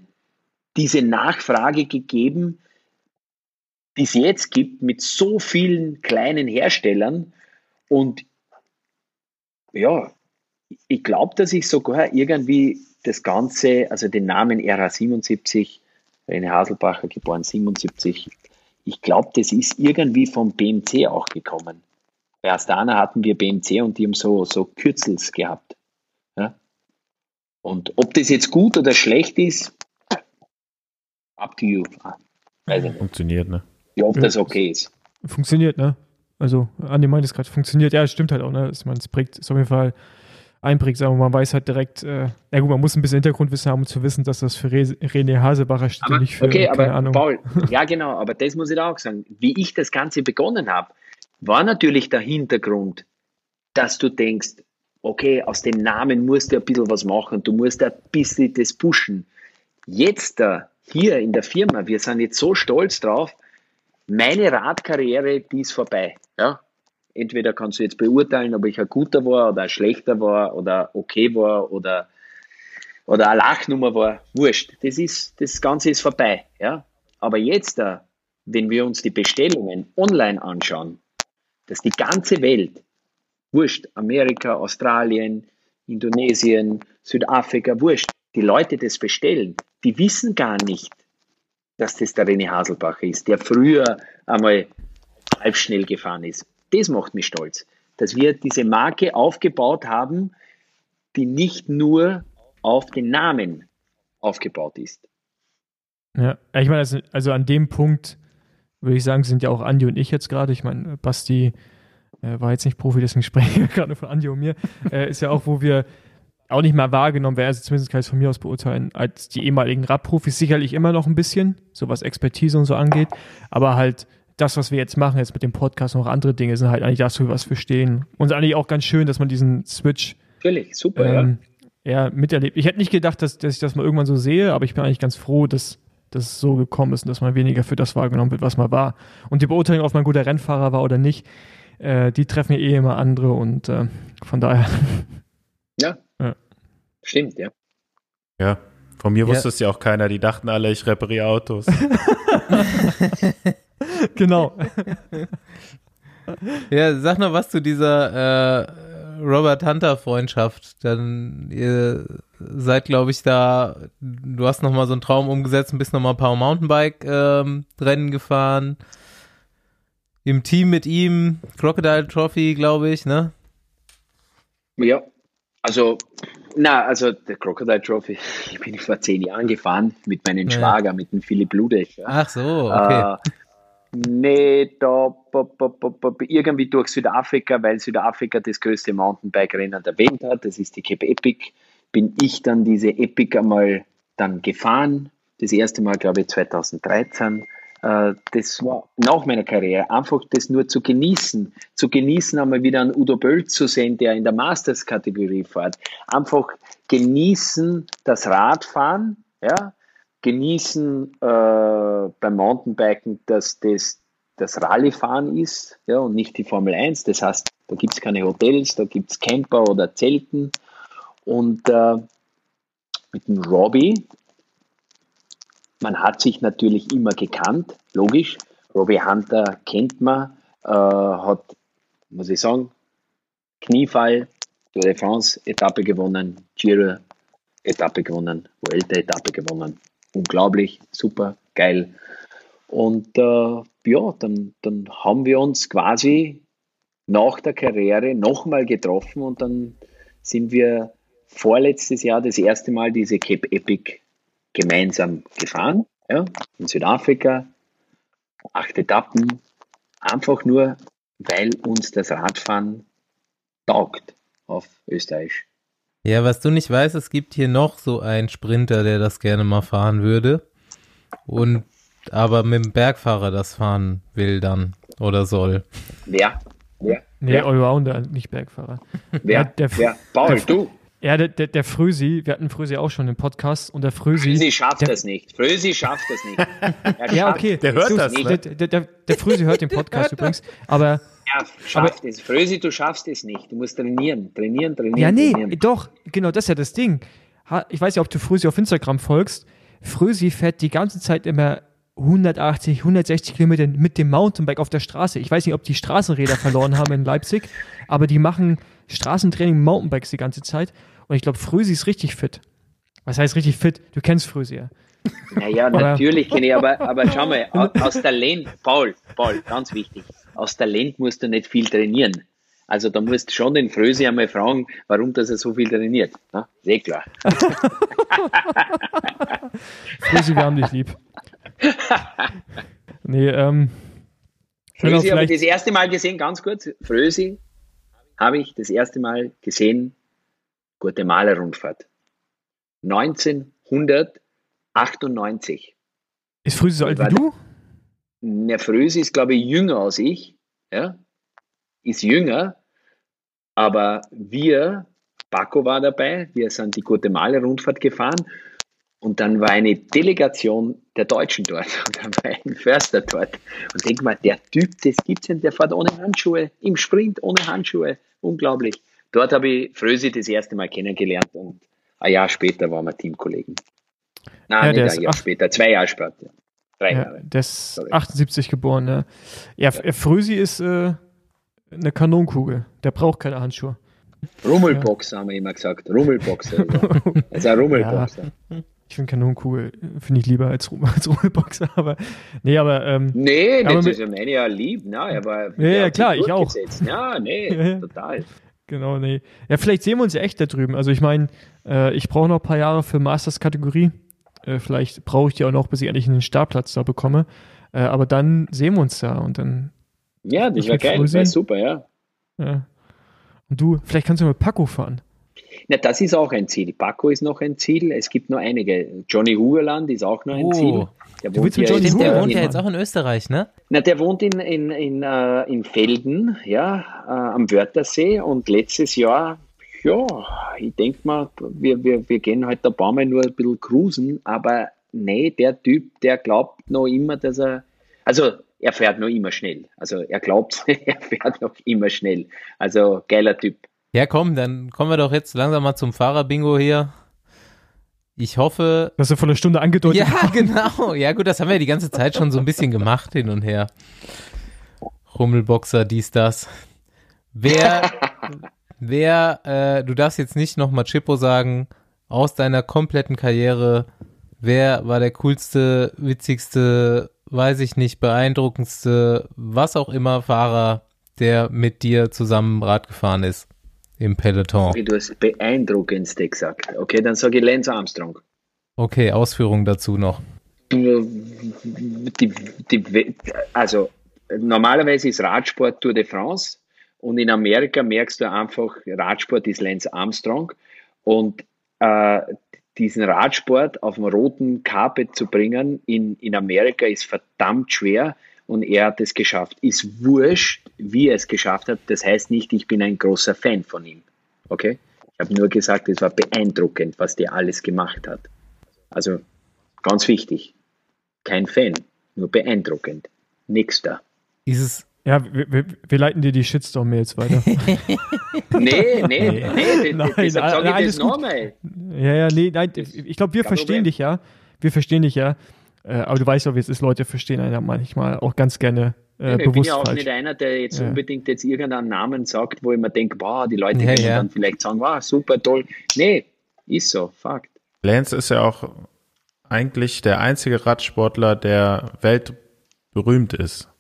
diese Nachfrage gegeben, die es jetzt gibt mit so vielen kleinen Herstellern. Und ja, ich glaube, dass ich sogar irgendwie das Ganze, also den Namen RA77, René Haselbacher, geboren 77, ich glaube, das ist irgendwie vom BMC auch gekommen. Bei Astana hatten wir BMC und die haben so, so Kürzels gehabt. Ja? Und ob das jetzt gut oder schlecht ist, up to you.
Funktioniert, ne?
Ja, ob das okay ist.
Funktioniert, ne? Also, Andi meint es gerade, funktioniert. Ja, stimmt halt auch, ne? Man, es prägt, ist auf jeden Fall einprägsam und man weiß halt direkt, äh, ja gut, man muss ein bisschen Hintergrundwissen haben, um zu wissen, dass das für Re René Hasebacher steht
aber,
und nicht für,
okay, aber Ahnung. Paul, ja genau, aber das muss ich da auch sagen. Wie ich das Ganze begonnen habe, war natürlich der Hintergrund, dass du denkst, okay, aus dem Namen musst du ein bisschen was machen, du musst ein bisschen das pushen. Jetzt da, hier in der Firma, wir sind jetzt so stolz drauf, meine Radkarriere, die ist vorbei. Ja? Entweder kannst du jetzt beurteilen, ob ich ein guter war oder ein schlechter war oder okay war oder, oder eine Lachnummer war. Wurscht. Das, ist, das Ganze ist vorbei. Ja? Aber jetzt, äh, wenn wir uns die Bestellungen online anschauen, dass die ganze Welt, wurscht, Amerika, Australien, Indonesien, Südafrika, wurscht, die Leute das bestellen, die wissen gar nicht, dass das der René Haselbach ist, der früher einmal halbschnell gefahren ist. Das macht mich stolz, dass wir diese Marke aufgebaut haben, die nicht nur auf den Namen aufgebaut ist.
Ja, ich meine, also, also an dem Punkt würde ich sagen, sind ja auch Andi und ich jetzt gerade. Ich meine, Basti äh, war jetzt nicht Profi, deswegen spreche ich gerade von Andi und mir. Äh, ist ja auch, wo wir auch nicht mehr wahrgenommen werden, also zumindest kann ich es von mir aus beurteilen, als die ehemaligen Radprofis sicherlich immer noch ein bisschen, so was Expertise und so angeht, aber halt das, was wir jetzt machen, jetzt mit dem Podcast und auch andere Dinge, sind halt eigentlich das, für was wir stehen. Und es ist eigentlich auch ganz schön, dass man diesen Switch
Natürlich, super, ähm,
ja. ja. miterlebt. Ich hätte nicht gedacht, dass, dass ich das mal irgendwann so sehe, aber ich bin eigentlich ganz froh, dass das so gekommen ist und dass man weniger für das wahrgenommen wird, was man war. Und die Beurteilung, ob man ein guter Rennfahrer war oder nicht, äh, die treffen ja eh immer andere und äh, von daher.
Ja. ja. Stimmt, ja.
Ja, von mir ja. wusste es ja auch keiner. Die dachten alle, ich repariere Autos.
genau.
ja, sag noch was zu dieser äh, Robert Hunter Freundschaft. Dann ihr seid, glaube ich, da. Du hast noch mal so einen Traum umgesetzt und bist noch mal ein paar Mountainbike ähm, Rennen gefahren. Im Team mit ihm Crocodile Trophy, glaube ich, ne?
Ja, also na, also der Crocodile Trophy, ich bin vor zehn Jahren gefahren mit meinem ja. Schwager, mit dem Philipp Ludech.
Ja. Ach so, okay. Äh,
nee, da, irgendwie durch Südafrika, weil Südafrika das größte Mountainbike-Rennen der Welt hat, das ist die Cape Epic, bin ich dann diese Epic einmal dann gefahren, das erste Mal, glaube ich, 2013. Äh, das war nach meiner Karriere, einfach das nur zu genießen. Zu genießen, einmal wieder einen Udo Böll zu sehen, der in der Masters-Kategorie fährt. Einfach genießen das Radfahren, ja, genießen äh, beim Mountainbiken, dass das das Rallyefahren ist ja, und nicht die Formel 1. Das heißt, da gibt es keine Hotels, da gibt es Camper oder Zelten. Und äh, mit dem Robbie, man hat sich natürlich immer gekannt, logisch. Robbie Hunter kennt man, äh, hat, muss ich sagen, Kniefall, Tour de France Etappe gewonnen, Giro Etappe gewonnen, Vuelta Etappe gewonnen. Unglaublich, super, geil. Und äh, ja, dann, dann haben wir uns quasi nach der Karriere nochmal getroffen und dann sind wir vorletztes Jahr das erste Mal diese Cape Epic gemeinsam gefahren, ja, in Südafrika, acht Etappen, einfach nur, weil uns das Radfahren taugt auf Österreich.
Ja, was du nicht weißt, es gibt hier noch so einen Sprinter, der das gerne mal fahren würde. Und aber mit dem Bergfahrer das fahren will dann oder soll.
Wer? Wer?
Nee,
Wer?
Allrounder, nicht Bergfahrer.
Wer?
Ja, der,
Wer? Paul,
der,
du.
Ja, der, der, der Frösi, wir hatten Frösi auch schon im Podcast und der Frösi.
Frösi schafft
der,
das nicht. Frösi schafft das nicht. Er
Ja, okay.
Der hört das,
Der,
ne?
der, der, der Frösi hört den Podcast übrigens. Aber
Er schafft es. Frösi, du schaffst es nicht. Du musst trainieren, trainieren, trainieren.
Ja, nee,
trainieren.
doch, genau, das ist ja das Ding. Ich weiß ja, ob du Frösi auf Instagram folgst. Frösi fährt die ganze Zeit immer 180, 160 Kilometer mit dem Mountainbike auf der Straße. Ich weiß nicht, ob die Straßenräder verloren haben in Leipzig, aber die machen Straßentraining Mountainbikes die ganze Zeit. Und ich glaube, Frösi ist richtig fit. Was heißt richtig fit? Du kennst Frösi ja.
Naja, natürlich kenne ich, aber, aber schau mal, au- aus Talent, Paul, Paul, ganz wichtig, aus Talent musst du nicht viel trainieren. Also da musst du schon den Frösi einmal fragen, warum dass er so viel trainiert. Na, ist eh klar.
Frösi, wir haben dich lieb. Nee, ähm. Genau,
Frösi habe ich das erste Mal gesehen, ganz kurz, Frösi habe ich das erste Mal gesehen, Guatemala-Rundfahrt. 1998.
Ist Frösi so alt wie du?
Der Frösi ist, glaube ich, jünger als ich. Ja? Ist jünger. Aber wir, Paco war dabei, wir sind die Guatemala-Rundfahrt gefahren. Und dann war eine Delegation der Deutschen dort. Und dann war ein Förster dort. Und denk mal, der Typ, das gibt's nicht, der fährt ohne Handschuhe, im Sprint ohne Handschuhe. Unglaublich. Dort habe ich Frösi das erste Mal kennengelernt und ein Jahr später waren wir Teamkollegen. Nein,
Ja,
nicht ein Jahr später, zwei Jahre später. Drei
Ja,
Jahre.
der ist
Sorry.
78 geboren, ne? Ja, F- Frösi ist äh, eine Kanonenkugel. Der braucht keine Handschuhe.
Rummelboxer haben wir immer gesagt. Rummelboxer. Ist ein Rummelboxer.
Ich finde Kanonenkugel, äh, finde ich lieber als, Rum- als Rummelboxer, aber nee, aber ähm,
Nee,
Aber
das
mit-
ist ja meine ja lieb. Na, er war,
Ja, ja, klar, ich auch.
Ja, nee,
Ja, ja.
total.
genau, nee. Ja, vielleicht sehen wir uns ja echt da drüben. Also ich meine, äh, ich brauche noch ein paar Jahre für Masters-Kategorie. Äh, vielleicht brauche ich die auch noch, bis ich endlich einen Startplatz da bekomme. Äh, aber dann sehen wir uns da und dann,
Ja, das
mit
geil. Das war super, ja.
ja. Und du, vielleicht kannst du mit Paco fahren.
Na, das ist auch ein Ziel. Paco ist noch ein Ziel. Es gibt noch einige. Johnny Hugerland ist auch noch ein
Oh.
Ziel. Der
Du willst mit
ja
Stimmt, der wohnt ja jetzt auch in Österreich, ne?
Na, der wohnt in, in, in, äh, in Felden, ja, äh, am Wörthersee und letztes Jahr, ja, ich denke mal, wir, wir, wir gehen halt ein paar Mal nur ein bisschen cruisen, aber nee, der Typ, der glaubt noch immer, dass er, also er fährt noch immer schnell. Also er glaubt, er fährt noch immer schnell. Also geiler Typ.
Ja, komm, dann kommen wir doch jetzt langsam mal zum Fahrerbingo hier. Ich hoffe.
Das ist ja vor einer Stunde angedeutet.
Ja, genau. Ja, gut, das haben wir die ganze Zeit schon so ein bisschen gemacht, hin und her. Rummelboxer, dies, das. Wer, wer, äh, du darfst jetzt nicht nochmal Chippo sagen, aus deiner kompletten Karriere, wer war der coolste, witzigste, weiß ich nicht, beeindruckendste, was auch immer Fahrer, der mit dir zusammen Rad gefahren ist im Peloton?
Wie du das beeindruckendste gesagt. Okay, dann sage ich Lance Armstrong.
Okay, Ausführungen dazu noch.
die, die, also normalerweise ist Radsport Tour de France und in Amerika merkst du einfach, Radsport ist Lance Armstrong und äh, diesen Radsport auf dem roten Carpet zu bringen in, in Amerika ist verdammt schwer und er hat es geschafft. Ist wurscht, wie er es geschafft hat. Das heißt nicht, ich bin ein großer Fan von ihm. Okay? Ich habe nur gesagt, es war beeindruckend, was der alles gemacht hat. Also ganz wichtig. Kein Fan, nur beeindruckend. Nächster.
Ist es
ja, wir, wir, wir, leiten dir die Shitstorm-Mails weiter.
nee, nee, nee, nee nein, deshalb sage ich das nochmal.
Ja, ja, nee, nein, ich glaube, wir verstehen Problem. dich ja. Wir verstehen dich ja. Äh, aber du weißt doch, wie es ist, Leute verstehen einen ja manchmal auch ganz gerne äh, ja, bewusst Ich bin ja auch
falsch. nicht einer, der jetzt ja. unbedingt jetzt irgendeinen Namen sagt, wo ich mir denke, wow, die Leute ja, können dann vielleicht sagen, wow, super, toll. Nee, ist so, Fakt.
Lance ist ja auch eigentlich der einzige Radsportler, der weltberühmt ist.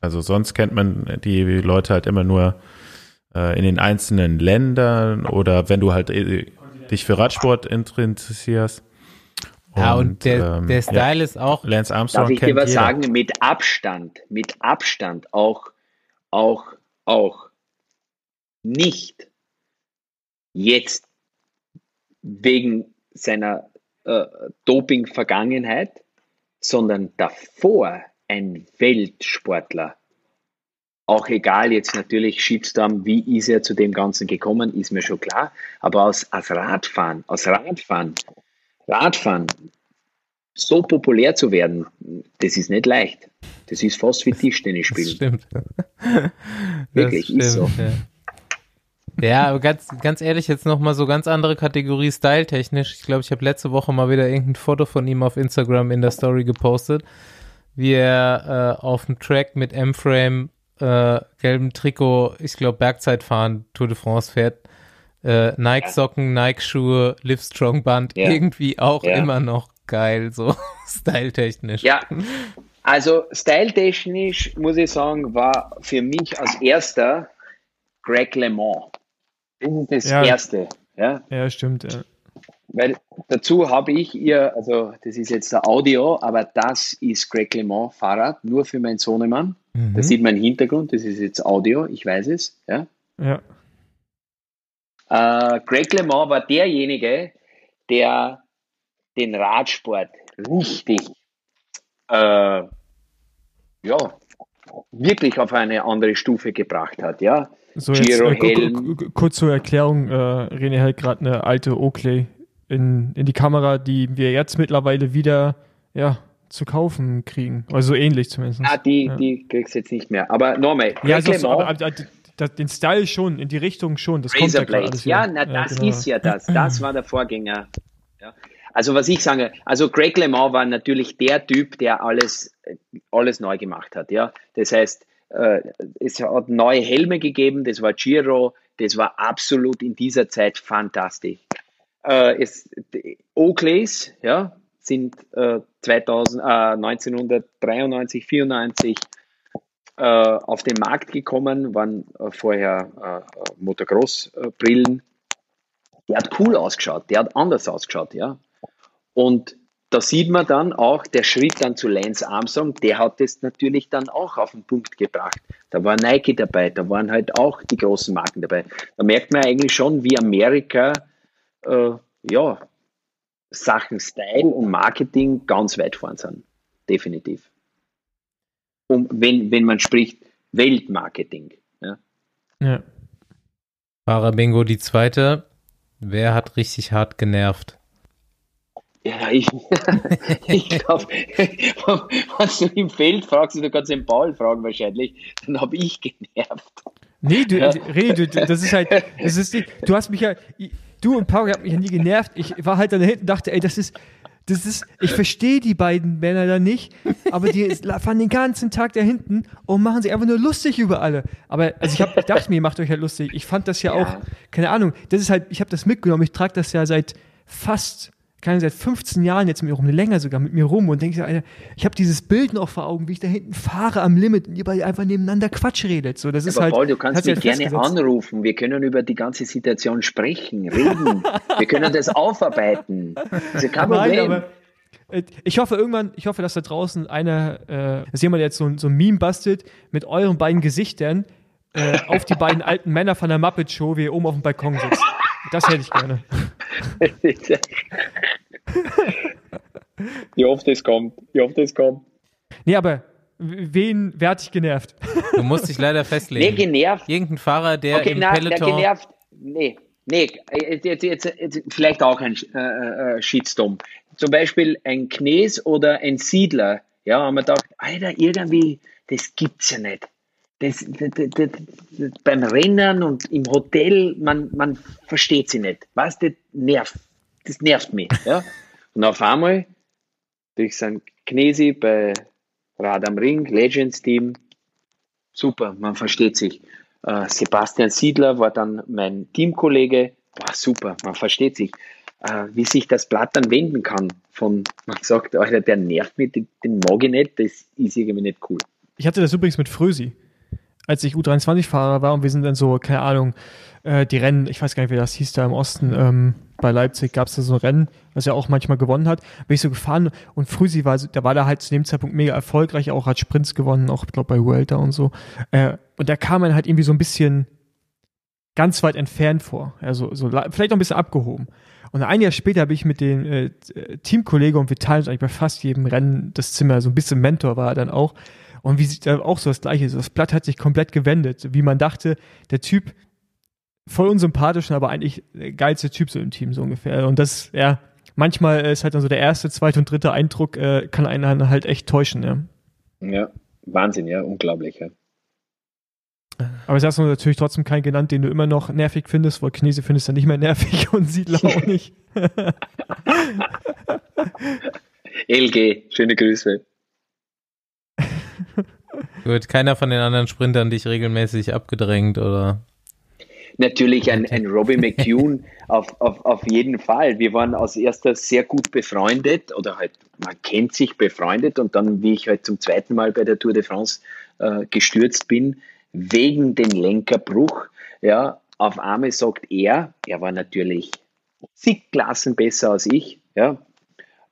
Also sonst kennt man die Leute halt immer nur äh, in den einzelnen Ländern oder wenn du halt äh, dich für Radsport interessierst.
Und, ja, und der, ähm, der Style ja, ist auch.
Lance Armstrong Darf ich dir was jeder. sagen? Mit Abstand, mit Abstand auch, auch, auch nicht jetzt wegen seiner äh, Doping-Vergangenheit, sondern davor ein Weltsportler. Auch egal jetzt natürlich Shitstorm, wie ist er zu dem Ganzen gekommen, ist mir schon klar. Aber aus, als Radfahren, aus Radfahren, Radfahren so populär zu werden, das ist nicht leicht. Das ist fast wie Tischtennis spielen.
Stimmt.
Wirklich,
stimmt,
ist so.
Ja. Ja, aber ganz, ganz ehrlich, jetzt nochmal so ganz andere Kategorie styletechnisch. Ich glaube, ich habe letzte Woche mal wieder irgendein Foto von ihm auf Instagram in der Story gepostet wie er äh, auf dem Track mit M-Frame, äh, gelbem Trikot, ich glaube Bergzeitfahren, Tour de France fährt. Äh, Nike-Socken, Nike-Schuhe, Livestrong-Band, ja. irgendwie auch ja. immer noch geil, so styletechnisch.
Ja, also styletechnisch muss ich sagen, war für mich als erster Greg LeMond. Das ist das ja. Erste. Ja,
ja stimmt. Ja.
Weil dazu habe ich ihr, also das ist jetzt der Audio, aber das ist Greg LeMond Fahrrad, nur für meinen Sohnemann. Mhm. Da sieht man im Hintergrund, das ist jetzt Audio, ich weiß es. Ja.
ja.
Äh, Greg LeMond war derjenige, der den Radsport richtig, äh, ja, wirklich auf eine andere Stufe gebracht hat, ja.
So, Giro jetzt, äh, kurz zur Erklärung, äh, René hält gerade eine alte Oakley in, in die Kamera, die wir jetzt mittlerweile wieder ja, zu kaufen kriegen. Also so ähnlich zumindest.
Ah, die, ja. die kriegst du jetzt nicht mehr. Aber nochmal,
ja, so, so, aber, aber, aber, den Style schon, in die Richtung schon. Das
Razor kommt ja, ja, na, das genau. ist ja das. Das war der Vorgänger. Ja. Also was ich sage, also Greg LeMond war natürlich der Typ, der alles, alles neu gemacht hat. Ja, das heißt, äh, es hat neue Helme gegeben. Das war Giro. Das war absolut in dieser Zeit fantastisch. Äh, es, Oakleys ja, sind äh, 2000, äh, 1993, 94 äh, auf den Markt gekommen, waren äh, vorher äh, Motocross-Brillen. Der hat cool ausgeschaut, der hat anders ausgeschaut, ja. Und da sieht man dann auch, der Schritt dann zu Lance Armstrong, der hat es natürlich dann auch auf den Punkt gebracht. Da war Nike dabei, da waren halt auch die großen Marken dabei. Da merkt man eigentlich schon, wie Amerika äh, ja, Sachen Style und Marketing ganz weit vorn sind. Definitiv. Und wenn, wenn man spricht, Weltmarketing. Ja.
ja. Fahrer Bingo, die zweite. Wer hat richtig hart genervt?
Ja, ich, ich glaube, wenn du im Feld fragst, du kannst den Paul fragen wahrscheinlich, dann habe ich genervt.
Nee, du, ja. René, du, das ist halt, das ist, du hast mich ja, Du und Paul haben mich ja nie genervt. Ich war halt da hinten und dachte, ey, das ist, das ist, ich verstehe die beiden Männer da nicht, aber die fahren den ganzen Tag da hinten und machen sich einfach nur lustig über alle. Aber also ich, hab, ich dachte mir, ihr macht euch halt lustig. Ich fand das ja, ja. auch, keine Ahnung, das ist halt, ich habe das mitgenommen, ich trage das ja seit fast keine seit 15 Jahren jetzt mit mir rum, länger sogar mit mir rum und denke, Alter, ich habe dieses Bild noch vor Augen, wie ich da hinten fahre am Limit und ihr beide einfach nebeneinander Quatsch redet. So, das ist
Aber
halt,
Paul, du kannst mich halt gerne anrufen. Wir können über die ganze Situation sprechen, reden. Wir können das aufarbeiten. Das ist kein Problem. Nein,
äh, ich hoffe irgendwann, ich hoffe, dass da draußen einer, äh, dass jemand jetzt so, so ein Meme bastelt mit euren beiden Gesichtern äh, auf die beiden alten Männer von der Muppet Show, wie ihr oben auf dem Balkon sitzt. Das hätte ich gerne.
Wie oft es kommt, wie oft es kommt.
Nee, aber wen, wer hat dich genervt?
Du musst dich leider festlegen.
Nee, genervt.
Irgendein Fahrer, der
Okay,
im
na,
Peloton...
genervt. Nee, nee, jetzt, jetzt, jetzt, jetzt vielleicht auch ein äh, äh, Shitstorm. Zum Beispiel ein Knes oder ein Siedler. Ja, haben wir gedacht, Alter, irgendwie, das gibt's ja nicht. Das, das, das, das, beim Rennen und im Hotel, man, man versteht sie nicht. Was, das nervt. Das nervt mich. Ja? Und auf einmal durch sein Knesi bei Rad am Ring, Legends Team, super, man versteht sich. Äh, Sebastian Siedler war dann mein Teamkollege, war super, man versteht sich. Äh, wie sich das Blatt dann wenden kann, von man sagt, Alter, der nervt mich, den, den mag ich nicht, das ist irgendwie nicht cool.
Ich hatte das übrigens mit Frösi, als ich U23-Fahrer war und wir sind dann so, keine Ahnung, äh, die Rennen, ich weiß gar nicht, wie das hieß da im Osten, ähm, bei Leipzig gab es da so ein Rennen, was er auch manchmal gewonnen hat. Bin ich so gefahren und Früsi war, da war da halt zu dem Zeitpunkt mega erfolgreich, auch hat Sprints gewonnen, auch glaube bei Vuelta und so. Äh, und da kam man halt irgendwie so ein bisschen ganz weit entfernt vor, also so vielleicht auch ein bisschen abgehoben. Und ein Jahr später habe ich mit dem äh, Teamkollege und wir teilen uns eigentlich bei fast jedem Rennen das Zimmer, so ein bisschen Mentor war er dann auch. Und wie sieht da auch so das Gleiche, das Blatt hat sich komplett gewendet, wie man dachte, der Typ voll unsympathisch, aber eigentlich der geilste Typ so im Team so ungefähr. Und das, ja, manchmal ist halt dann so der erste, zweite und dritte Eindruck äh, kann einen halt echt täuschen, ja.
Ja, Wahnsinn, ja, unglaublich, ja.
Aber jetzt hast du natürlich trotzdem keinen genannt, den du immer noch nervig findest, weil Knese findest du nicht mehr nervig und Siedler auch nicht.
LG, schöne Grüße.
Gut, keiner von den anderen Sprintern dich regelmäßig abgedrängt oder?
Natürlich ein, ein Robbie McCune auf, auf, auf jeden Fall. Wir waren als erster sehr gut befreundet oder halt, man kennt sich befreundet und dann, wie ich halt zum zweiten Mal bei der Tour de France äh, gestürzt bin, wegen dem Lenkerbruch, ja, auf einmal sagt er, er war natürlich zig Klassen besser als ich, ja,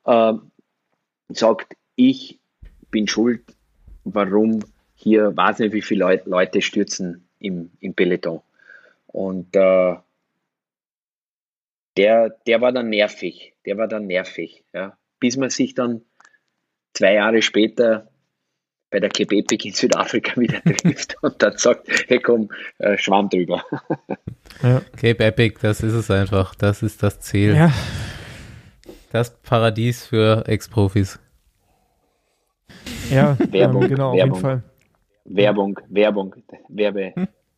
äh, sagt, ich bin schuld, warum hier, weiß nicht, wie viele Leute stürzen im, im Peloton. Und äh, der, der war dann nervig, der war dann nervig, ja. bis man sich dann zwei Jahre später bei der Cape Epic in Südafrika wieder trifft und dann sagt, hey komm, äh, Schwamm drüber.
Ja. Cape Epic, das ist es einfach, das ist das Ziel.
Ja.
Das Paradies für Ex-Profis.
Ja,
Werbung,
ähm, genau,
Werbung.
auf jeden Fall.
Werbung, Werbung, Werbe,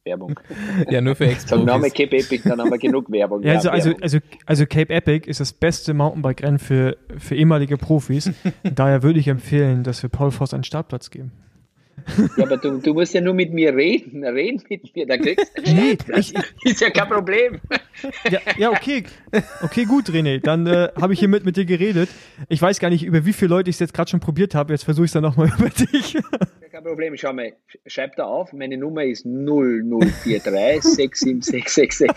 Werbung.
Ja, nur für
Sag Name
Ex-Profis.
Cape Epic, dann haben wir genug Werbung.
Ja, also, also,
Werbung.
also, also Cape Epic ist das beste Mountainbike-Rennen für, für ehemalige Profis. Daher würde ich empfehlen, dass wir Paul Voss einen Startplatz geben.
Ja, aber du, du musst ja nur mit mir reden, reden mit mir, dann kriegst du
Nee,
das ist ja kein Problem.
Ja, ja okay. Okay, gut, René. Dann äh, habe ich hiermit mit dir geredet. Ich weiß gar nicht, über wie viele Leute ich es jetzt gerade schon probiert habe. Jetzt versuche ich es dann nochmal über dich.
Kein Problem, schau mal, schreib da auf, meine Nummer ist 0043 67666.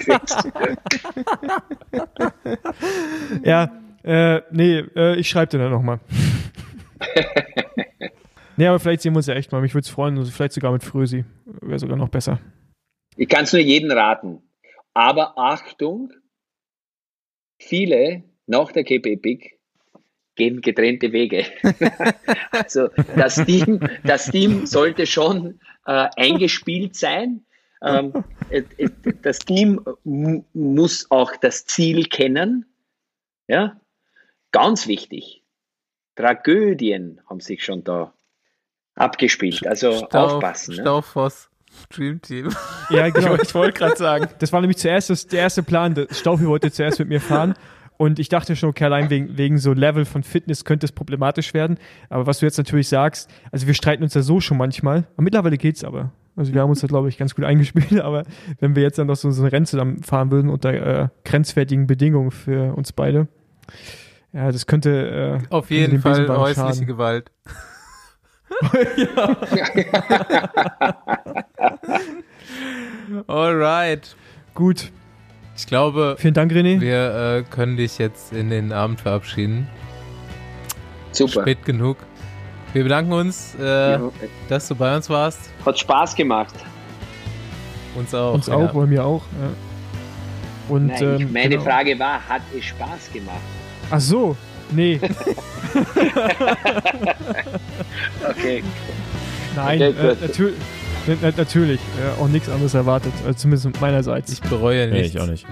ja, äh, nee, äh, ich schreibe dir dann nochmal. Nee, aber vielleicht sehen wir uns ja echt mal. Mich würde es freuen. Also vielleicht sogar mit Frösi. Wäre sogar noch besser.
Ich kann es nur jedem raten. Aber Achtung, viele nach der Cape Epic gehen getrennte Wege. also das Team, das Team sollte schon äh, eingespielt sein. Ähm, äh, äh, das Team mu- muss auch das Ziel kennen. Ja, ganz wichtig. Tragödien haben sich schon da abgespielt. Also aufpassen. Ne?
Stauffoss, Dream Team.
Ja, genau.
Ich wollte gerade sagen.
Das war nämlich zuerst das, der erste Plan. Staufi wollte zuerst mit mir fahren. Und ich dachte schon, okay, allein wegen, wegen so Level von Fitness könnte es problematisch werden. Aber was du jetzt natürlich sagst, also wir streiten uns ja so schon manchmal. Aber mittlerweile geht's aber. Also wir haben uns da, glaube ich, ganz gut eingespielt. Aber wenn wir jetzt dann noch so, so ein Rennen zusammen fahren würden unter äh, grenzwertigen Bedingungen für uns beide, ja, das könnte äh,
Auf jeden
dem
Fall häusliche
schaden.
Gewalt. Alright.
Gut.
Ich glaube,
Vielen Dank, René.
wir äh, können dich jetzt in den Abend verabschieden.
Super.
Spät genug. Wir bedanken uns, äh,
Ja,
dass du bei uns warst.
Hat Spaß gemacht.
Uns auch.
Uns
ja.
auch, bei mir auch. Ja. Und,
Nein,
ähm,
meine
genau.
Frage war, hat es Spaß gemacht?
Ach so. Nee.
Okay.
Nein,
Okay,
äh, natür na, natürlich. Äh, auch nichts anderes erwartet. Also zumindest meinerseits.
Ich bereue
Nee,
nichts.
ich auch nicht.